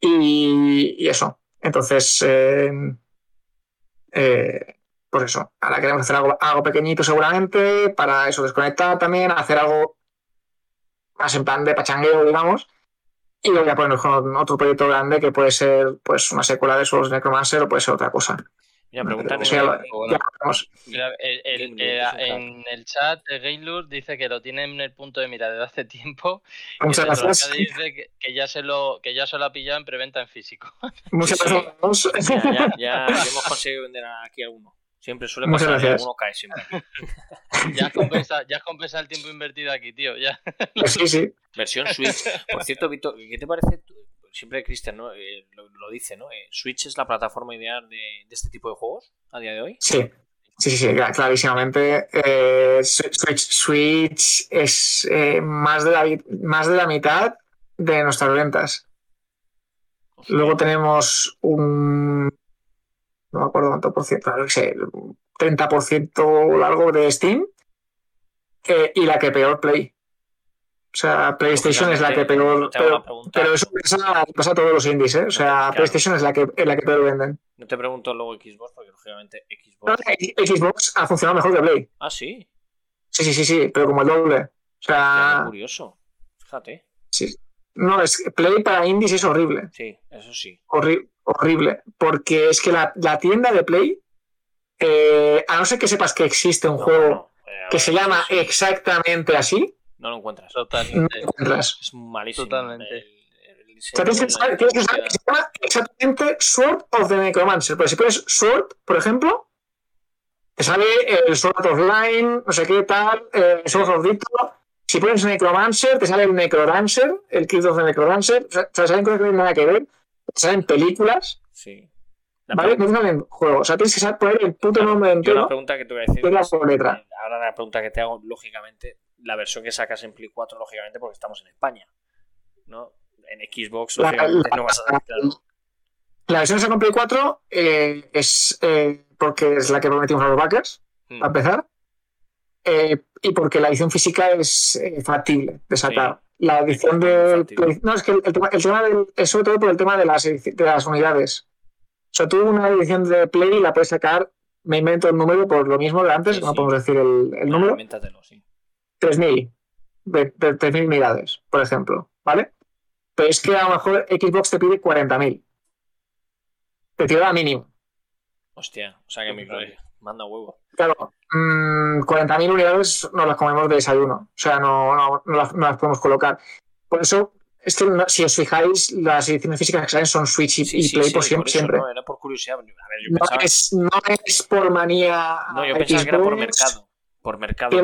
Y, y eso. Entonces. Eh, eh, pues eso, ahora queremos hacer algo, algo pequeñito seguramente, para eso desconectar también, hacer algo más en plan de pachangueo, digamos, y luego ya ponernos con otro proyecto grande que puede ser pues una secuela de Souls Necromancer o puede ser otra cosa. Mira, preguntan en el chat de Gaylord dice que lo tiene en el punto de mira desde hace tiempo. Muchas gracias. Dice que, ya se lo, que ya se lo ha pillado en preventa en físico. Muchas gracias. Ya, ya, hemos conseguido vender aquí alguno. Siempre suele pasar que alguno cae siempre. ya, has compensado, ya el tiempo invertido aquí, tío. Ya. Sí, sí. Versión Switch. Por cierto, Víctor, ¿qué te parece? Siempre Cristian ¿no? Eh, lo, dice, ¿no? Eh, ¿Switch es la plataforma ideal de, este tipo de juegos a día de hoy? Sí. Sí, sí, clarísimamente. Eh, Switch, Switch, es más, de la, más de la mitad de nuestras ventas. Luego tenemos un no me acuerdo cuánto por ciento, no sé, 30% largo de Steam y la que peor Play. O sea, PlayStation es la que peor. Pero, eso pasa, pasa, a todos los indies, ¿eh? O sea, PlayStation es la que, la que peor venden. No te pregunto luego Xbox, porque lógicamente Xbox. Xbox ha funcionado mejor que Play. Ah, sí. Sí, sí, sí, sí, pero como el doble. O sea. curioso. Fíjate. Sí. No, es Play para indies es horrible. Sí, eso sí. horrible. Porque es que la, tienda de Play, eh, a no ser que sepas que existe un juego eh, que se llama exactamente así, no lo encuentras. Totalmente. Es malísimo. Totalmente. tienes, que saber, que se llama exactamente Sword of the Necromancer. Pero si pones Sword, por ejemplo, te sale el Sword of Line, no sé qué tal, el Sword of Dito. Si pones Necromancer, te sale el Necrodancer, el Crypt of the Necrodancer. O sea, te salen cosas que no tienen nada que ver. Te salen películas. Sí. ¿Vale? No te salen juegos. O sea, tienes que poner el puto nombre entero. Yo la pregunta que te voy a decir. Es la letra. Ahora la pregunta que te hago, lógicamente, la versión que sacas en Play 4, lógicamente, porque estamos en España. ¿No? En Xbox, lógicamente, no vas a sacar. La versión que en Play 4 eh, es eh, porque es la que prometimos a los backers, mm. a empezar. Eh, y porque la edición física es eh, factible de sacar. La edición de. No, es que el, tema, del, es sobre todo por el tema de las, de las unidades. O sea, tú una edición de Play la puedes sacar, me invento el número por lo mismo de antes, no podemos decir el, el número. Sí. 3.000. 3.000 unidades, por ejemplo. ¿Vale? Pero es que a lo mejor Xbox te pide 40.000. Te tira mínimo. Hostia, o sea que mi manda huevo. Claro, 40.000 mm, unidades no las comemos de desayuno. O sea, no, no, las, podemos colocar. Por eso, este, si os fijáis, las ediciones físicas que salen son Switch y, Play por siempre. no, era por curiosidad. A ver, yo no, es, no, es, por manía. No, yo pensaba que era por mercado. Por mercado.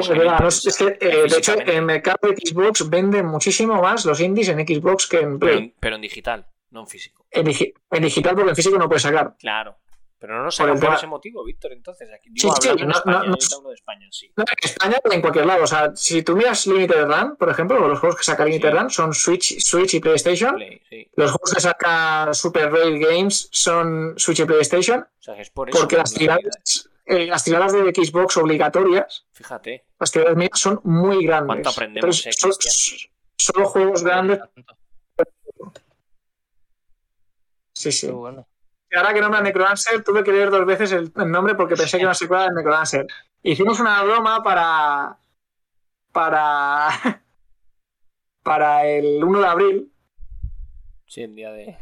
es que, eh, de hecho, en el mercado de Xbox venden muchísimo más los indies en Xbox que en Play. Pero, en digital, no en físico. En, en, digital, porque en físico no puedes sacar. Claro. Pero no nos por, por ese motivo, Víctor, entonces. Aquí, digo, sí, sí, no, España, no, no, de España, sí. No, en España en cualquier lado. O sea, si tú miras Limited Run, por ejemplo, los juegos que saca Limited Run son Switch, Switch y PlayStation. los juegos que saca Super Rail Games son Switch y PlayStation. O sea, es por eso. Porque las tiradas, eh, las tiradas de Xbox obligatorias. Fíjate. Las tiradas mías son muy grandes. ¿Cuánto aprendemos? Entonces, son, solo juegos grandes. Sí, sí. bueno ahora que nombra Necrodancer, tuve que leer dos veces el, nombre porque pensé que era una secuela de Necrodancer. Hicimos una broma para. para. para el 1 de abril. Sí, el día de.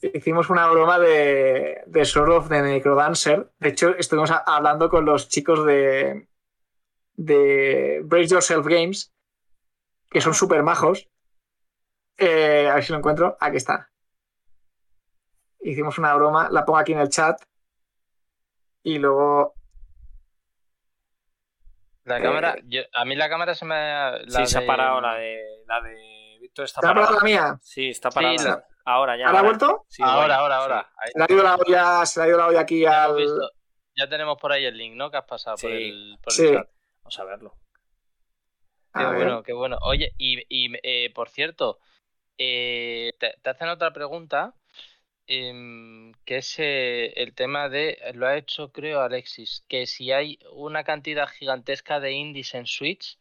hicimos una broma de, de Sword of the Necrodancer. De hecho, estuvimos hablando con los chicos de. de Brace Yourself Games, que son súper majos. Eh, a ver si lo encuentro. Aquí está hicimos una broma, la pongo aquí en el chat y luego... La cámara, eh, a mí la cámara se me... sí, se ha parado la de... La de Víctor está, ¿Está parada. la mía? Sí, está parada. Ahora ya. ¿Ahora ha vuelto? Sí, ahora, ahora, ahora. Se, le ha ido la olla, se le ha ido la olla aquí al... Ya tenemos por ahí el link, ¿no? Que has pasado por, el, por el chat. Vamos a verlo. Qué bueno, qué bueno. Oye, y, y eh, por cierto, eh, te, te, hacen otra pregunta Em, que es eh, el tema de, lo ha hecho creo Alexis, que si hay una cantidad gigantesca de indies en Switch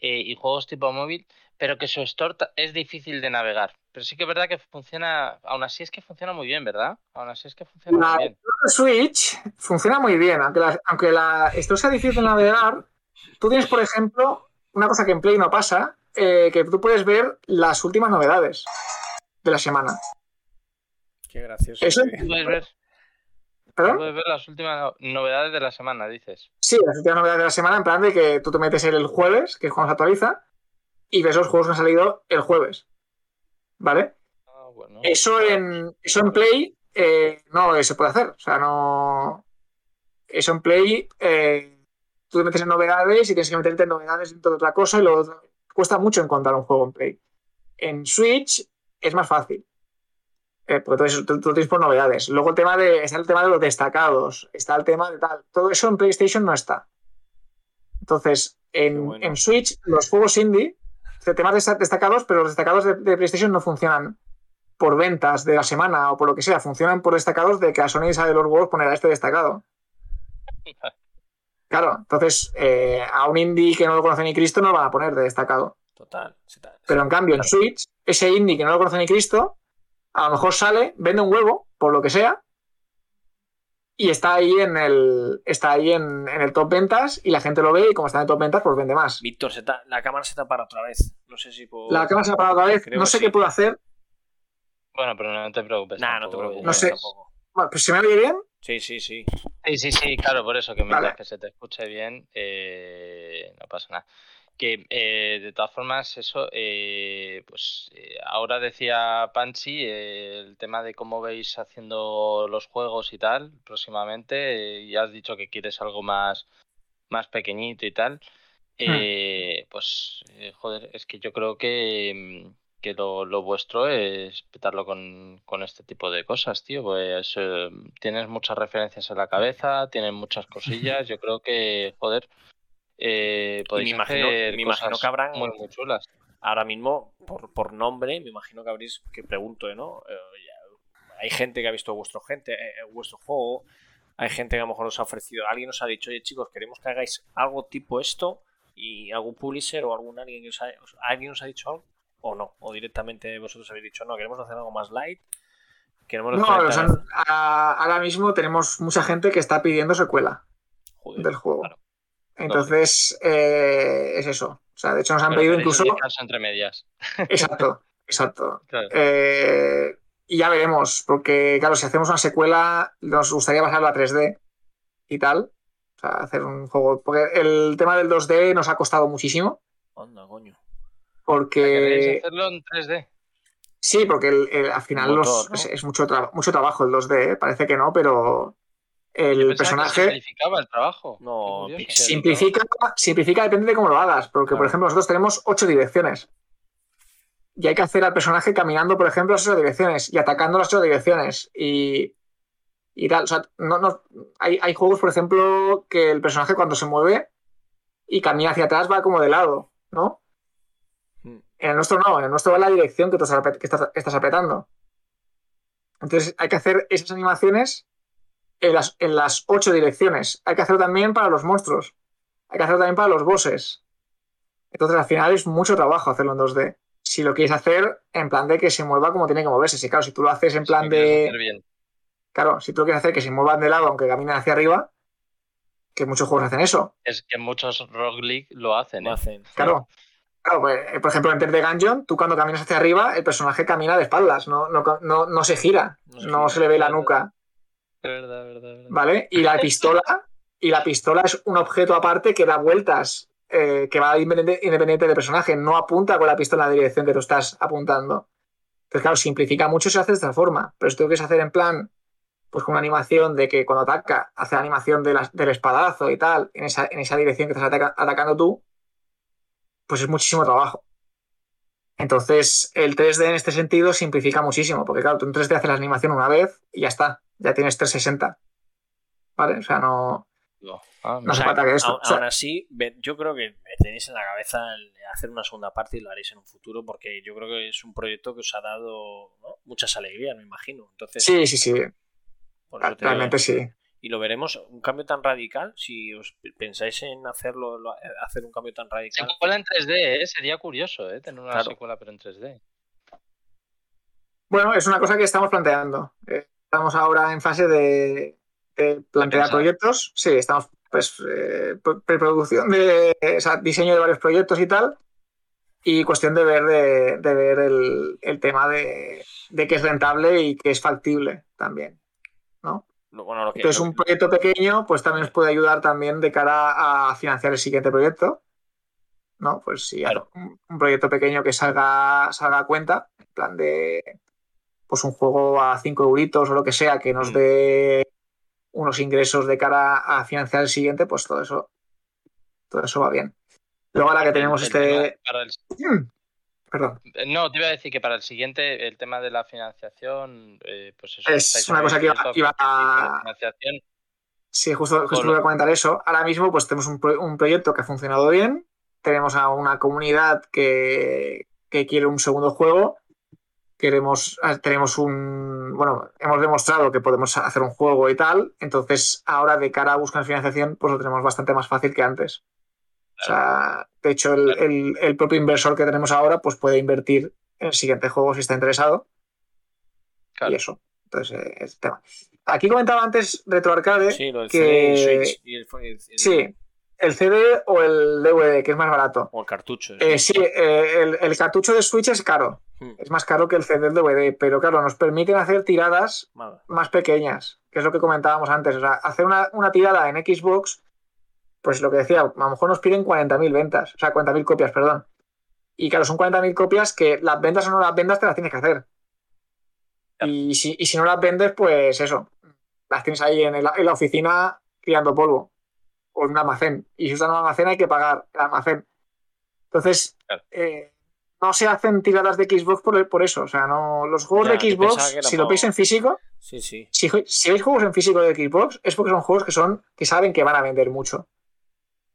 eh, y juegos tipo móvil, pero que su store es difícil de navegar. Pero sí que es verdad que funciona, aún así es que funciona muy bien, ¿verdad? Aún así es que funciona muy bien. Switch funciona muy bien, aunque la, aunque la store sea difícil de navegar, tú tienes, por ejemplo, una cosa que en Play no pasa, eh, que tú puedes ver las últimas novedades de la semana. Qué gracioso. Eso, puedes ver. ¿Perdón? Puedes ver las últimas novedades de la semana, dices. Sí, las últimas novedades de la semana, en plan de que tú te metes el jueves, que es cuando se actualiza, y ves los juegos que han salido el jueves. ¿Vale? Ah, bueno. Eso en, eso en Play eh, no se puede hacer. O sea, no. Eso en Play, eh, tú te metes en novedades y tienes que meterte en novedades dentro de otra cosa y luego cuesta mucho encontrar un juego en Play. En Switch es más fácil. Eh, porque todo eso tú lo tienes por novedades. Luego el tema de, está el tema de los destacados, está el tema de tal. Todo eso en PlayStation no está. Entonces, en, bueno. en Switch, los juegos indie, de temas desta- destacados, pero los destacados de, de PlayStation no funcionan por ventas de la semana o por lo que sea, funcionan por destacados de que a Sony sale los huevos poner a este destacado. Claro, entonces eh, a un indie que no lo conoce ni Cristo no lo van a poner de destacado. Total. sí, tal. Pero en cambio en Switch, ese indie que no lo conoce ni Cristo, a lo mejor sale, vende un huevo, por lo que sea, y está ahí en el. Está ahí en, en el top ventas, y la gente lo ve, y como está en el top ventas, pues vende más. Víctor, se ta- la cámara se tapa otra vez. No sé si puedo. La cámara se ha parado otra vez, Creo no sé sí. qué puedo hacer. Bueno, pero no te preocupes. Nah, no te preocupes. No sé. tampoco. Bueno, pues si me oye bien, Sí, sí, sí. Sí, sí, sí, claro, por eso que mientras Vale. que se te escuche bien, eh, no pasa nada. Que eh, de todas formas, eso, eh, pues eh, ahora decía Panchi eh, el tema de cómo veis haciendo los juegos y tal próximamente. eh, ya has dicho que quieres algo más, más pequeñito y tal. Eh, Pues, joder, es que yo creo que, mm, que lo, lo vuestro es petarlo con, con este tipo de cosas, tío. Pues tienes muchas referencias en la cabeza, tienes muchas cosillas. Yo creo que, joder, eh, podéis me imagino- hacer me imagino cosas que habrán- muy, muy chulas. Ahora mismo, por, por nombre, me imagino que habréis. Que pregunto, ¿eh, ¿no? Eh, ya- hay gente que ha visto vuestro, gente, eh, vuestro juego. Hay gente que a lo mejor os ha ofrecido. Alguien os ha dicho, oye chicos, queremos que hagáis algo tipo esto. Y algún publisher o algún alguien que os ha, os- ¿alguien os ha dicho algo. O no. O directamente vosotros habéis dicho, no, queremos hacer algo más light. Queremos no, hacer o sea, tal- a- ahora mismo tenemos mucha gente que está pidiendo secuela Joder, del juego. claro. Entonces, eh, es eso. O sea, de hecho nos han Pero pedido incluso. entre medias. Exacto, exacto. Claro. Eh, y ya veremos, porque claro, si hacemos una secuela, nos gustaría pasarla a 3D y tal. O sea, hacer un juego. Porque el tema del 2D nos ha costado muchísimo. Anda, coño. ¿Queréis Porque. hacerlo en 3D? Sí, porque el- el- al final Motor, los- ¿no? es, es mucho, tra- mucho trabajo el 2D, ¿eh? parece que no, pero el que personaje simplificaba el trabajo. No, simplifica, simplifica depende de cómo lo hagas. Porque, por ejemplo, nosotros tenemos ocho direcciones. Y hay que hacer al personaje caminando, por ejemplo, las ocho direcciones y atacando las ocho direcciones. Y, y tal. O sea, no, no, hay, hay juegos, por ejemplo, que el personaje cuando se mueve y camina hacia atrás va como de lado, ¿no? Mm. En el nuestro no, en el nuestro va en la dirección que, tú estás apret- que estás, que estás apretando. Entonces hay que hacer esas animaciones en las, en las ocho direcciones. Hay que hacerlo también para los monstruos. Hay que hacerlo también para los bosses. Entonces al final es mucho trabajo hacerlo en 2D. Si lo quieres hacer en plan de que se mueva como tiene que moverse. Si claro, si tú lo haces en lo plan de. bien. Claro, si tú lo quieres hacer que se muevan de lado aunque caminen hacia arriba, que muchos juegos hacen eso. Es que muchos Rogue League lo hacen, Lo ¿eh? hacen. Claro. Claro, pues, eh, por ejemplo, en the Gungeon, tú cuando caminas hacia arriba, el personaje camina de espaldas, no, no, no, no se gira, No se no gira. se le ve la nuca, verdad, es verdad, es verdad. ¿vale? Y la pistola, y la pistola es un objeto aparte que da vueltas, eh, que va independiente, independiente del personaje, no apunta con la pistola en la dirección que tú estás apuntando. Entonces, claro, simplifica mucho si hace de esta forma, pero si tú lo quieres hacer en plan, pues con una animación de que cuando ataca, hace la animación de la- del espadazo y tal, en esa, en esa dirección que estás ataca- atacando tú, pues es muchísimo trabajo. Entonces, el 3D en este sentido simplifica muchísimo, porque claro, tú en 3D haces la animación una vez y ya está, ya tienes 360. ¿Vale? O sea, no, No. Ah, no O se que esto. aún, O sea, aún así, yo creo que tenéis en la cabeza el hacer una segunda parte y lo haréis en un futuro, porque yo creo que es un proyecto que os ha dado ¿no? muchas alegrías, me imagino. Entonces, sí, sí, sí, te realmente sí. Y lo veremos. Un cambio tan radical si os pensáis en hacerlo hacer un cambio tan radical. secuela en 3D ¿eh? sería curioso ¿eh? tener una secuela pero en 3D bueno es una cosa que estamos planteando. Eh, estamos ahora en fase de, plantear proyectos. Sí estamos pues eh, preproducción de o sea, diseño de varios proyectos y tal y cuestión de ver de, ver el, el tema de, de que es rentable y que es factible también ¿no? Entonces, un proyecto pequeño, pues también nos puede ayudar también de cara a financiar el siguiente proyecto. ¿No? Pues sí, un, proyecto pequeño que salga, salga a cuenta, en plan de pues un juego a 5 euritos o lo que sea, que nos mm. dé unos ingresos de cara a financiar el siguiente, pues todo eso, todo eso va bien. Luego ahora que tenemos este. Perdón. No, te iba a decir que para el siguiente, el tema de la financiación, eh, pues eso. Es una cosa que iba, a. Sí, justo, justo voy a comentar eso. Ahora mismo, pues tenemos un, un, proyecto que ha funcionado bien. Tenemos a una comunidad que, que quiere un segundo juego. Queremos, ah, tenemos un. Bueno, hemos demostrado que podemos hacer un juego y tal. Entonces, ahora de cara a buscar financiación, pues lo tenemos bastante más fácil que antes. O sea, de hecho, el, propio inversor que tenemos ahora pues puede invertir en el siguiente juego si está interesado. Y eso. Entonces, eh, el tema. Aquí comentaba antes RetroArcade sí, lo que... y el, Sí, el CD o el DVD, que es más barato. O el cartucho. Eh, sí, eh, el, cartucho de Switch es caro. Hmm. Es más caro que el CD el DVD, pero claro, nos permiten hacer tiradas más pequeñas, que es lo que comentábamos antes. O sea, hacer una, una tirada en Xbox pues lo que decía, a lo mejor nos piden 40.000 ventas, o sea, 40.000 copias, perdón. Y claro, son 40.000 copias que las ventas o no las vendas te las tienes que hacer. Y si, y si no las vendes, pues eso, las tienes ahí en, la oficina criando polvo o en un almacén. Y si usan un almacén hay que pagar el almacén. Entonces, eh, no se hacen tiradas de Xbox por, por eso. O sea, no los juegos de Xbox, si lo veis en físico, sí, sí. Si, si veis juegos en físico de Xbox, es porque son juegos que son que saben que van a vender mucho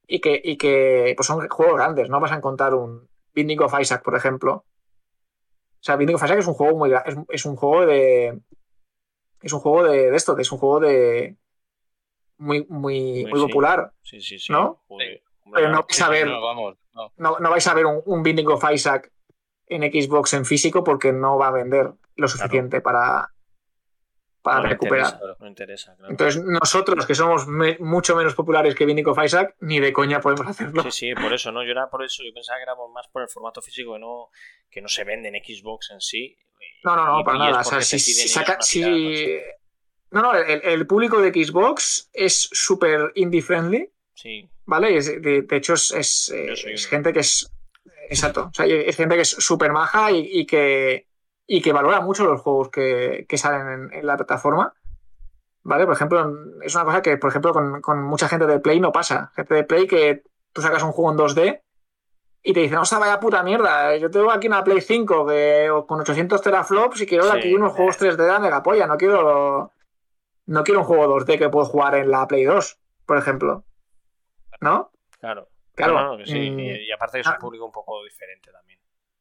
y que, y que pues son juegos grandes, no vas a encontrar un Binding of Isaac, por ejemplo. O sea, Binding of Isaac es un juego muy es, es un juego de es un juego de, esto, es un juego de muy muy, muy popular, sí, sí, sí. ¿no? Pero no vais a ver no, no. vais a ver un, un, Binding of Isaac en Xbox en físico porque no va a vender lo suficiente para para recuperar. no interesa, Entonces, nosotros que somos mucho menos populares que Vinico Isaac, ni de coña podemos hacerlo. Sí, sí, por eso, ¿no? Yo era por eso, yo pensaba que éramos más por el formato físico que no, que no se vende en Xbox en sí. No, no, no, para nada. O sea, si, saca, si... No, no, el, público de Xbox es súper indie friendly. Sí. ¿Vale? de, hecho, es, es, gente que es. Exacto. O sea, es gente que es súper maja y que y que valora mucho los juegos que, salen en, la plataforma. ¿Vale? Por ejemplo, es una cosa que, por ejemplo, con, mucha gente de Play no pasa. Gente de Play que tú sacas un juego en 2D y te dicen, no, vaya puta mierda, yo tengo aquí una Play 5 con 800 teraflops y quiero aquí unos juegos 3D de mega polla, no quiero, no quiero un juego 2D que puedo jugar en la Play 2, por ejemplo. ¿No? Claro. Claro. sí. Mm. y, aparte es un ah. público un poco diferente también.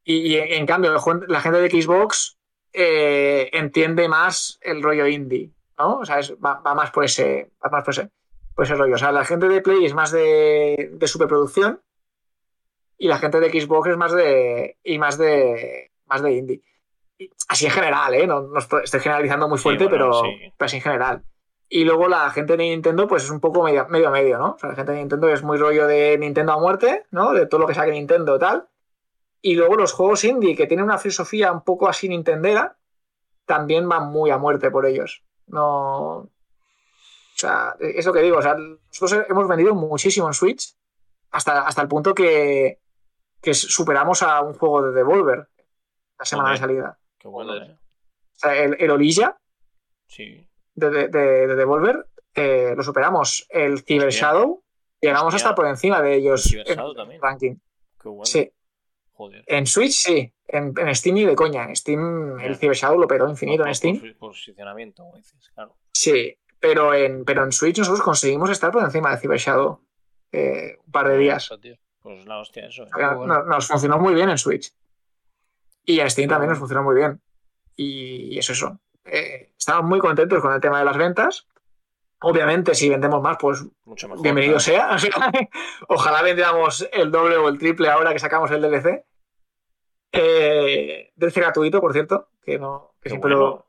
Y, en cambio, la gente de Xbox eh, entiende más el rollo indie, ¿no? O sea, va, más por ese, va más por ese, por ese rollo. O sea, la gente de Play es más de, de superproducción y la gente de Xbox es más de y más de más de indie. Así en general, ¿eh? No, estoy generalizando muy fuerte, pero, así en general. Y luego la gente de Nintendo, pues es un poco medio, medio medio, ¿no? O sea, la gente de Nintendo es muy rollo de Nintendo a muerte, ¿no? De todo lo que saque Nintendo y tal. Y luego los juegos indie, que tienen una filosofía un poco así nintendera, también van muy a muerte por ellos. No. O sea, es lo que digo. O sea, nosotros hemos vendido muchísimo en Switch hasta, hasta el punto que, que superamos a un juego de Devolver la semana de salida. Qué bueno, ¿eh? O sea, el, el Orilla sí. de, de, de, Devolver eh, lo superamos. El Cyber Shadow llegamos hasta por encima de ellos en también. ranking. Qué bueno. Sí. En Switch sí, en, Steam ni de coña. En Steam el Cyber Shadow lo peró infinito en Steam. posicionamiento, dices, claro. Sí, pero en, pero en Switch nosotros conseguimos estar por encima de Cyber Shadow eh, un par de días. Pues la hostia, eso. nos, funcionó muy bien en Switch. Y en Steam también nos funcionó muy bien. Y, eso es eso. Eh, estamos muy contentos con el tema de las ventas. Obviamente, si vendemos más, pues Mucho mejor. bienvenido claro. sea. Ojalá vendamos el doble o el triple ahora que sacamos el DLC. Eh, DLC gratuito, por cierto, que, no, que siempre bueno.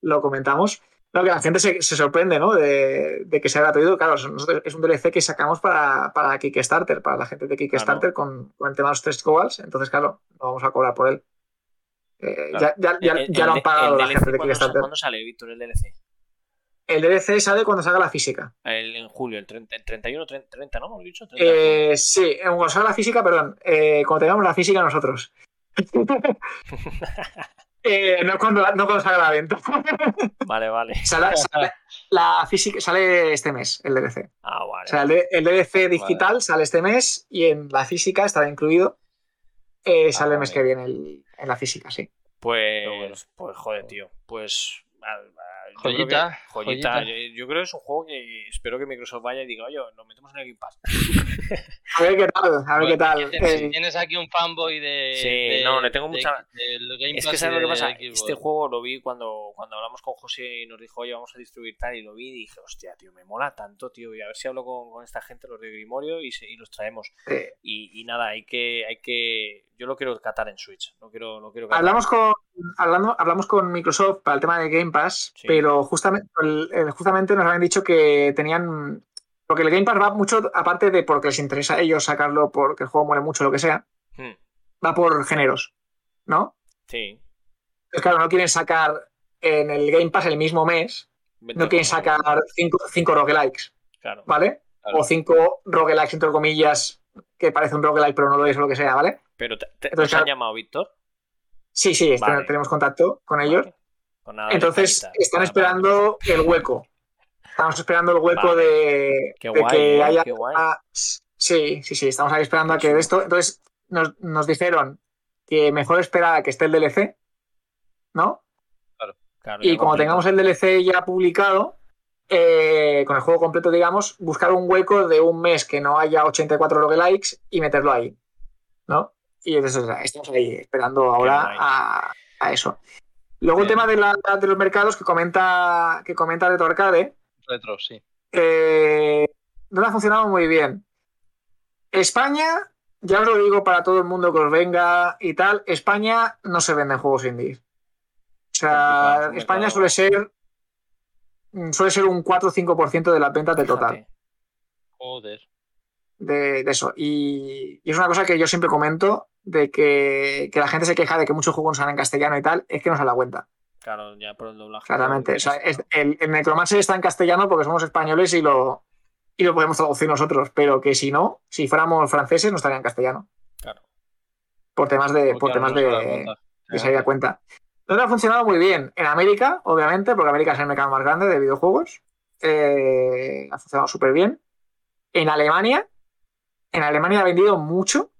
lo, lo comentamos. No, que la gente se, se sorprende ¿no? de, de que sea gratuito. Claro, nosotros- es un DLC que sacamos para, para Kickstarter, para la gente de Kickstarter con, con el tema de los tres cobals. Entonces, claro, no vamos a cobrar por él. Eh, Claro. Ya, ya, ya, El- ya el- lo han pagado el la DLC, gente de ¿cuándo, sa- Kickstarter. cuándo sale, Víctor, el DLC? El DLC sale cuando salga la física. El- en julio, el, 30, el 31, 30, 30, ¿no? ¿Hemos dicho? 30. Eh, sí, cuando salga la física, perdón. eh, cuando tengamos la física nosotros. Eh, no, cuando, no cuando salga la venta. Vale, vale. Sale- sale- la física sale este mes, el DLC. Ah, vale. O sea, el, D- el DLC digital sale este mes y en la física estará incluido. eh, sale Ah, el mes vale. que viene el- en la física, sí. Pues, bueno. pues joder, tío. Pues. Joyita, creo que- joyita. joyita. Yo, yo creo que es un juego que espero que Microsoft vaya y diga, oye, nos metemos en el Game Pass. A ver qué tal, a ver qué tal. Tienes, Eh, tienes aquí un fanboy de. Sí, de- no, le tengo de- mucha- Es que sabes lo que pasa. Xbox. Este juego lo vi cuando, cuando hablamos con José y nos dijo, oye, vamos a distribuir tal, y lo vi y dije, hostia, tío, me mola tanto, tío. Y a ver si hablo con, con esta gente, los de Grimorio, y, se- y los traemos. Y, y nada, hay que, hay que. Yo lo quiero catar en Switch. Lo quiero, lo quiero. Hablamos con, hablando, hablamos con Microsoft para el tema de Game Pass, Sí. pero justamente, justamente nos habían dicho que tenían. Porque el Game Pass va mucho, aparte de porque les interesa a ellos sacarlo porque el juego muere mucho, lo que sea, Hmm, va por géneros, ¿no? Sí. Entonces, claro, no quieren sacar en el Game Pass el mismo mes, no quieren sacar cinco, cinco roguelikes, Claro. ¿vale? Claro. O cinco roguelikes, entre comillas, que parece un roguelike, pero no lo es o lo que sea, ¿vale? Pero te, te- Entonces, ¿os han llamado Víctor? Sí, sí, Vale. ten- tenemos contacto con ellos. Vale. Pues nada, Entonces están Nada, esperando el hueco. Estamos esperando el hueco Vale. de, Qué de guay, que ¿eh? haya. Qué guay. ah, sí, sí, sí, estamos ahí esperando a que de esto. Entonces nos, nos dijeron que mejor esperar a que esté el DLC, ¿no? Claro, Y completo. tengamos el DLC ya publicado, eh, con el juego completo, digamos, buscar un hueco de un mes que no haya 84 roguelikes y meterlo ahí, ¿no? Y entonces estamos ahí esperando ahora a, a eso. Luego el tema de, la- de los mercados que comenta, que comenta Retro Arcade, Retro, sí. eh, no ha funcionado muy bien. España, ya os lo digo para todo el mundo que os venga y tal, España no se venden juegos indies. O sea, España suele ser suele ser un 4 o 5% de las ventas del total Fíjate. Joder. de, de eso. Y, y es una cosa que yo siempre comento de que, que la gente se queja de que muchos juegos salen en castellano y tal, es que no se da cuenta, Claro, ya por el doblaje. claramente. O sea, es- el, el Necromancer está en castellano porque somos españoles y lo, y lo podemos traducir nosotros, pero que si no, si fuéramos franceses, no estaría en castellano. Claro. Por temas de, por Porque temas no se da de, cuenta. de salir a cuenta. Entonces ha funcionado muy bien. En América, obviamente, porque América es el mercado más grande de videojuegos. eh, ha funcionado súper bien. En Alemania, en Alemania ha vendido mucho.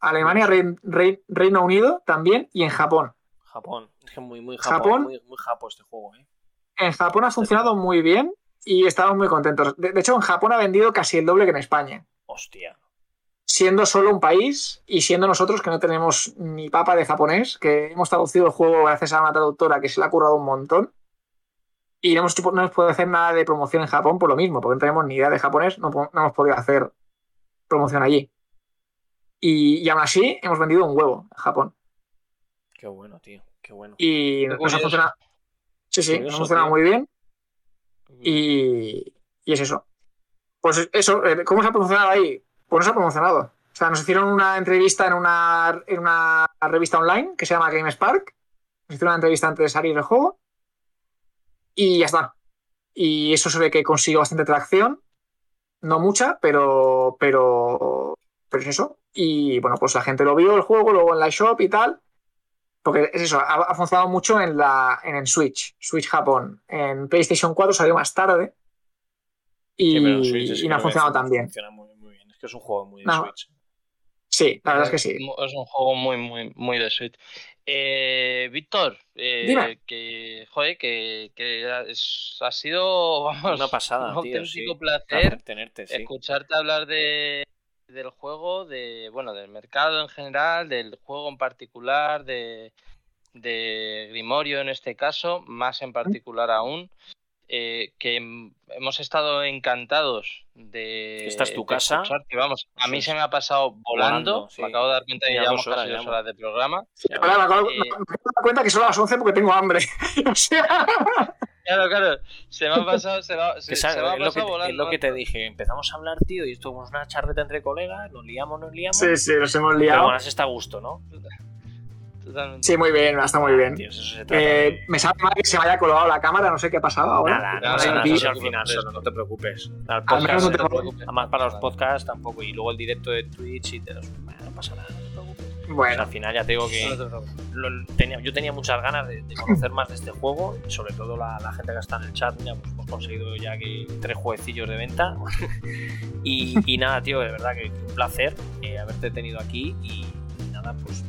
Alemania, Rein- Rein- Reino Unido también y en Japón. Japón. Es que muy, muy Japón. Japón. Muy, muy japo este juego, ¿eh? En Japón ha funcionado muy bien y estamos muy contentos. De, de hecho, en Japón ha vendido casi el doble que en España. Hostia. Siendo solo un país y siendo nosotros que no tenemos ni papa de japonés, que hemos traducido el juego gracias a una traductora que se le ha currado un montón. Y no hemos, hecho- no hemos podido hacer nada de promoción en Japón por lo mismo, porque no tenemos ni idea de japonés, no, no hemos podido hacer promoción allí. Y, y aún así hemos vendido un huevo en Japón. Qué bueno, tío. Qué bueno. Y Qué nos ha funcionado. Sí, sí, nos ha funcionado muy bien. Y, y es eso. Pues eso, eh, ¿cómo se ha promocionado ahí? Pues no se ha promocionado. O sea, nos hicieron una entrevista en una, en una revista online que se llama GameSpark. Nos hicieron una entrevista antes de salir el juego. Y ya está. Y eso se ve que consiguió bastante tracción. No mucha, pero, pero, pero es eso. Y bueno, pues la gente lo vio el juego, luego en la shop y tal. Porque es eso, ha, ha funcionado mucho en, la, en el Switch, Switch Japón. En PlayStation 4 salió más tarde. Y, Sí, pero en Switch es y no ha funcionado tan bien. Funciona muy bien. Es que es un juego muy de No. Switch. Sí, la verdad es que sí. Es un juego muy, muy, muy de Switch. Eh, Víctor, eh, Dime. que, joder, que, que es- ha sido, vamos, Una pasada, un tío. auténtico sí. placer tenerte, sí. escucharte hablar de, del juego, de, bueno, del mercado en general, del juego en particular, de, de Grimorio en este caso, más en particular aún. Eh, que hemos estado encantados de. Esta es tu casa. que vamos, a mí se me ha pasado volando. Me acabo de dar cuenta que ya llevamos casi dos horas de programa. me, acabo, de dar cuenta que son las 11 porque tengo hambre. o sea. Claro, claro. Se me ha pasado, se, va, se, se va es lo que, volando. Es lo que te dije. Empezamos a hablar, tío, y esto es una charreta entre colegas, nos liamos, nos liamos. Sí, sí, nos hemos liado. Pero bueno, así está a gusto, ¿no? Totalmente. Sí, muy bien, está muy bien. Tío, eso se trata Eh, de- me sabe mal que se me haya colgado la cámara, no sé qué ha pasado ahora. Nada, no Nada, no al te final, preocupes. eso no te preocupes. Al Al menos podcast, no te preocupes. además para los podcasts tampoco, y luego el directo de Twitch y te los... bueno, no pasa nada, no te preocupes. Pues al final ya te digo que No te preocupes. lo- tenía, yo tenía muchas ganas de, de conocer más de este juego, y sobre todo la, la gente que está en el chat, ya pues, hemos conseguido ya que tres jueguecillos de venta. y, y nada, tío, de verdad que, que un placer eh, haberte tenido aquí y, y nada, pues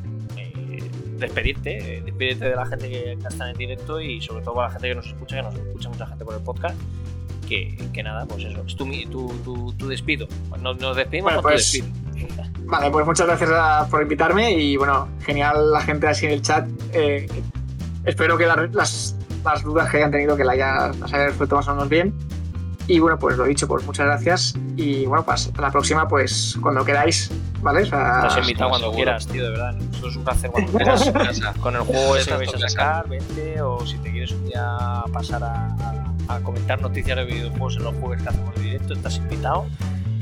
despedirte, eh, despídete de la gente que, está en el directo y sobre todo para la gente que nos escucha, que nos escucha mucha gente por el podcast. Que, que nada, pues eso, es tu, tu, tu, tu despido. Pues nos, nos despedimos Bueno, con pues, tu despido. vale, pues muchas gracias a- por invitarme y bueno, genial la gente así en el chat. Eh, espero que la- las, las dudas que hayan tenido que la haya, las hayan resuelto más o menos bien. Y bueno, pues lo dicho, pues muchas gracias. Y bueno, pues a la próxima, pues cuando queráis, ¿vale? O sea, invitado cuando seguro. quieras, tío, de verdad. Eso es un placer cuando quieras. Con el juego ese que vais a sacar, vente, o si te quieres un día pasar a, a- a comentar noticias de videojuegos en los juegos que hacemos en directo, estás invitado.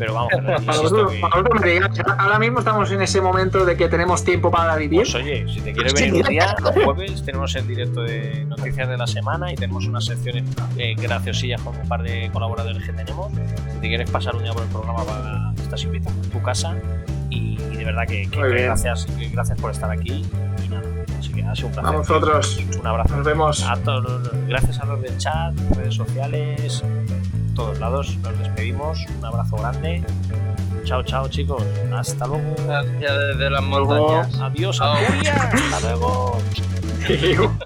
Pero vamos, para ahora mismo estamos en ese momento de que tenemos tiempo para vivir. pues oye, si te quieres venir un día, los jueves tenemos el directo de noticias de la semana y tenemos unas secciones eh, graciosillas con un par de colaboradores que tenemos. Si te quieres pasar un día por el programa, para, estás invitado en tu casa. Y, y de verdad que, que gracias, gracias por estar aquí. Y nada, así que ha sido un placer. A vosotros. Un abrazo. Nos vemos. A todos, gracias a los del chat, redes sociales, todos lados. Nos despedimos. Un abrazo grande. Chao, chao, chicos. Hasta luego. Gracias desde las montañas. Adiós. Hasta luego.